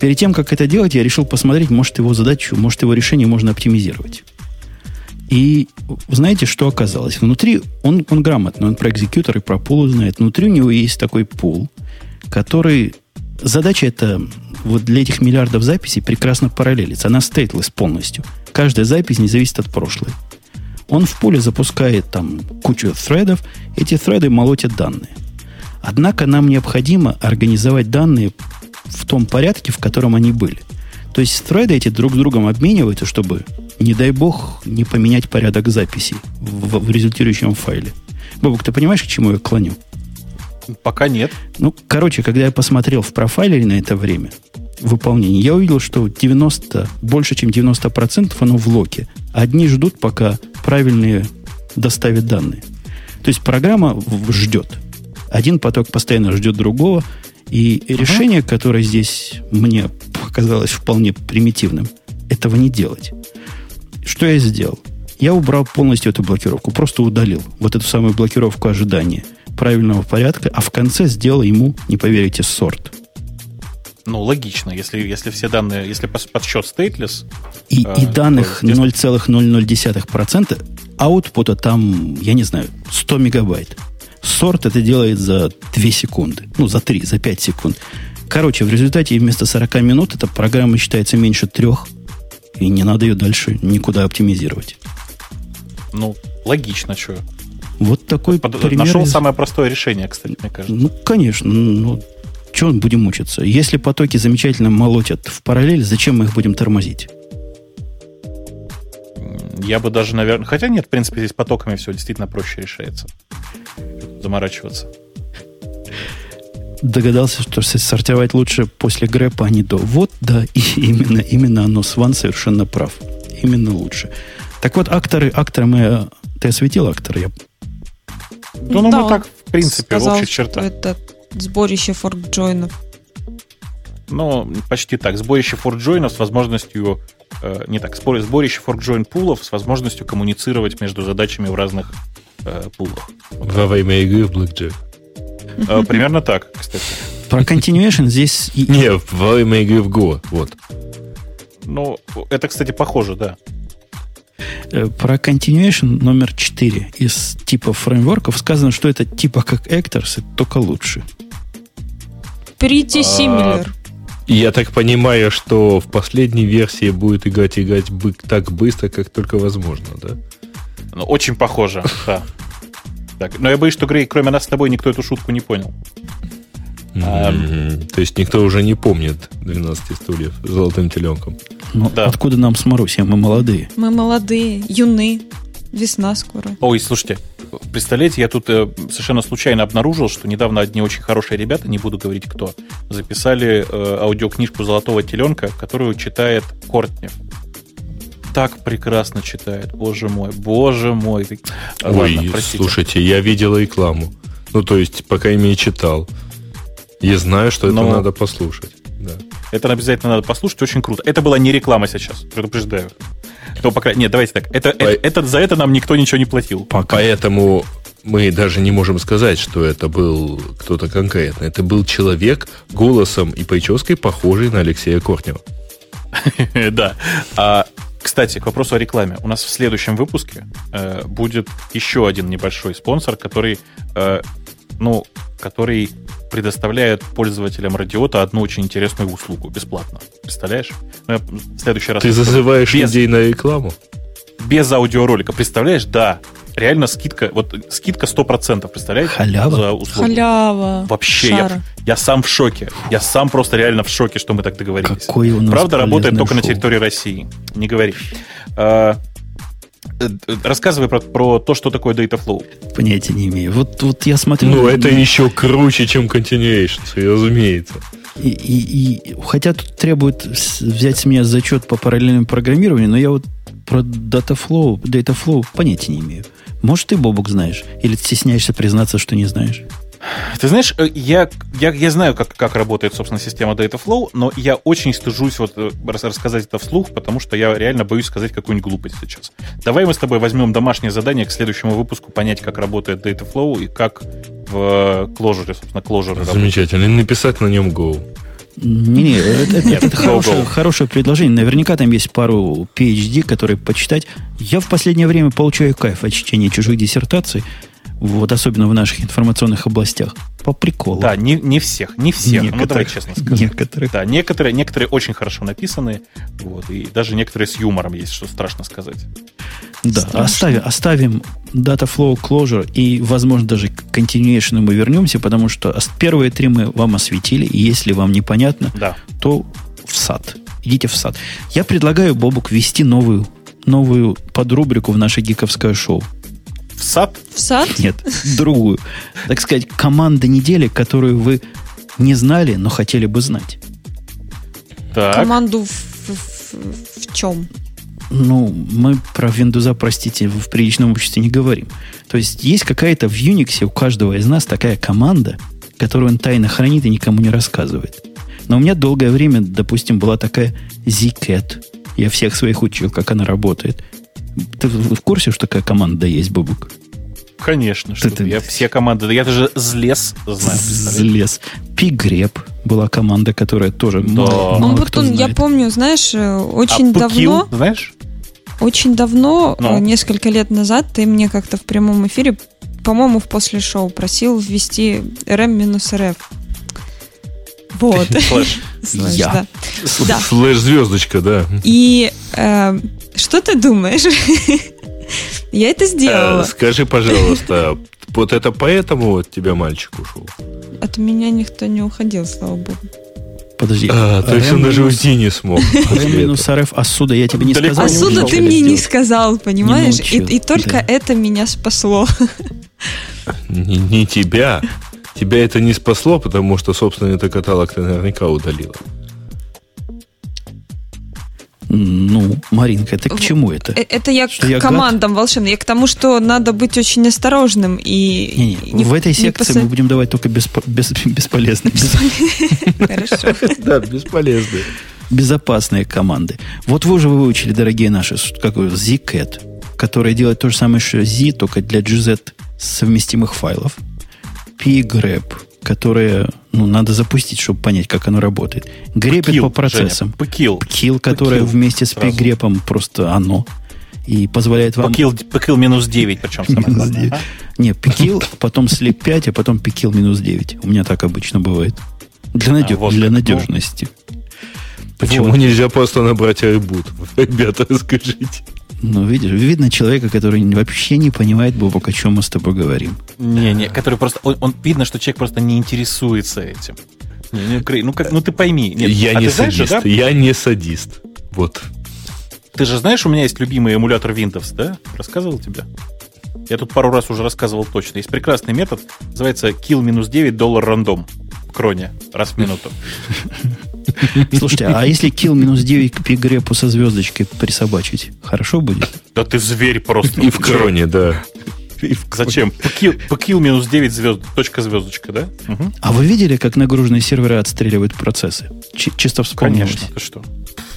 Перед тем, как это делать, я решил посмотреть, может его задачу, может его решение можно оптимизировать. И знаете, что оказалось? Внутри, он, он грамотный, он про экзекьютор и про пул знает. Внутри у него есть такой пул, который... Задача это вот для этих миллиардов записей прекрасно параллелится. Она стейтлес полностью. Каждая запись не зависит от прошлой. Он в пуле запускает там кучу threadов, эти threады молотят данные. Однако нам необходимо организовать данные в том порядке, в котором они были. То есть threады эти друг с другом обмениваются, чтобы, не дай бог, не поменять порядок записи в, в результирующем файле. Бобок, ты понимаешь, к чему я клоню? Пока нет. Ну, короче, когда я посмотрел в профайлере на это время выполнения, я увидел, что 90, больше чем 90% оно в локе. Одни ждут, пока правильные доставят данные. То есть программа ждет. Один поток постоянно ждет другого, и uh-huh. решение, которое здесь мне показалось вполне примитивным, этого не делать. Что я сделал? Я убрал полностью эту блокировку, просто удалил вот эту самую блокировку ожидания правильного порядка, а в конце сделал ему, не поверите, сорт. Ну, логично, если, если все данные, если подсчет stateless... И, э, и данных 0,00%, аутпута там, я не знаю, 100 мегабайт. Сорт это делает за 2 секунды. Ну, за 3, за 5 секунд. Короче, в результате вместо 40 минут эта программа считается меньше трех, и не надо ее дальше никуда оптимизировать. Ну, логично, что. Вот такой Под, пример. Нашел из... самое простое решение, кстати, мне кажется. Ну, конечно. Ну, чего будем мучиться? Если потоки замечательно молотят в параллель, зачем мы их будем тормозить? Я бы даже, наверное... Хотя нет, в принципе, здесь потоками все действительно проще решается. Заморачиваться. Догадался, что сортировать лучше после грэпа, а не до. Вот, да, и именно, именно оно. Сван совершенно прав. Именно лучше. Так вот, акторы, акторы мы... Ты осветил актора? Я... Да, ну, да, мы так, в принципе, сказал, в общих чертах. это сборище форк-джойнов. Ну, почти так. Сборище форк-джойнов с возможностью Э, не так, сборище fork-join пулов с возможностью коммуницировать между задачами в разных э, пулах. Во время игры в Blackjack. Э, примерно так, кстати. Про continuation здесь... Не, во время игры в Go, вот. Ну, это, кстати, похоже, да. Э, про continuation номер 4 из типа фреймворков сказано, что это типа как Actors, только лучше. Pretty similar. А, я так понимаю, что в последней версии будет играть играть бык так быстро, как только возможно, да? Ну, очень похоже, да. Так, но я боюсь, что, Грей, кроме нас с тобой, никто эту шутку не понял. Mm-hmm. То есть никто уже не помнит 12 стульев с золотым теленком. Ну, да. откуда нам с Марусей? Мы молодые. Мы молодые, юны. Весна скоро. Ой, слушайте, представляете, я тут э, совершенно случайно обнаружил, что недавно одни очень хорошие ребята, не буду говорить кто, записали э, аудиокнижку «Золотого теленка», которую читает Кортнев. Так прекрасно читает, боже мой, боже мой. Ой, Ладно, слушайте, я видел рекламу. Ну, то есть, пока ими читал. Я знаю, что Но... это надо послушать. Да. Это обязательно надо послушать, очень круто. Это была не реклама сейчас, предупреждаю. То, пока... Нет, давайте так. Это, По... это, это, за это нам никто ничего не платил. Пока. Поэтому мы даже не можем сказать, что это был кто-то конкретно. Это был человек голосом и прической, похожий на Алексея Кортнева. Да. А, кстати, к вопросу о рекламе. У нас в следующем выпуске э, будет еще один небольшой спонсор, который, э, ну, который предоставляет пользователям радиота одну очень интересную услугу бесплатно. Представляешь? Ну, в следующий раз... Ты зазываешь без, людей на рекламу? Без аудиоролика. Представляешь? Да. Реально скидка, вот скидка 100%, представляете? Халява. За услугу. Халява. Вообще. Я, Я сам в шоке. Я сам просто реально в шоке, что мы так договорились. Какой у нас Правда, работает только шоу. на территории России. Не говори. А, рассказывай про, про то, что такое Dataflow. Понятия не имею. Вот, вот я смотрю... Ну, это еще круче, чем Continuation, разумеется. И, и, и, хотя тут требует взять с меня зачет по параллельному программированию, но я вот про Dataflow, Dataflow понятия не имею. Может, ты, Бобук, знаешь? Или ты стесняешься признаться, что не знаешь? Ты знаешь, э, я, я, я знаю, как, как работает, собственно, система Dataflow, но я очень стыжусь вот э, рассказать это вслух, потому что я реально боюсь сказать какую-нибудь глупость сейчас. Давай мы с тобой возьмем домашнее задание к следующему выпуску, понять, как работает Dataflow и как в Clojure, собственно, Clojure Замечательно. И написать на нем Go. Не-не, это, это, это хорошее, хорошее предложение. Наверняка там есть пару PhD, которые почитать. Я в последнее время получаю кайф от чтения чужих диссертаций вот особенно в наших информационных областях, по приколу. Да, не, не всех, не всех, некоторых, ну давай честно скажем. Некоторых. Да, некоторые, некоторые очень хорошо написаны, вот, и даже некоторые с юмором есть, что страшно сказать. Да, оставим, оставим Data Flow Closure и, возможно, даже к Continuation мы вернемся, потому что первые три мы вам осветили, и если вам непонятно, да. то в сад. Идите в сад. Я предлагаю, Бобук, ввести новую, новую подрубрику в наше гиковское шоу. В сад? В сад? Нет, другую. Так сказать, команда недели, которую вы не знали, но хотели бы знать. Так. Команду в, в, в чем? Ну, мы про Windows, простите, в приличном обществе не говорим. То есть есть какая-то в Unix у каждого из нас такая команда, которую он тайно хранит и никому не рассказывает. Но у меня долгое время, допустим, была такая zcat. Я всех своих учил, как она работает. Ты в курсе, что такая команда есть, Бобук? Конечно, что ты, я все команды, я даже злез знаю. Злез. Пигреб была команда, которая тоже да. мало, мало вот он, Я помню, знаешь, э, очень а давно... знаешь? Очень давно, Но. Э, несколько лет назад, ты мне как-то в прямом эфире, по-моему, в после шоу просил ввести rm-rf. Вот. Флэш. Я. Да. Флэш-звездочка, да. И э, что ты думаешь? Я это сделала. Э, скажи, пожалуйста, вот это поэтому от тебя мальчик ушел? От меня никто не уходил, слава богу. Подожди. А, то есть он даже уйти не смог. минус РФ Асуда я тебе не сказал. Асуда ты мне не сказал, понимаешь? И, только это меня спасло. Не тебя. Тебя это не спасло, потому что, собственно, это каталог ты наверняка удалила. Ну, Маринка, это к чему это? Э, это я что к я командам гад? волшебным. Я к тому, что надо быть очень осторожным и... Не, не, не в этой секции не мы будем давать только бесполезные. Хорошо. Да, бесполезные. Безопасные команды. Вот вы уже выучили, дорогие наши, какой zcat, который делает то же самое, что z, только для GZ совместимых файлов. Pgrep, которое ну, надо запустить, чтобы понять, как оно работает. Грепит Пкил, по процессам. Пкил. Пкил, которое вместе с пигрепом просто оно. И позволяет вам... Пкил, минус 9, причем самое главное. Не, пикил, потом слеп 5, а потом пикил минус 9. У меня так обычно бывает. Для, надеж... а, вот для надежности. Почему вот. нельзя просто набрать айбут? Ребята, расскажите. Ну, видишь, видно человека, который вообще не понимает, Бобок, о чем мы с тобой говорим. Не-не, который просто... Он, он, видно, что человек просто не интересуется этим. Не, не, ну, как, ну ты пойми. Нет, я а не садист. Знаешь, да? Я не садист. Вот. Ты же знаешь, у меня есть любимый эмулятор Windows, да? Рассказывал тебе? Я тут пару раз уже рассказывал точно. Есть прекрасный метод, называется kill минус 9 доллар рандом в кроне раз в минуту. Слушайте, а если kill минус 9 к пигрепу со звездочкой присобачить, хорошо будет? Да ты зверь просто. И в кроне, да. Зачем? Покил минус 9 звезд, точка звездочка, да? Угу. А вы видели, как нагруженные серверы отстреливают процессы? Ч- чисто вспомнилось. Конечно, ты что?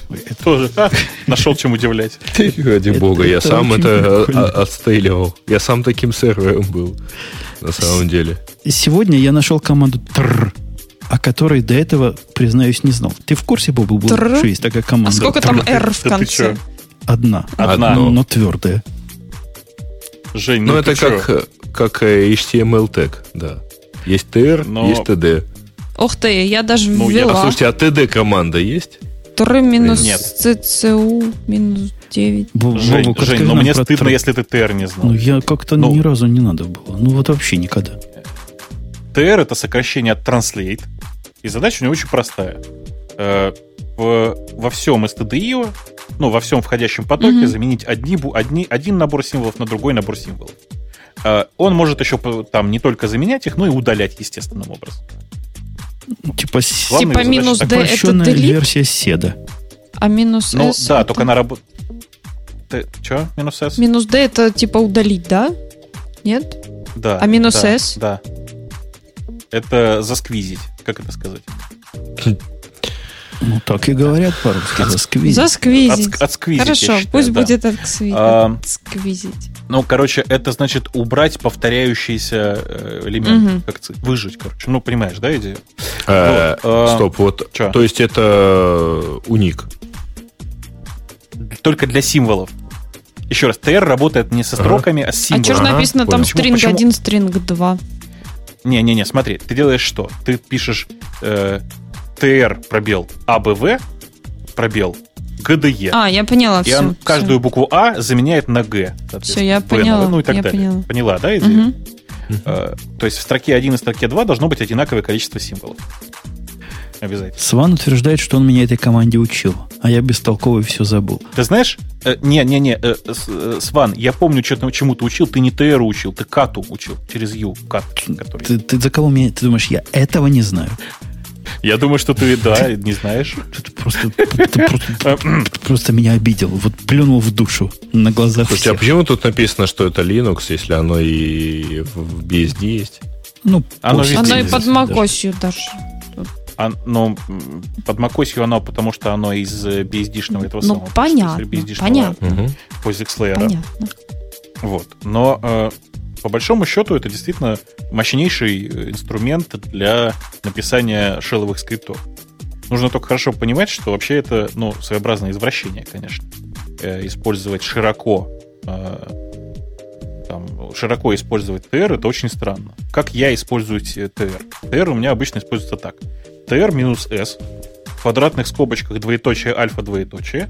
Это тоже а, нашел чем удивлять. Ради бога, я сам это отстреливал. Я сам таким сервером был, на самом деле. Сегодня я нашел команду тр о которой до этого, признаюсь, не знал. Ты в курсе, Бобу, был, что есть такая команда? А сколько там R в конце? Одна. Одна. Но, но твердая. Жень, ну, ну это как, как э, HTML тег, да. Есть TR, но... есть TD. Ух ты, я даже ну, ввела. А слушайте, а TD команда есть? TR минус Нет. CCU минус 9. Б- Жень, Бобу, Жень ну мне стыдно, тр... если ты TR не знал. Ну я как-то ну... ни разу не надо было. Ну вот вообще никогда. TR это сокращение от Translate, и задача у него очень простая. Э, в, во всем STDIO, ну, во всем входящем потоке mm-hmm. заменить одни, одни, один набор символов на другой набор символов. Э, он может еще там не только заменять их, но и удалять естественным образом. Типа, типа минус D это delete? версия седа. А минус ну, S? Да, это... только она работает... Че? Минус S? Минус D это типа удалить, да? Нет? Да. А минус да, S? Да. Это засквизить. Как это сказать? Ну, так и говорят по-русски. Засквизить. Засквизить. От, отсквизить, Хорошо, считаю, пусть да. будет отсквизить. А, отсквизить. Ну, короче, это значит убрать повторяющийся э, элемент. Угу. Как выжить, короче. Ну, понимаешь, да, идею? Э, вот, стоп, вот. Чё? То есть это уник. Только для символов. Еще раз, TR работает не со строками, ага. а с символами. А что же написано ага, там стринг 1, стринг 2? Не-не-не, смотри, ты делаешь что? Ты пишешь э, TR пробел АБВ пробел ГДЕ. А, я поняла. И все, он все. каждую букву А заменяет на Г. Все, я поняла. Ну и так я далее. Поняла. Поняла, да, идею? Угу. Uh, то есть в строке 1 и строке 2 должно быть одинаковое количество символов. Обязательно. Сван утверждает, что он меня этой команде учил, а я бестолковый все забыл. Ты знаешь, не-не-не, э, э, э, Сван, я помню, что, чему ты учил, ты не ТР учил, ты кату учил, через Ю, кат. Который... Ты, ты за кого меня, ты думаешь, я этого не знаю? Я думаю, что ты, да, не знаешь. Ты просто, просто, просто меня обидел. Вот плюнул в душу на глазах Слушайте, всех. а почему тут написано, что это Linux, если оно и в BSD есть? Ну, оно, оно и под macOS даже. А, ну, под macOS оно, потому что оно из BSD-шного этого ну, самого. Понятно, понятно. Угу. POSIX Layer. Понятно. Вот. Но э, по большому счету это действительно мощнейший э, инструмент для написания шелловых скриптов. Нужно только хорошо понимать, что вообще это ну, своеобразное извращение, конечно. Э, использовать широко э, там, широко использовать TR, это очень странно. Как я использую TR? TR у меня обычно используется так. TR минус S в квадратных скобочках двоеточие альфа двоеточие,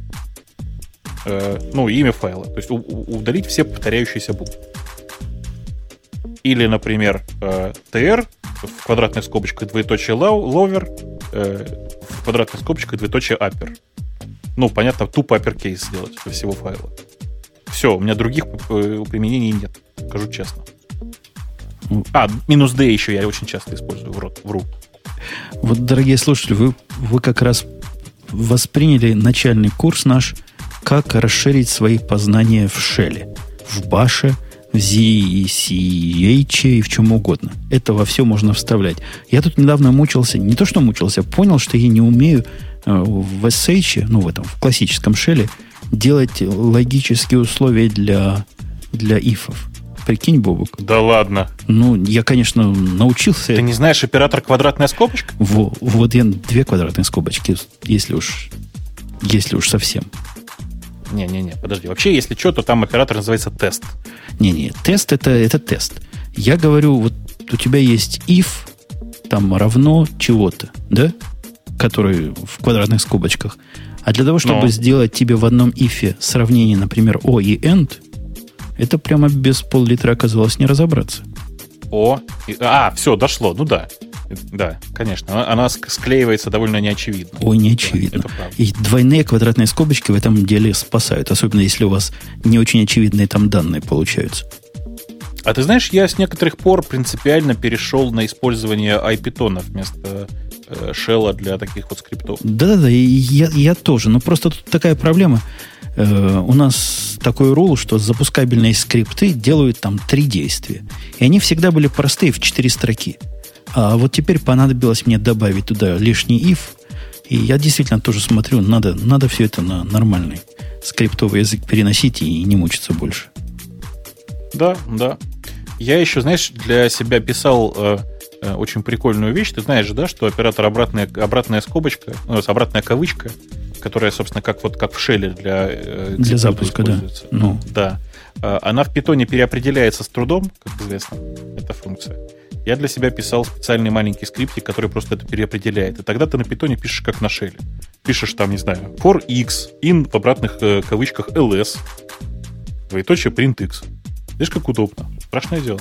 э, ну, имя файла. То есть удалить все повторяющиеся буквы. Или, например, э, TR в квадратных скобочках двоеточие lower, э, в квадратных скобочках двоеточие upper. Ну, понятно, тупо uppercase сделать для всего файла. Все, у меня других применений нет, скажу честно. А, минус D еще я очень часто использую, вру. вру. Вот, дорогие слушатели, вы, вы как раз восприняли начальный курс наш, как расширить свои познания в шеле, в баше, в ZCH и в чем угодно. Это во все можно вставлять. Я тут недавно мучился, не то что мучился, понял, что я не умею э, в SH, ну в этом, в классическом шеле, делать логические условия для, для ифов. Прикинь, Бобук. Да ладно. Ну, я, конечно, научился. Ты не знаешь оператор квадратная скобочка? Во, вот я две квадратные скобочки, если уж, если уж совсем. Не-не-не, подожди. Вообще, если что, то там оператор называется тест. Не-не, тест это, это тест. Я говорю, вот у тебя есть if, там равно чего-то, да? Который в квадратных скобочках. А для того, чтобы Но. сделать тебе в одном ифе сравнение, например, O и end, это прямо без пол-литра оказалось не разобраться. О, а, все, дошло, ну да. Да, конечно. Она, она склеивается довольно неочевидно. Ой, неочевидно. Да, и двойные квадратные скобочки в этом деле спасают, особенно если у вас не очень очевидные там данные получаются. А ты знаешь, я с некоторых пор принципиально перешел на использование IPython вместо шелла для таких вот скриптов. Да-да-да, я, я тоже. Но просто тут такая проблема. Э, у нас такой рул, что запускабельные скрипты делают там три действия. И они всегда были простые в четыре строки. А вот теперь понадобилось мне добавить туда лишний if. И я действительно тоже смотрю, надо, надо все это на нормальный скриптовый язык переносить и не мучиться больше. Да, да. Я еще, знаешь, для себя писал э, э, очень прикольную вещь. Ты знаешь же, да, что оператор обратная, обратная скобочка, ну, обратная кавычка, которая, собственно, как вот как в шеле для, э, для запуска, да. Ну. Да. Э, она в питоне переопределяется с трудом, как известно, эта функция. Я для себя писал специальный маленький скриптик, который просто это переопределяет. И тогда ты на питоне пишешь как на шеле. Пишешь там, не знаю, for x, in в обратных э, кавычках ls, двоеточие print x. Видишь, как удобно. Страшное дело.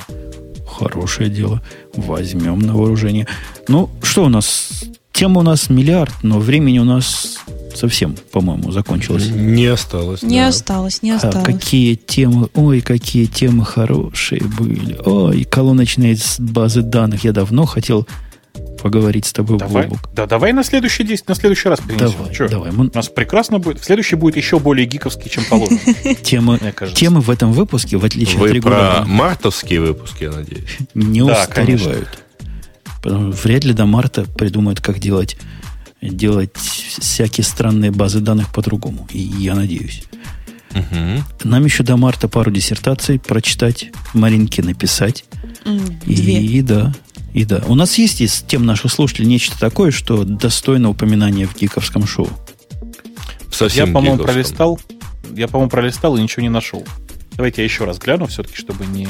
Хорошее дело. Возьмем на вооружение. Ну, что у нас? Тема у нас миллиард, но времени у нас совсем, по-моему, закончилось. Не осталось. Не да. осталось, не а осталось. А какие темы, ой, какие темы хорошие были. Ой, колоночные базы данных. Я давно хотел поговорить с тобой, давай, Бобук. Да, давай на следующий, день, на следующий раз принесем. Давай, Че? давай. У нас прекрасно будет. В следующий будет еще более гиковский, чем положено. Темы, темы в этом выпуске, в отличие Вы от регулярного... про мартовские выпуски, я надеюсь. Не устаревают. Потому вряд ли до марта придумают, как делать, делать всякие странные базы данных по-другому. И я надеюсь. Угу. Нам еще до марта пару диссертаций прочитать, Маринке написать. Две. И да, и да, у нас есть из тем наших слушателей нечто такое, что достойно упоминания в гиковском шоу. Совсем я, по-моему, пролистал. Я, по-моему, пролистал и ничего не нашел. Давайте я еще раз гляну, все-таки, чтобы не,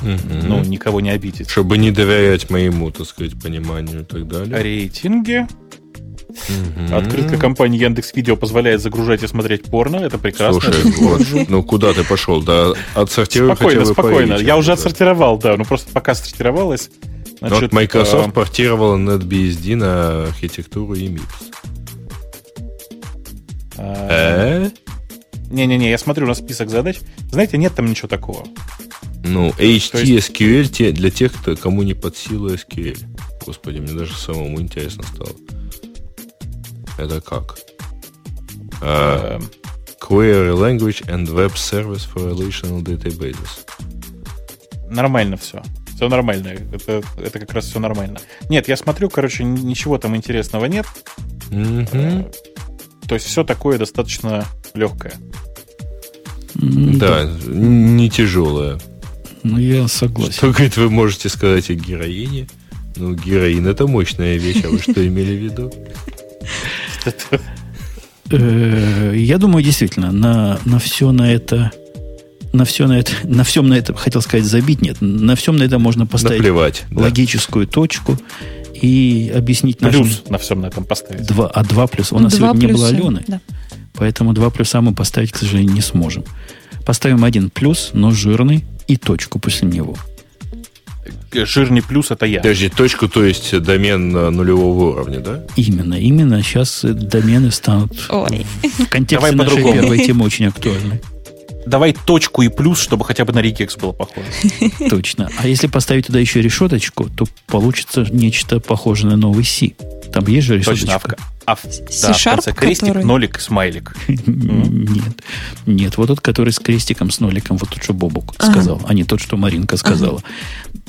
угу. ну, никого не обидеть. Чтобы не доверять моему, так сказать, пониманию и так далее. Рейтинги. Угу. Открытка компании Яндекс Видео позволяет загружать и смотреть порно. Это прекрасно. Слушай, вот, ну куда ты пошел? Да, отсортируй Спокойно, спокойно. Я уже отсортировал, да. Ну просто пока сортировалось. Значит, вот Microsoft а... портировала NetBSD на архитектуру EMIPS. А... Не-не-не, я смотрю на список задач. Знаете, нет там ничего такого. Ну, HTSQL есть... для тех, кто, кому не под силу SQL. Господи, мне даже самому интересно стало. Это как? Uh, query Language and Web Service for Relational Databases. Нормально все. Все нормально. Это, это как раз все нормально. Нет, я смотрю, короче, ничего там интересного нет. Mm-hmm. То есть все такое достаточно легкое. Да, не тяжелое. Ну, я согласен. Что, говорит, вы можете сказать о героине? Ну, героин это мощная вещь, а вы что имели в виду? Э, я думаю, действительно, на, на все на это на все на это, на всем на это, хотел сказать, забить, нет, на всем на это можно поставить Наплевать, логическую да. точку и объяснить плюс нашим... на всем на этом поставить. Два, а два плюс. У нас сегодня плюса, не было Алены, да. поэтому два плюса мы поставить, к сожалению, не сможем. Поставим один плюс, но жирный, и точку после него. Жирный плюс это я. Подожди, точку, то есть домен нулевого уровня, да? Именно, именно. Сейчас домены станут Ой. в контексте Давай нашей первой темы очень актуальны. Давай точку и плюс, чтобы хотя бы на регекс было похоже. Точно. А если поставить туда еще решеточку, то получится нечто похожее на новый C. Там есть же решеточка. Точно. А в, да, в конце крестик, который... нолик, смайлик. Нет. Нет, вот тот, который с крестиком, с ноликом, вот тот, что Бобук ага. сказал, а не тот, что Маринка сказала.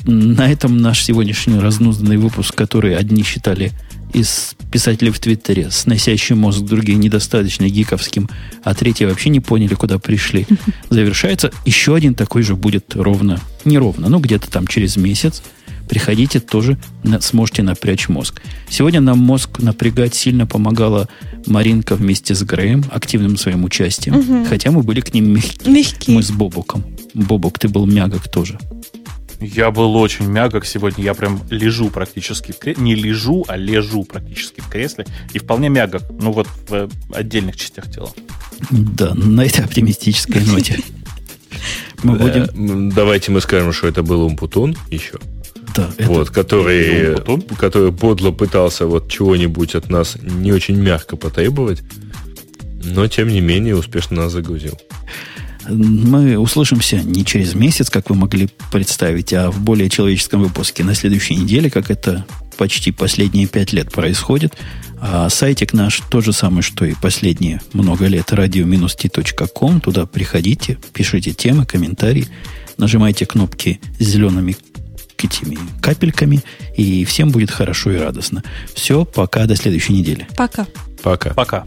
Ага. На этом наш сегодняшний разнузданный выпуск, который одни считали из писателей в Твиттере, сносящий мозг, другие недостаточно гиковским, а третьи вообще не поняли, куда пришли, завершается. Еще один такой же будет ровно, не ровно, но где-то там через месяц. Приходите, тоже сможете напрячь мозг. Сегодня нам мозг напрягать сильно помогала Маринка вместе с Греем, активным своим участием. Угу. Хотя мы были к ним мягкие. Мягкие. Мы с Бобуком. Бобок, ты был мягок тоже. Я был очень мягок сегодня. Я прям лежу практически в кресле. Не лежу, а лежу практически в кресле. И вполне мягок. Ну вот в отдельных частях тела. Да, на этой оптимистической ноте. Мы будем... Давайте мы скажем, что это был Умпутун еще. Да, вот, который, который подло пытался вот чего-нибудь от нас не очень мягко потребовать, но тем не менее успешно нас загрузил. Мы услышимся не через месяц, как вы могли представить, а в более человеческом выпуске на следующей неделе, как это почти последние пять лет происходит. А сайтик наш то же самое, что и последние много лет, radio-t.com. Туда приходите, пишите темы, комментарии, нажимайте кнопки с зелеными этими капельками, и всем будет хорошо и радостно. Все, пока, до следующей недели. Пока. Пока. Пока.